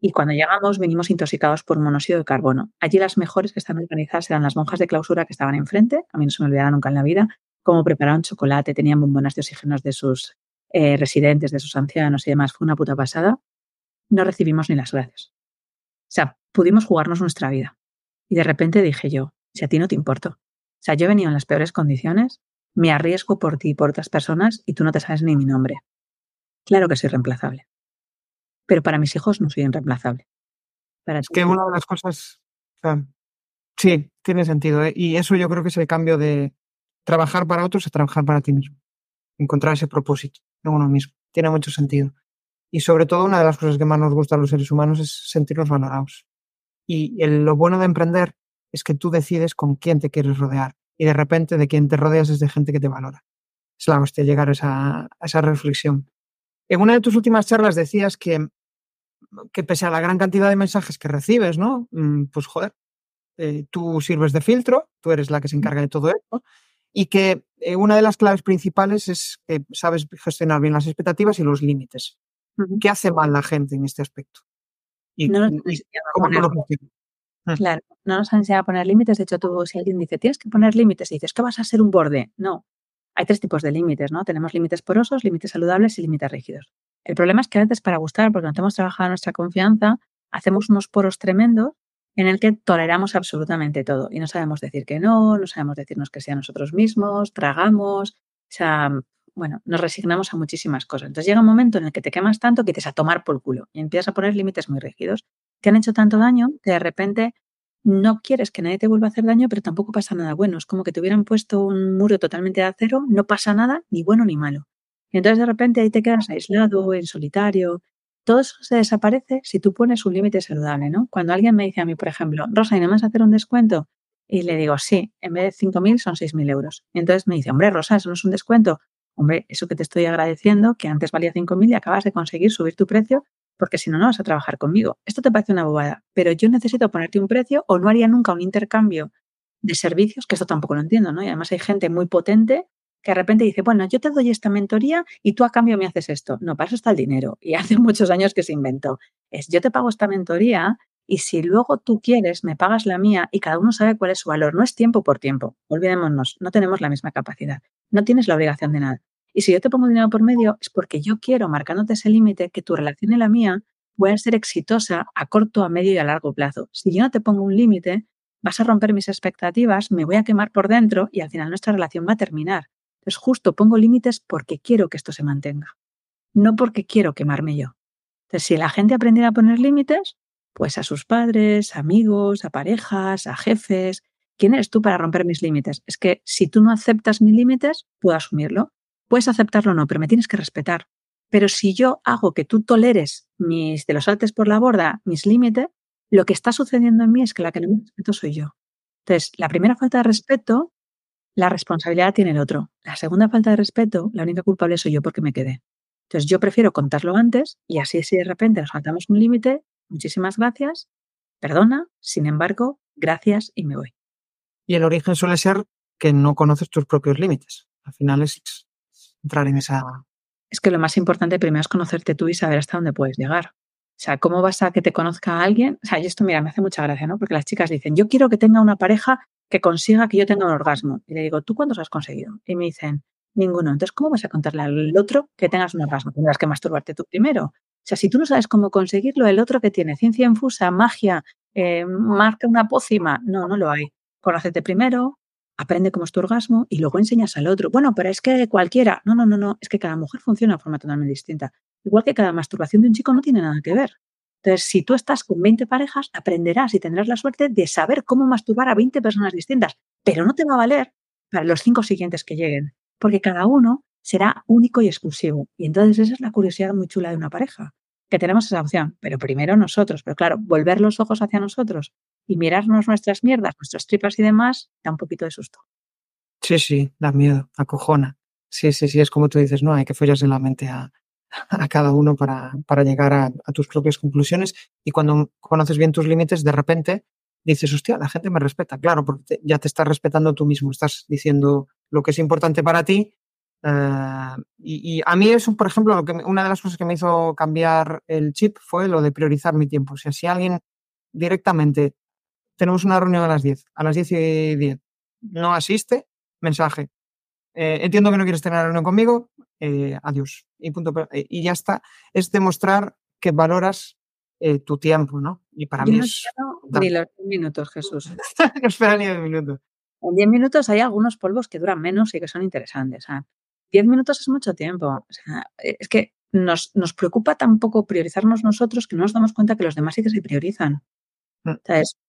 Y cuando llegamos, venimos intoxicados por monóxido de carbono. Allí las mejores que están organizadas eran las monjas de clausura que estaban enfrente, a mí no se me olvidará nunca en la vida, cómo prepararon chocolate, tenían bombonas de oxígeno de sus eh, residentes, de sus ancianos y demás. Fue una puta pasada. No recibimos ni las gracias. O sea, pudimos jugarnos nuestra vida. Y de repente dije yo, si a ti no te importo. O sea, yo he venido en las peores condiciones, me arriesgo por ti y por otras personas y tú no te sabes ni mi nombre. Claro que soy reemplazable. Pero para mis hijos no soy irreemplazable. Para es que una de las cosas. sí, tiene sentido. ¿eh? Y eso yo creo que es el cambio de trabajar para otros a trabajar para ti mismo. Encontrar ese propósito en uno mismo. Tiene mucho sentido. Y sobre todo, una de las cosas que más nos gusta a los seres humanos es sentirnos valorados. Y lo bueno de emprender es que tú decides con quién te quieres rodear y de repente de quién te rodeas es de gente que te valora. Es la hostia llegar a esa, a esa reflexión. En una de tus últimas charlas decías que, que pese a la gran cantidad de mensajes que recibes, ¿no? Mm, pues joder, eh, tú sirves de filtro, tú eres la que se encarga de todo esto, y que eh, una de las claves principales es que sabes gestionar bien las expectativas y los límites. ¿Qué hace mal la gente en este aspecto? Y, no, ¿cómo no lo Mm. Claro, no nos han enseñado a poner límites. De hecho, tú, si alguien dice, tienes que poner límites, y dices, que vas a ser un borde. No. Hay tres tipos de límites, ¿no? Tenemos límites porosos, límites saludables y límites rígidos. El problema es que a veces para gustar, porque no tenemos trabajado nuestra confianza, hacemos unos poros tremendos en el que toleramos absolutamente todo y no sabemos decir que no, no sabemos decirnos que sea nosotros mismos, tragamos, o sea, bueno, nos resignamos a muchísimas cosas. Entonces llega un momento en el que te quemas tanto que te a tomar por culo y empiezas a poner límites muy rígidos te han hecho tanto daño que de repente no quieres que nadie te vuelva a hacer daño, pero tampoco pasa nada bueno. Es como que te hubieran puesto un muro totalmente de acero, no pasa nada, ni bueno ni malo. Y entonces de repente ahí te quedas aislado, en solitario. Todo eso se desaparece si tú pones un límite saludable, ¿no? Cuando alguien me dice a mí, por ejemplo, Rosa, ¿y no me vas a hacer un descuento? Y le digo, sí, en vez de 5.000 son 6.000 euros. Y entonces me dice, hombre, Rosa, eso no es un descuento. Hombre, eso que te estoy agradeciendo, que antes valía 5.000 y acabas de conseguir subir tu precio porque si no, no vas a trabajar conmigo. Esto te parece una bobada, pero yo necesito ponerte un precio o no haría nunca un intercambio de servicios, que esto tampoco lo entiendo, ¿no? Y además hay gente muy potente que de repente dice, bueno, yo te doy esta mentoría y tú a cambio me haces esto. No, para eso está el dinero. Y (laughs) hace muchos años que se inventó. Es, yo te pago esta mentoría y si luego tú quieres, me pagas la mía y cada uno sabe cuál es su valor. No es tiempo por tiempo. Olvidémonos, no tenemos la misma capacidad. No tienes la obligación de nada. Y si yo te pongo dinero por medio, es porque yo quiero, marcándote ese límite, que tu relación y la mía puedan ser exitosa a corto, a medio y a largo plazo. Si yo no te pongo un límite, vas a romper mis expectativas, me voy a quemar por dentro y al final nuestra relación va a terminar. Entonces, justo pongo límites porque quiero que esto se mantenga, no porque quiero quemarme yo. Entonces, si la gente aprendiera a poner límites, pues a sus padres, amigos, a parejas, a jefes, ¿quién eres tú para romper mis límites? Es que si tú no aceptas mis límites, puedo asumirlo. Puedes aceptarlo o no, pero me tienes que respetar. Pero si yo hago que tú toleres mis, de los saltes por la borda, mis límites, lo que está sucediendo en mí es que la que no me respeto soy yo. Entonces, la primera falta de respeto, la responsabilidad tiene el otro. La segunda falta de respeto, la única culpable soy yo porque me quedé. Entonces, yo prefiero contarlo antes y así si de repente nos saltamos un límite, muchísimas gracias, perdona, sin embargo, gracias y me voy. Y el origen suele ser que no conoces tus propios límites. Al final es Es que lo más importante primero es conocerte tú y saber hasta dónde puedes llegar. O sea, ¿cómo vas a que te conozca alguien? O sea, y esto, mira, me hace mucha gracia, ¿no? Porque las chicas dicen, yo quiero que tenga una pareja que consiga que yo tenga un orgasmo. Y le digo, ¿tú cuántos has conseguido? Y me dicen, ninguno. Entonces, ¿cómo vas a contarle al otro que tengas un orgasmo? Tendrás que masturbarte tú primero. O sea, si tú no sabes cómo conseguirlo, el otro que tiene ciencia infusa, magia, eh, marca una pócima, no, no lo hay. Conócete primero, aprende cómo es tu orgasmo y luego enseñas al otro. Bueno, pero es que cualquiera. No, no, no, no. Es que cada mujer funciona de forma totalmente distinta. Igual que cada masturbación de un chico no tiene nada que ver. Entonces, si tú estás con 20 parejas, aprenderás y tendrás la suerte de saber cómo masturbar a 20 personas distintas, pero no te va a valer para los cinco siguientes que lleguen, porque cada uno será único y exclusivo. Y entonces esa es la curiosidad muy chula de una pareja, que tenemos esa opción, pero primero nosotros, pero claro, volver los ojos hacia nosotros y mirarnos nuestras mierdas, nuestras tripas y demás, da un poquito de susto. Sí, sí, da miedo, acojona. Sí, sí, sí, es como tú dices, no, hay que follarse la mente a, a cada uno para, para llegar a, tus propias conclusiones. Y cuando conoces bien tus límites, de repente dices, hostia, la gente me respeta. Claro, porque ya te estás respetando tú mismo, estás diciendo lo que es importante para ti. Eh, y, a mí eso, por ejemplo, lo que, una de las cosas que me hizo cambiar el chip fue lo de priorizar mi tiempo. O sea, si alguien directamente tenemos una reunión a las 10, a las 10 y 10, no asiste, mensaje. Eh, entiendo que no quieres tener una reunión conmigo, eh, adiós. Y, punto, eh, y ya está. Es demostrar que valoras eh, tu tiempo, ¿no? Y para mí es. Ni los 10 minutos, Jesús. (laughs) no espera ni 10 minutos. En 10 minutos hay algunos polvos que duran menos y que son interesantes. 10 minutos es mucho tiempo. O sea, es que nos, nos preocupa tampoco priorizarnos nosotros que no nos damos cuenta que los demás sí que se priorizan. Mm.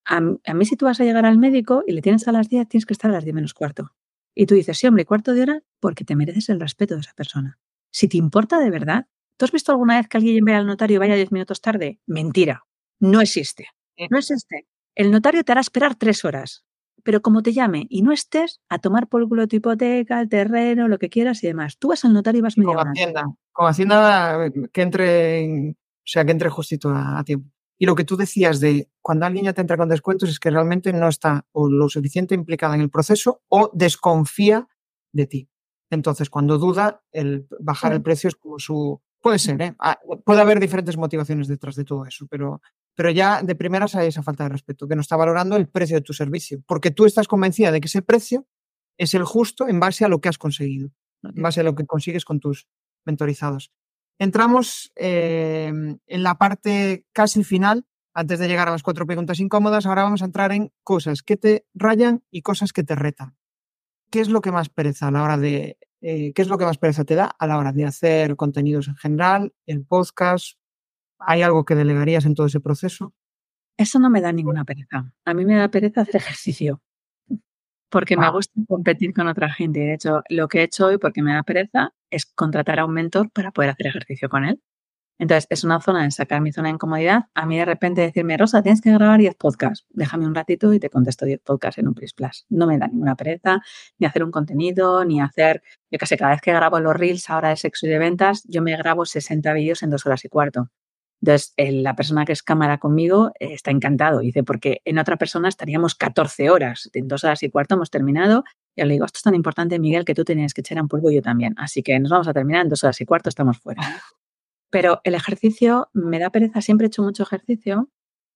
A, a, mí si tú vas a llegar al médico y le tienes a las 10, tienes que estar a las 10 menos cuarto. Y tú dices, sí, hombre, cuarto de hora porque te mereces el respeto de esa persona. Si te importa de verdad, ¿tú has visto alguna vez que alguien vaya al notario y vaya diez minutos tarde? Mentira. No existe. No existe. El notario te hará esperar tres horas. Pero como te llame y no estés, a tomar por culo tu hipoteca, el terreno, lo que quieras y demás. Tú vas al notario y vas media hora. Hacienda. Como Hacienda que entre, o sea, que entre justito a tiempo. Y lo que tú decías de cuando alguien ya te entra con descuentos es que realmente no está o lo suficiente implicada en el proceso o desconfía de ti. Entonces, cuando duda, el bajar el precio es como su... Puede ser, ¿eh? Ah, puede haber diferentes motivaciones detrás de todo eso, pero, pero ya de primeras hay esa falta de respeto, que no está valorando el precio de tu servicio, porque tú estás convencida de que ese precio es el justo en base a lo que has conseguido, en base a lo que consigues con tus mentorizados. Entramos eh, en la parte casi final, antes de llegar a las cuatro preguntas incómodas, ahora vamos a entrar en cosas que te rayan y cosas que te retan. ¿Qué es lo que más pereza a la hora de, eh, qué es lo que más pereza te da a la hora de hacer contenidos en general, el podcast? ¿Hay algo que delegarías en todo ese proceso? Eso no me da ninguna pereza. A mí me da pereza hacer ejercicio porque me gusta competir con otra gente. De hecho, lo que he hecho hoy, porque me da pereza, es contratar a un mentor para poder hacer ejercicio con él. Entonces, es una zona de sacar mi zona de incomodidad. A mí de repente decirme, Rosa, tienes que grabar 10 podcasts. Déjame un ratito y te contesto 10 podcasts en un Plus Plus. No me da ninguna pereza ni hacer un contenido, ni hacer, yo qué sé, cada vez que grabo los reels ahora de sexo y de ventas, yo me grabo 60 vídeos en dos horas y cuarto. Entonces, la persona que es cámara conmigo eh, está encantado. Dice, porque en otra persona estaríamos 14 horas. En dos horas y cuarto hemos terminado. Y le digo, esto es tan importante, Miguel, que tú tenías que echar un polvo yo también. Así que nos vamos a terminar en dos horas y cuarto, estamos fuera. Pero el ejercicio me da pereza, siempre he hecho mucho ejercicio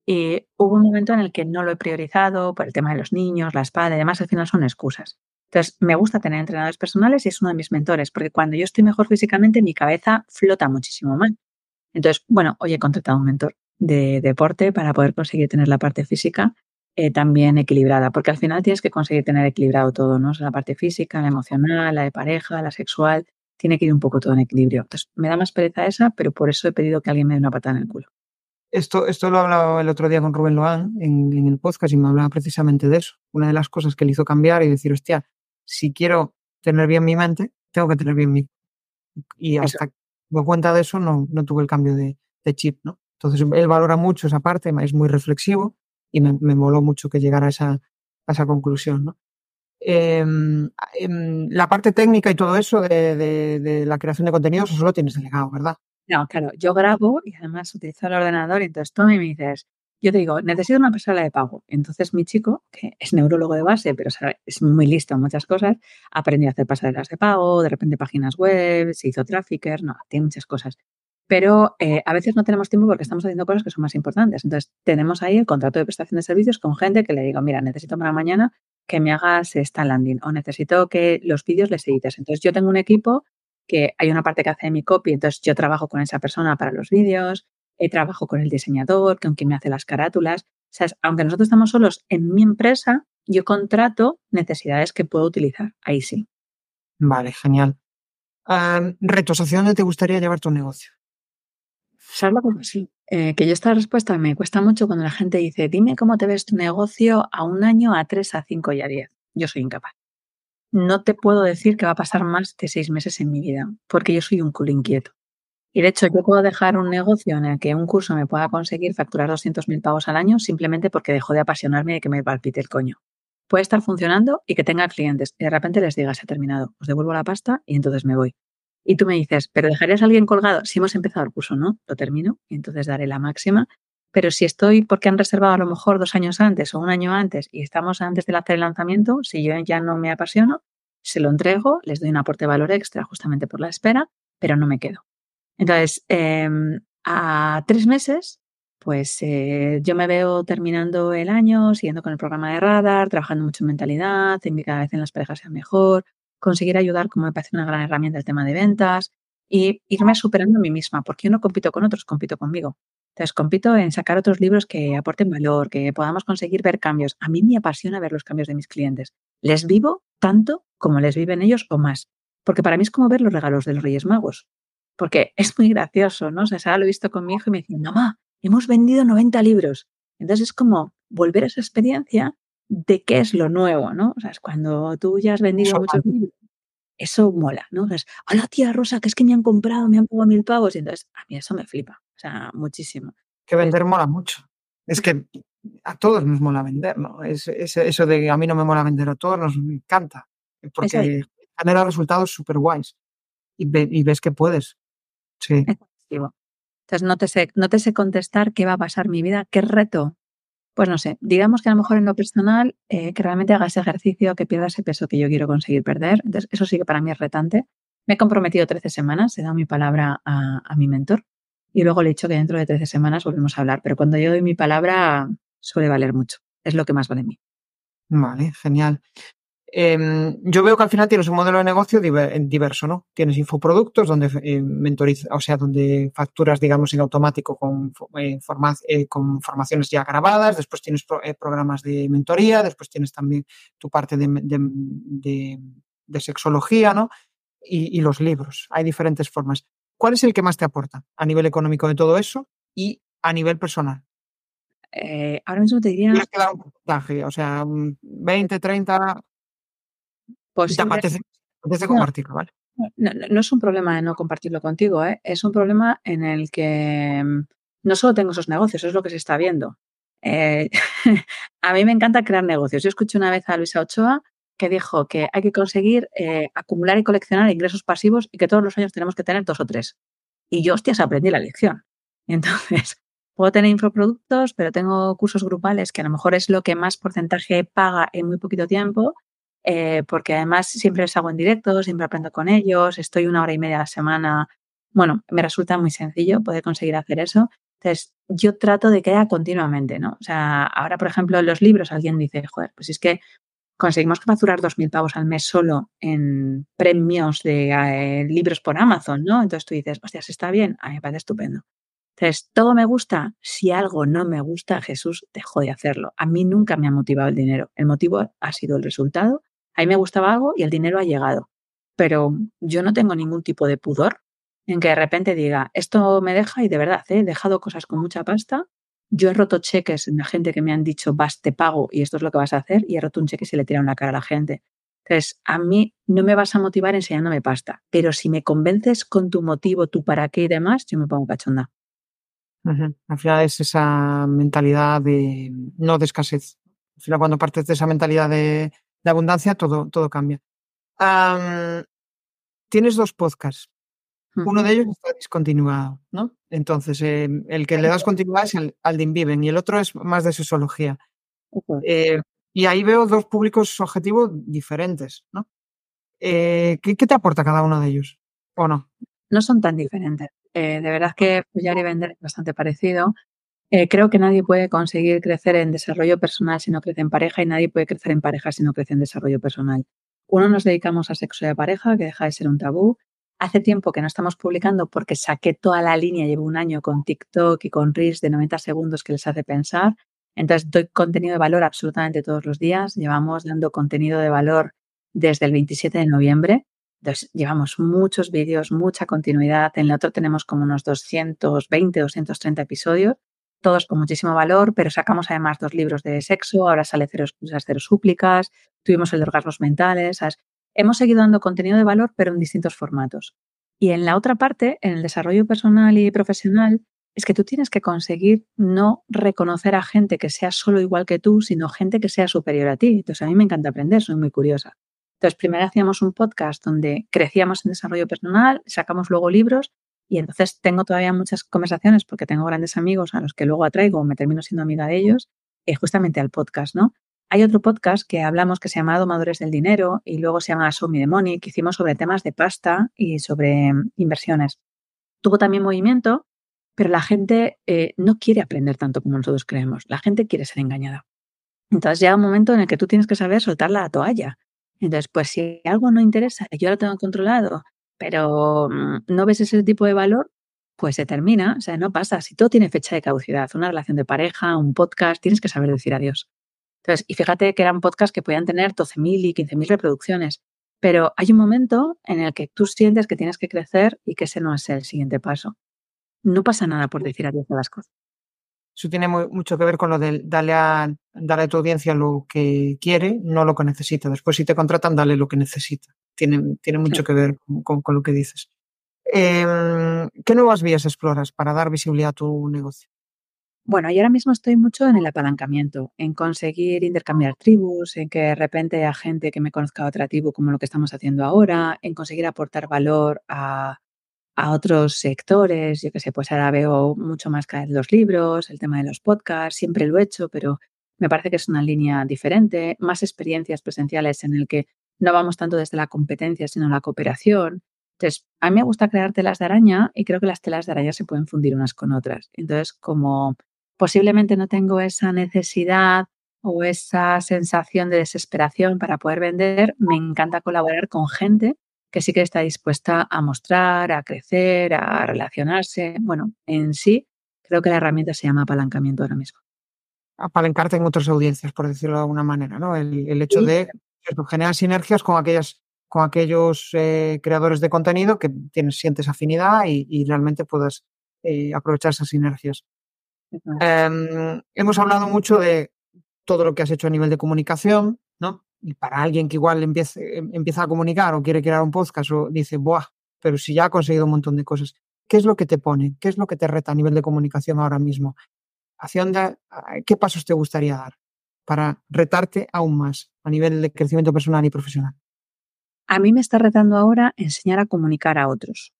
y hubo un momento en el que no lo he priorizado por el tema de los niños, la espalda y demás, al final son excusas. Entonces, me gusta tener entrenadores personales y es uno de mis mentores, porque cuando yo estoy mejor físicamente, mi cabeza flota muchísimo más. Entonces, bueno, hoy he contratado un mentor de deporte para poder conseguir tener la parte física eh, también equilibrada, porque al final tienes que conseguir tener equilibrado todo, ¿no? la parte física, la emocional, la de pareja, la sexual, tiene que ir un poco todo en equilibrio. Entonces, me da más pereza esa, pero por eso he pedido que alguien me dé una patada en el culo. Esto, esto lo hablaba el otro día con Rubén Loan en, en, el podcast y me hablaba precisamente de eso. Una de las cosas que le hizo cambiar y decir, hostia, si quiero tener bien mi mente, tengo que tener bien mi. Y hasta cuenta de eso, no, no tuve el cambio de, chip, ¿no? Entonces, él valora mucho esa parte, es muy reflexivo y me, me moló mucho que llegara a esa, a esa conclusión, ¿no? Em, em, la parte técnica y todo eso de, de, la creación de contenidos, eso lo tienes delegado, ¿verdad? No, claro, yo grabo y además utilizo el ordenador y entonces tú me dices, yo te digo, necesito una pasarela de pago. Entonces mi chico, que es neurólogo de base, pero es muy listo en muchas cosas, aprendió a hacer pasarelas de pago, de repente páginas web, se hizo trafficker, no, tiene muchas cosas. Pero eh, a veces no tenemos tiempo porque estamos haciendo cosas que son más importantes. Entonces tenemos ahí el contrato de prestación de servicios con gente que le digo, mira, necesito para mañana que me hagas esta landing o necesito que los vídeos les edites. Entonces yo tengo un equipo que hay una parte que hace mi copy, entonces yo trabajo con esa persona para los vídeos, eh, trabajo con el diseñador, con quien me hace las carátulas. O sea, aunque nosotros estamos solos en mi empresa, yo contrato necesidades que puedo utilizar. Ahí sí. Vale, genial. retos, ¿hacia dónde te gustaría llevar tu negocio? ¿Sabes lo que sí? Eh, que yo esta respuesta me cuesta mucho cuando la gente dice, dime cómo te ves tu negocio a un año, a tres, a cinco y a diez. Yo soy incapaz. No te puedo decir que va a pasar más de seis meses en mi vida, porque yo soy un culo inquieto. Y de hecho, yo puedo dejar un negocio en el que un curso me pueda conseguir facturar 200.000 pavos al año simplemente porque dejó de apasionarme y que me palpite el coño. Puede estar funcionando y que tenga clientes y de repente les diga, se ha terminado, os devuelvo la pasta y entonces me voy. Y tú me dices, ¿pero dejarías a alguien colgado? Si hemos empezado el curso, ¿no? Lo termino y entonces daré la máxima. Pero si estoy porque han reservado a lo mejor dos años antes o un año antes y estamos antes de hacer el lanzamiento, si yo ya no me apasiono, se lo entrego, les doy un aporte de valor extra justamente por la espera, pero no me quedo. Entonces, em, a tres meses, pues eh, yo me veo terminando el año, siguiendo con el programa de radar, trabajando mucho en mentalidad, en que cada vez en las parejas sea mejor, conseguir ayudar, como me parece una gran herramienta, el tema de ventas y irme superando a mí misma, porque yo no compito con otros, compito conmigo. Entonces, compito en sacar otros libros que aporten valor, que podamos conseguir ver cambios. A mí me apasiona ver los cambios de mis clientes. Les vivo tanto como les viven ellos o más. Porque para mí es como ver los regalos de los Reyes Magos porque (laughs) es muy gracioso, ¿no? O sea, ahora lo he visto con mi hijo y me dice, mamá, hemos vendido 90 libros. Entonces es como volver a esa experiencia de qué es lo nuevo, ¿no? O sea, es cuando tú ya has vendido muchos libros. Eso mola, ¿no? O sea, hola tía Rosa, que es que me han comprado, me han pagado mil pavos. Y entonces a mí eso me flipa, o sea, muchísimo. Que vender mola mucho. Es que a todos nos mola vender, ¿no? Es, eso de que a mí no me mola vender, a todos nos encanta. Porque genera resultados súper guays. y, ves que puedes. Sí. Entonces no te, sé, no te sé contestar qué va a pasar mi vida, qué reto. Pues no sé, digamos que a lo mejor en lo personal, eh, que realmente haga ese ejercicio, que pierda ese peso que yo quiero conseguir perder. Entonces, eso sí que para mí es retante. Me he comprometido 13 semanas, he dado mi palabra a, a mi mentor y luego le he dicho que dentro de 13 semanas volvemos a hablar. Pero cuando yo doy mi palabra, suele valer mucho. Es lo que más vale en mí. Vale, genial. Em, yo veo que al final tienes un modelo de negocio diverso, ¿no? Tienes infoproductos donde eh, mentoriza, o sea, donde facturas, digamos, en automático con, eh, eh, con formaciones ya grabadas, después tienes programas de mentoría, después tienes también tu parte de, sexología, ¿no? Y, los libros. Hay diferentes formas. ¿Cuál es el que más te aporta a nivel económico de todo eso y a nivel personal? ahora mismo te diría. o sea, 20, 30. Pues no, No, es un problema de no compartirlo contigo, ¿eh? es un problema en el que mm, no solo tengo esos negocios, es lo que se está viendo. Eh, (laughs) a mí me encanta crear negocios. Yo escuché una vez a Luisa Ochoa que dijo que hay que conseguir eh, acumular y coleccionar ingresos pasivos y que todos los años tenemos que tener dos o tres. Y yo, hostias, aprendí la lección. (laughs) Entonces, puedo tener infoproductos, pero tengo cursos grupales que a lo mejor es lo que más porcentaje paga en muy poquito tiempo eh, porque además siempre les hago en directo, siempre aprendo con ellos, estoy una hora y media a la semana. Bueno, me resulta muy sencillo poder conseguir hacer eso. Entonces, yo trato de que haya continuamente, ¿no? O sea, ahora, por ejemplo, en los libros alguien dice, joder, pues es que conseguimos facturar 2.000 pavos al mes solo en premios de eh, libros por Amazon, ¿no? Entonces tú dices, hostias, está bien, a mí me parece estupendo. Entonces, todo me gusta. Si algo no me gusta, Jesús dejó de hacerlo. A mí nunca me ha motivado el dinero. El motivo ha sido el resultado a me gustaba algo y el dinero ha llegado. Pero yo no tengo ningún tipo de pudor en que de repente diga, esto me deja y de verdad, ¿eh? he dejado cosas con mucha pasta. Yo he roto cheques de gente que me han dicho, vas, te pago y esto es lo que vas a hacer. Y he roto un cheque y se le tira la cara a la gente. Entonces, a mí no me vas a motivar enseñándome pasta, pero si me convences con tu motivo, tu para qué y demás, yo me pongo cachonda. Al final es esa mentalidad de no de escasez. Al final, cuando partes de esa mentalidad de de abundancia, todo, todo cambia. tienes dos podcasts. Uno de ellos está discontinuado, ¿no? Entonces, eh, el que le das continuidad es el, al de Inviven y el otro es más de sociología. Eh, y ahí veo dos públicos objetivos diferentes, ¿no? Eh, ¿qué, te aporta cada uno de ellos? ¿O no? No son tan diferentes. de verdad que Puyar y Vender es bastante parecido. Creo que nadie puede conseguir crecer en desarrollo personal si no crece en pareja y nadie puede crecer en pareja si no crece en desarrollo personal. Uno nos dedicamos a sexo de pareja, que deja de ser un tabú, Hace tiempo que no estamos publicando porque saqué toda la línea, llevo un año con TikTok y con Reels de 90 segundos que les hace pensar. Entonces doy contenido de valor absolutamente todos los días. Llevamos dando contenido de valor desde el 27 de noviembre. Entonces llevamos muchos vídeos, mucha continuidad. En el otro tenemos como unos 220, 230 episodios, todos con muchísimo valor, pero sacamos además dos libros de sexo. Ahora sale Cero excusas, Cero súplicas. Tuvimos el de orgasmos mentales. Hemos seguido dando contenido de valor, pero en distintos formatos. Y en la otra parte, en el desarrollo personal y profesional, es que tú tienes que conseguir no reconocer a gente que sea solo igual que tú, sino gente que sea superior a ti. Entonces, a mí me encanta aprender, soy muy curiosa. Entonces, primero hacíamos un podcast donde crecíamos en desarrollo personal, sacamos luego libros y entonces tengo todavía muchas conversaciones porque tengo grandes amigos a los que luego atraigo, me termino siendo amiga de ellos, eh, justamente al podcast, ¿no? Hay otro podcast que hablamos que se llama Domadores del Dinero y luego se llama Show Me the Money, que hicimos sobre temas de pasta y sobre mm, inversiones. Tuvo también movimiento, pero la gente eh, no quiere aprender tanto como nosotros creemos. La gente quiere ser engañada. Entonces llega un momento en el que tú tienes que saber soltar la toalla. Entonces, pues si algo no interesa, yo lo tengo controlado, pero mm, no ves ese tipo de valor, pues se termina, o sea, no pasa. Si todo tiene fecha de caducidad, una relación de pareja, un podcast, tienes que saber decir adiós. Entonces, y fíjate que eran podcasts que podían tener 12.000 y 15.000 reproducciones, pero hay un momento en el que tú sientes que tienes que crecer y que ese no es el siguiente paso. No pasa nada por decir adiós a las cosas. Eso tiene mucho que ver con lo de a, darle a tu audiencia lo que quiere, no lo que necesita. Después, si te contratan, dale lo que necesita. Tiene, tiene mucho que ver con, con, lo que dices. Eh, ¿Qué nuevas vías exploras para dar visibilidad a tu negocio? Bueno, y ahora mismo estoy mucho en el apalancamiento, en conseguir intercambiar tribus, en que de repente haya gente que me conozca a otra tribu como lo que estamos haciendo ahora, en conseguir aportar valor a, a otros sectores. Yo que sé, pues ahora veo mucho más cada los libros, el tema de los podcasts, siempre lo he hecho, pero me parece que es una línea diferente, más experiencias presenciales en el que no vamos tanto desde la competencia, sino la cooperación. Entonces, a mí me gusta crear telas de araña y creo que las telas de araña se pueden fundir unas con otras. Entonces, como posiblemente no tengo esa necesidad o esa sensación de desesperación para poder vender, me encanta colaborar con gente que sí que está dispuesta a mostrar, a crecer, a relacionarse. Bueno, en sí, creo que la herramienta se llama apalancamiento ahora mismo. Apalancarte en otras audiencias, por decirlo de alguna manera, ¿no? El, hecho de generar sinergias con aquellas con aquellos eh, creadores de contenido que tienes, sientes afinidad y, realmente puedas eh, aprovechar esas sinergias. Em, hemos hablado mucho de todo lo que has hecho a nivel de comunicación, ¿no? Y para alguien que igual empiece, em, empieza a comunicar o quiere crear un podcast o dice, ¡buah! Pero si ya ha conseguido un montón de cosas, ¿qué es lo que te pone? ¿Qué es lo que te reta a nivel de comunicación ahora mismo? ¿Hacia dónde, qué pasos te gustaría dar para retarte aún más a nivel de crecimiento personal y profesional? A mí me está retando ahora enseñar a comunicar a otros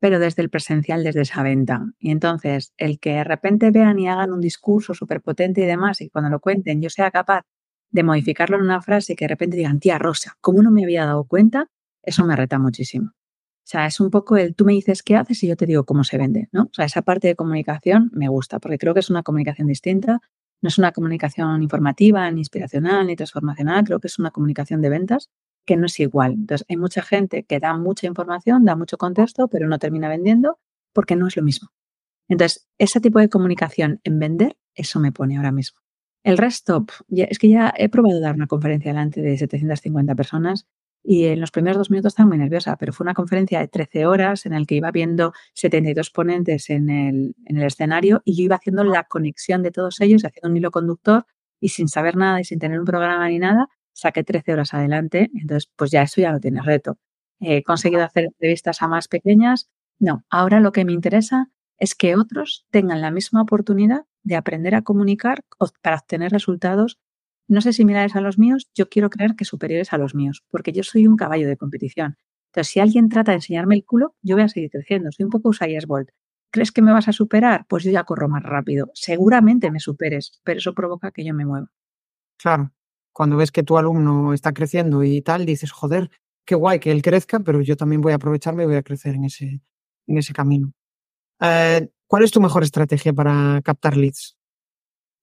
pero desde el presencial, desde esa venta. Y entonces, el que de repente vean y hagan un discurso súper potente y demás, y cuando lo cuenten yo sea capaz de modificarlo en una frase y que de repente digan, tía Rosa, ¿cómo no me había dado cuenta? Eso me reta muchísimo. O sea, es un poco el tú me dices qué haces y yo te digo cómo se vende, ¿no? O sea, esa parte de comunicación me gusta porque creo que es una comunicación distinta, no es una comunicación informativa, ni inspiracional, ni transformacional, creo que es una comunicación de ventas que no es igual. Entonces, hay mucha gente que da mucha información, da mucho contexto, pero no termina vendiendo porque no es lo mismo. Entonces, ese tipo de comunicación en vender, eso me pone ahora mismo. El resto, es que ya he probado dar una conferencia delante de 750 personas y en los primeros dos minutos estaba muy nerviosa, pero fue una conferencia de 13 horas en la que iba viendo 72 ponentes en el, en el escenario y yo iba haciendo la conexión de todos ellos, haciendo un hilo conductor y sin saber nada y sin tener un programa ni nada, saqué 13 horas adelante, entonces pues ya eso ya no tiene reto. He conseguido hacer entrevistas a más pequeñas. No, ahora lo que me interesa es que otros tengan la misma oportunidad de aprender a comunicar para obtener resultados, no sé similares a los míos, yo quiero creer que superiores a los míos, porque yo soy un caballo de competición. Entonces, si alguien trata de enseñarme el culo, yo voy a seguir creciendo. Soy un poco Usain Bolt. ¿Crees que me vas a superar? Pues yo ya corro más rápido. Seguramente me superes, pero eso provoca que yo me mueva. Claro. Cuando ves que tu alumno está creciendo y tal, dices, joder, qué guay que él crezca, pero yo también voy a aprovecharme y voy a crecer en ese, en ese camino. Eh, ¿Cuál es tu mejor estrategia para captar leads?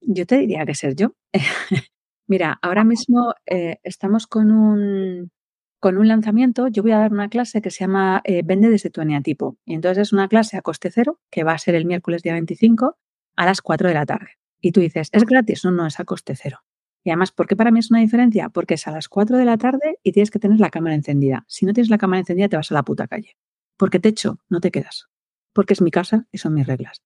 Yo te diría que ser yo. (laughs) Mira, ahora mismo eh, estamos con un, con un lanzamiento. Yo voy a dar una clase que se llama eh, Vende desde tu eneatipo. Y entonces es una clase a coste cero que va a ser el miércoles día 25 a las 4 de la tarde. Y tú dices, ¿es gratis? No, no, es a coste cero. Y además, ¿por qué para mí es una diferencia? Porque es a las 4 de la tarde y tienes que tener la cámara encendida. Si no tienes la cámara encendida, te vas a la puta calle. Porque te echo, no te quedas. Porque es mi casa y son mis reglas.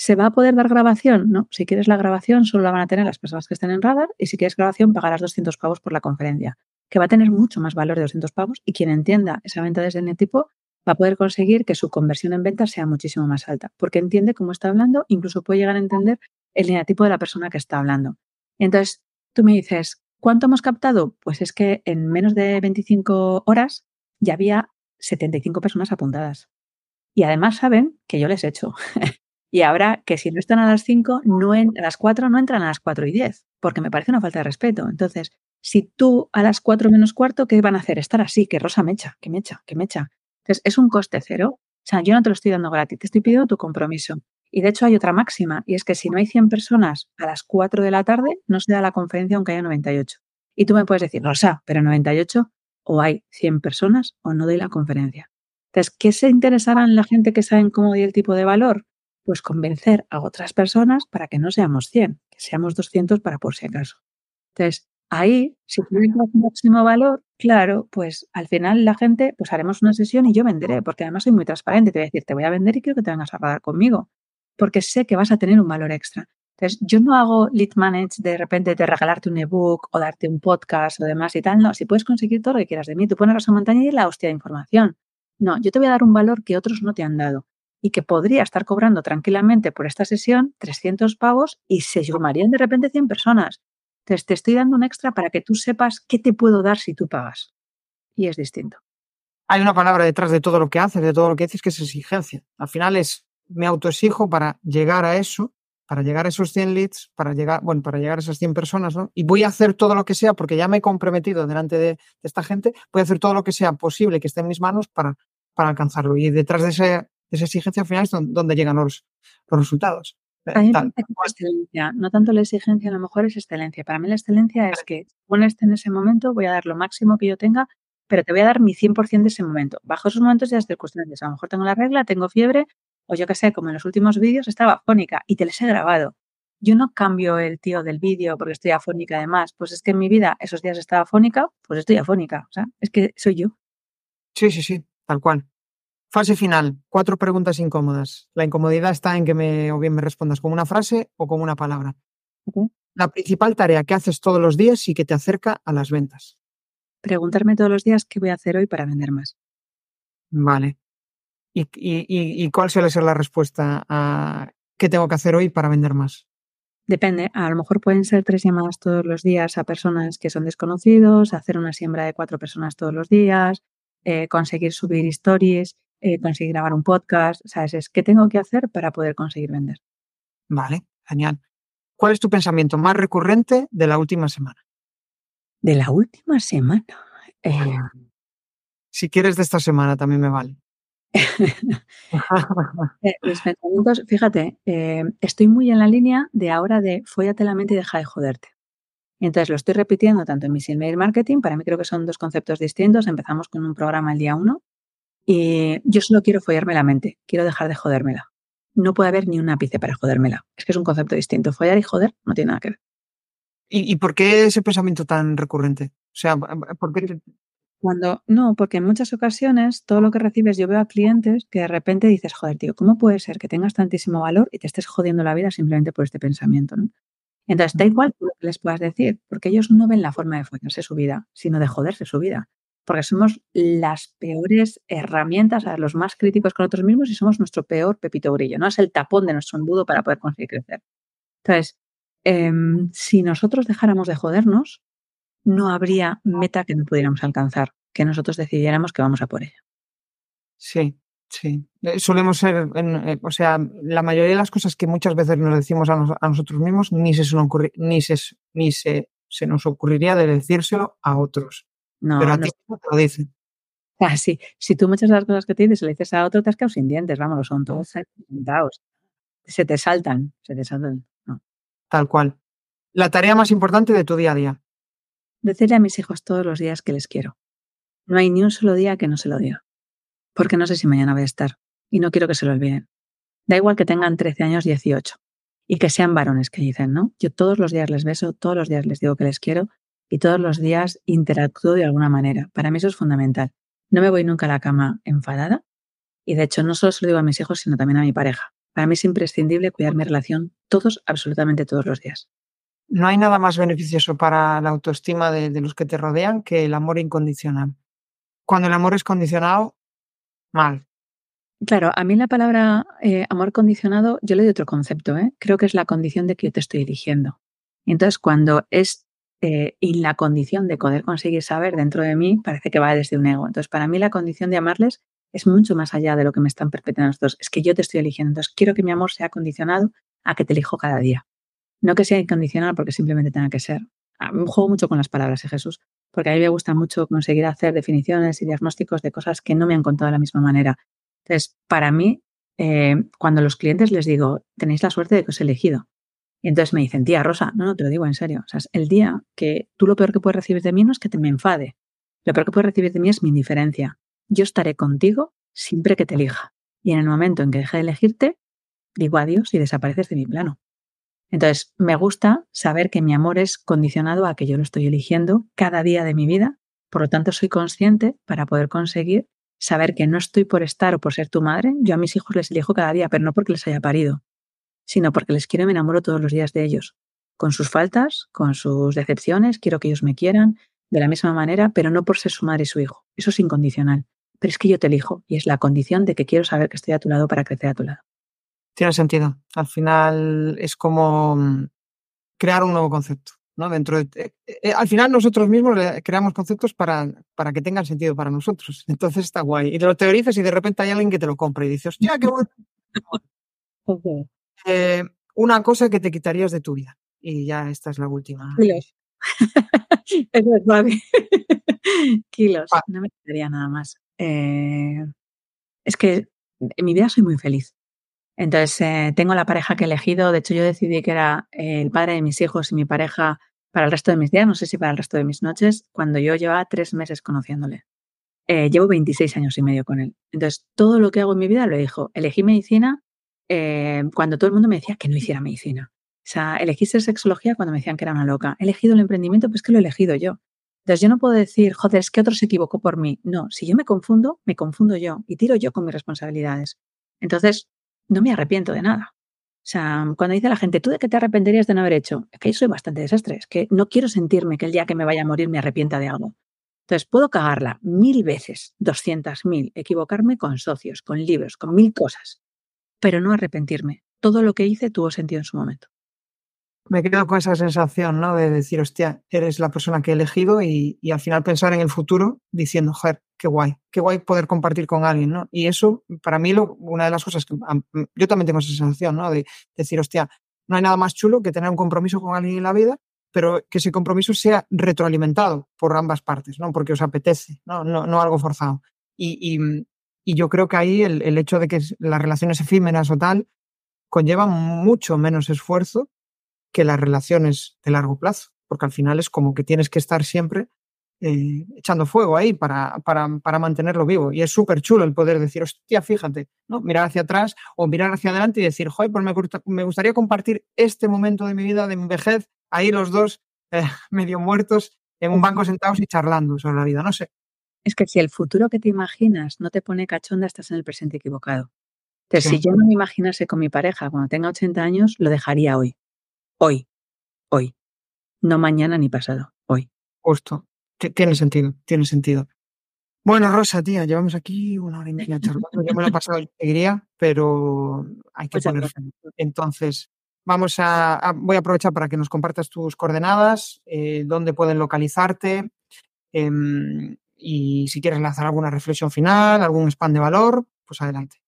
¿Se va a poder dar grabación? No. Si quieres la grabación, solo la van a tener las personas que estén en radar y si quieres grabación, pagarás 200 pavos por la conferencia, que va a tener mucho más valor de 200 pavos y quien entienda esa venta desde el tipo va a poder conseguir que su conversión en venta sea muchísimo más alta, porque entiende cómo está hablando, incluso puede llegar a entender el tipo de la persona que está hablando. Entonces, Tú me dices, ¿cuánto hemos captado? Pues es que en menos de 25 horas ya había 75 personas apuntadas. Y además saben que yo les he hecho. (laughs) y ahora que si no están a las 5, no a las 4 no entran a las 4 y 10, porque me parece una falta de respeto. Entonces, si tú a las 4 menos cuarto, ¿qué van a hacer? Estar así, que Rosa me echa, que me echa, que me echa. Entonces, es un coste cero. O sea, yo no te lo estoy dando gratis, te estoy pidiendo tu compromiso. Y de hecho hay otra máxima, y es que si no hay 100 personas a las 4 de la tarde, no se da la conferencia aunque haya 98. Y tú me puedes decir, Rosa, pero 98 o hay 100 personas o no doy la conferencia. Entonces, ¿qué se interesará en la gente que sabe cómo doy el tipo de valor? Pues convencer a otras personas para que no seamos 100, que seamos 200 para por si acaso. Entonces, ahí, si un máximo valor, claro, pues al final la gente, pues haremos una sesión y yo venderé, porque además soy muy transparente. Te voy a decir, te voy a vender y quiero que te vengas a radar conmigo porque sé que vas a tener un valor extra. Entonces, yo no hago lead manage de repente de regalarte un ebook o darte un podcast o demás y tal. No, si puedes conseguir todo lo que quieras de mí, tú pones la montaña y la hostia de información. No, yo te voy a dar un valor que otros no te han dado y que podría estar cobrando tranquilamente por esta sesión 300 pavos y se sumarían de repente 100 personas. Entonces, te estoy dando un extra para que tú sepas qué te puedo dar si tú pagas. Y es distinto. Hay una palabra detrás de todo lo que haces, de todo lo que dices, que es exigencia. Al final es me autoexijo para llegar a eso, para llegar a esos 100 leads, para llegar, bueno, para llegar a esas 100 personas, ¿no? Y voy a hacer todo lo que sea, porque ya me he comprometido delante de, esta gente, voy a hacer todo lo que sea posible que esté en mis manos para, para alcanzarlo. Y detrás de, esa exigencia al final es donde, llegan los, los resultados. Eh, excelencia, no tanto la exigencia, a lo mejor es excelencia. Para mí la excelencia es que pones en ese momento, voy a dar lo máximo que yo tenga, pero te voy a dar mi 100% de ese momento. Bajo esos momentos y las circunstancias. A lo mejor tengo la regla, tengo fiebre, o yo que sé, como en los últimos vídeos, estaba afónica y te les he grabado. Yo no cambio el tío del vídeo porque estoy afónica además. Pues es que en mi vida esos días estaba afónica, pues estoy afónica. O sea, es que soy yo. Sí, sí, sí, tal cual. Fase final, cuatro preguntas incómodas. La incomodidad está en que me, o bien me respondas con una frase o con una palabra. La principal tarea que haces todos los días y que te acerca a las ventas. Preguntarme todos los días qué voy a hacer hoy para vender más. Vale. ¿Y, y, cuál suele ser la respuesta a qué tengo que hacer hoy para vender más? Depende, a lo mejor pueden ser tres llamadas todos los días a personas que son desconocidos, hacer una siembra de cuatro personas todos los días, eh, conseguir subir stories, eh, conseguir grabar un podcast, ¿sabes? Es qué tengo que hacer para poder conseguir vender. Vale, genial. ¿Cuál es tu pensamiento más recurrente de la última semana? De la última semana. Eh, si quieres de esta semana también me vale. (laughs) Eh, mis (laughs) pensamientos, fíjate, eh, estoy muy en la línea de ahora de fóllate la mente y deja de joderte. Y entonces lo estoy repitiendo tanto en mi email marketing, para mí creo que son dos conceptos distintos. Empezamos con un programa el día uno y yo solo quiero follarme la mente, quiero dejar de jodérmela. No puede haber ni un ápice para jodérmela. Es que es un concepto distinto. Follar y joder no tiene nada que ver. ¿Y, por qué ese pensamiento tan recurrente? O sea, ¿por qué cuando, no, porque en muchas ocasiones todo lo que recibes, yo veo a clientes que de repente dices, joder, tío, ¿cómo puede ser que tengas tantísimo valor y te estés jodiendo la vida simplemente por este pensamiento? ¿no? Entonces, da igual lo que les puedas decir, porque ellos no ven la forma de follarse su vida, sino de joderse su vida. Porque somos las peores herramientas, los más críticos con nosotros mismos y somos nuestro peor pepito brillo, ¿no? Es el tapón de nuestro embudo para poder conseguir crecer. Entonces, em, si nosotros dejáramos de jodernos, no habría meta que no pudiéramos alcanzar. que nosotros decidiéramos que vamos a por ella. Sí, sí. Eh, solemos ser, eh, o sea, la mayoría de las cosas que muchas veces nos decimos a, nosotros mismos ni se, ni se, ni se, se, nos ocurriría de decírselo a otros. No, Pero a ti te lo dicen. Ah, sí. Si tú muchas de las cosas que tienes se le dices a otro, te has quedado sin dientes, vamos, son todos Se te saltan, se te saltan. Tal cual. La tarea más importante de tu día a día. Decirle a mis hijos todos los días que les quiero. No hay ni un solo día que no se lo diga. Porque no sé si mañana voy a estar. Y no quiero que se lo olviden. Da igual que tengan 13 años, 18. Y que sean varones que dicen, ¿no? Yo todos los días les beso, todos los días les digo que les quiero y todos los días interactúo de alguna manera. Para mí eso es fundamental. No me voy nunca a la cama enfadada y de hecho no solo se lo digo a mis hijos, sino también a mi pareja. Para mí es imprescindible cuidar mi relación todos, absolutamente todos los días. No hay nada más beneficioso para la autoestima de, los que te rodean que el amor incondicional. Cuando el amor es condicionado, mal. Claro, a mí la palabra eh, amor condicionado, yo le doy otro concepto, ¿eh? creo que es la condición de que yo te estoy eligiendo. Entonces, cuando es eh, y la condición de poder conseguir saber dentro de mí parece que va desde un ego. Entonces, para mí la condición de amarles es mucho más allá de lo que me están perpetuando nosotros. Es que yo te estoy eligiendo. Entonces, quiero que mi amor sea condicionado a que te elijo cada día. No que sea incondicional porque simplemente tenga que ser. Ah, juego mucho con las palabras, ¿eh, Jesús? Porque a mí me gusta mucho conseguir hacer definiciones y diagnósticos de cosas que no me han contado de la misma manera. Entonces, para mí, eh, cuando los clientes les digo, tenéis la suerte de que os he elegido, y entonces me dicen, tía Rosa, no, no, te lo digo en serio. O sea, el día que tú lo peor que puedes recibir de mí no es que te me enfade. Lo peor que puedes recibir de mí es mi indiferencia. Yo estaré contigo siempre que te elija. Y en el momento en que deje de elegirte, digo adiós y desapareces de mi plano. Entonces, me gusta saber que mi amor es condicionado a que yo lo estoy eligiendo cada día de mi vida. Por lo tanto, soy consciente para poder conseguir saber que no estoy por estar o por ser tu madre. Yo a mis hijos les elijo cada día, pero no porque les haya parido, sino porque les quiero y me enamoro todos los días de ellos, con sus faltas, con sus decepciones, quiero que ellos me quieran de la misma manera, pero no por ser su madre y su hijo. Eso es incondicional. Pero es que yo te elijo y es la condición de que quiero saber que estoy a tu lado para crecer a tu lado. Tiene sentido. Al final es como mm, crear un nuevo concepto. ¿no? Dentro de, eh, eh, al final nosotros mismos creamos conceptos para, para que tengan sentido para nosotros. (laughs) Entonces está guay. Y te lo teorizas y de repente hay alguien que te lo compra y dices, hostia, qué bueno. (laughs) Eh, una cosa que te quitarías de tu vida. Y ya esta es la última. Kilos. (laughs) (laughs) Eso es vale. (laughs) Kilos. No me quitaría nada más. Eh, es que en mi vida soy muy feliz. Entonces, eh, tengo la pareja que he elegido. De hecho, yo decidí que era el padre de mis hijos y mi pareja para el resto de mis días, no sé si para el resto de mis noches, cuando yo llevaba tres meses conociéndole. llevo 26 años y medio con él. Entonces, todo lo que hago en mi vida lo elijo. Elegí medicina eh, cuando todo el mundo me decía que no hiciera medicina. O sea, elegí sexología cuando me decían que era una loca. He elegido el emprendimiento, pues que lo he elegido yo. Entonces yo no puedo decir, joder, es que otro se equivocó por mí. No, si yo me confundo, me confundo yo y tiro yo con mis responsabilidades. Entonces, no me arrepiento de nada. O sea, cuando dice la gente, ¿tú de qué te arrepentirías de no haber hecho? Es que yo soy bastante desastre, es que no quiero sentirme que el día que me vaya a morir me arrepienta de algo. Entonces, puedo cagarla mil veces, doscientas mil, equivocarme con socios, con libros, con mil cosas pero no arrepentirme. Todo lo que hice tuvo sentido en su momento. Me quedo con esa sensación, ¿no? De decir, hostia, eres la persona que he elegido y, al final pensar en el futuro diciendo, joder, qué guay, qué guay poder compartir con alguien, ¿no? Y eso, para mí, lo, una de las cosas que yo también tengo esa sensación, ¿no? De decir, hostia, no hay nada más chulo que tener un compromiso con alguien en la vida, pero que ese compromiso sea retroalimentado por ambas partes, ¿no? Porque os apetece, no, no, no algo forzado. y, y yo creo que ahí el, hecho de que las relaciones efímeras o tal conllevan mucho menos esfuerzo que las relaciones de largo plazo, porque al final es como que tienes que estar siempre eh, echando fuego ahí para, para, para mantenerlo vivo. Y es súper chulo el poder decir, hostia, fíjate, ¿no? mirar hacia atrás o mirar hacia adelante y decir, joder, pues me, me gustaría compartir este momento de mi vida, de mi vejez, ahí los dos eh, (laughs) medio muertos en un banco sentados y charlando sobre la vida. No sé, es que si el futuro que te imaginas no te pone cachonda, estás en el presente equivocado. Entonces, si yo no me imaginase con mi pareja cuando tenga 80 años, lo dejaría hoy. Hoy. Hoy. No mañana ni pasado. Hoy. Justo. Tiene sentido. Tiene sentido. Bueno, Rosa, tía, llevamos aquí una hora y media charlando. Yo me lo he pasado (laughs) alegría, pero hay que poner Entonces, vamos a, voy a aprovechar para que nos compartas tus coordenadas, eh, dónde pueden localizarte. Em, Y si quieres lanzar alguna reflexión final, algún spam de valor, pues adelante.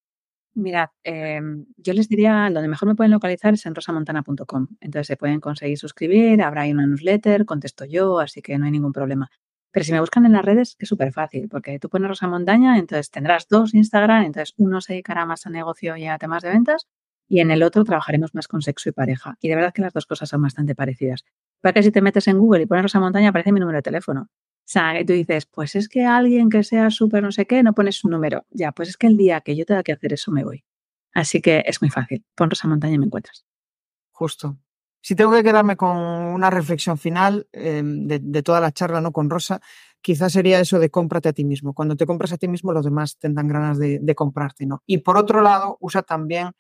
Mirad, em, yo les diría, donde mejor me pueden localizar es en rosamontana.com. Entonces se pueden conseguir suscribir, habrá ahí una newsletter, contesto yo, así que no hay ningún problema. Pero si me buscan en las redes, es súper fácil, porque tú pones Rosa Montaña, entonces tendrás dos Instagram, entonces uno se dedicará más a negocio y a temas de ventas, y en el otro trabajaremos más con sexo y pareja. Y de verdad que las dos cosas son bastante parecidas. Para que si te metes en Google y pones Rosa Montaña, aparece mi número de teléfono. O sea, tú dices, pues es que alguien que sea súper no sé qué, no pones su número. Ya, pues es que el día que yo tenga que hacer eso me voy. Así que es muy fácil. Pon Rosa Montaña y me encuentras. Justo. Si tengo que quedarme con una reflexión final de, de, toda la charla ¿no? con Rosa, quizás sería eso de cómprate a ti mismo. Cuando te compras a ti mismo, los demás tendrán ganas de, de comprarte. ¿no? Y por otro lado, usa también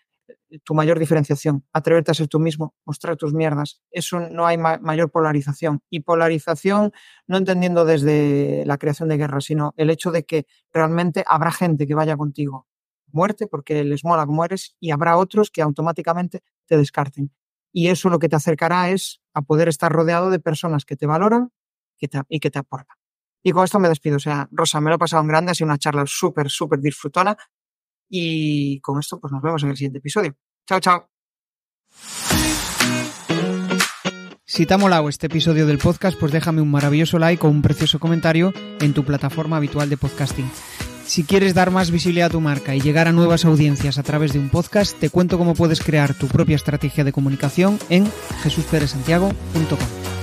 tu mayor diferenciación, atreverte a ser tú mismo, mostrar tus mierdas. Eso no hay ma mayor polarización. Y polarización no entendiendo desde la creación de guerra, sino el hecho de que realmente habrá gente que vaya contigo muerte porque les mola como eres y habrá otros que automáticamente te descarten. Y eso lo que te acercará es a poder estar rodeado de personas que te valoran que te, y que te aportan. Y con esto me despido. O sea, Rosa, me lo he pasado en grande, ha sido una charla súper, súper disfrutona. Y con esto, pues nos vemos en el siguiente episodio. Chao, chao. Si te ha molado este episodio del podcast, pues déjame un maravilloso like o un precioso comentario en tu plataforma habitual de podcasting. Si quieres dar más visibilidad a tu marca y llegar a nuevas audiencias a través de un podcast, te cuento cómo puedes crear tu propia estrategia de comunicación en jesusperesantiago.com.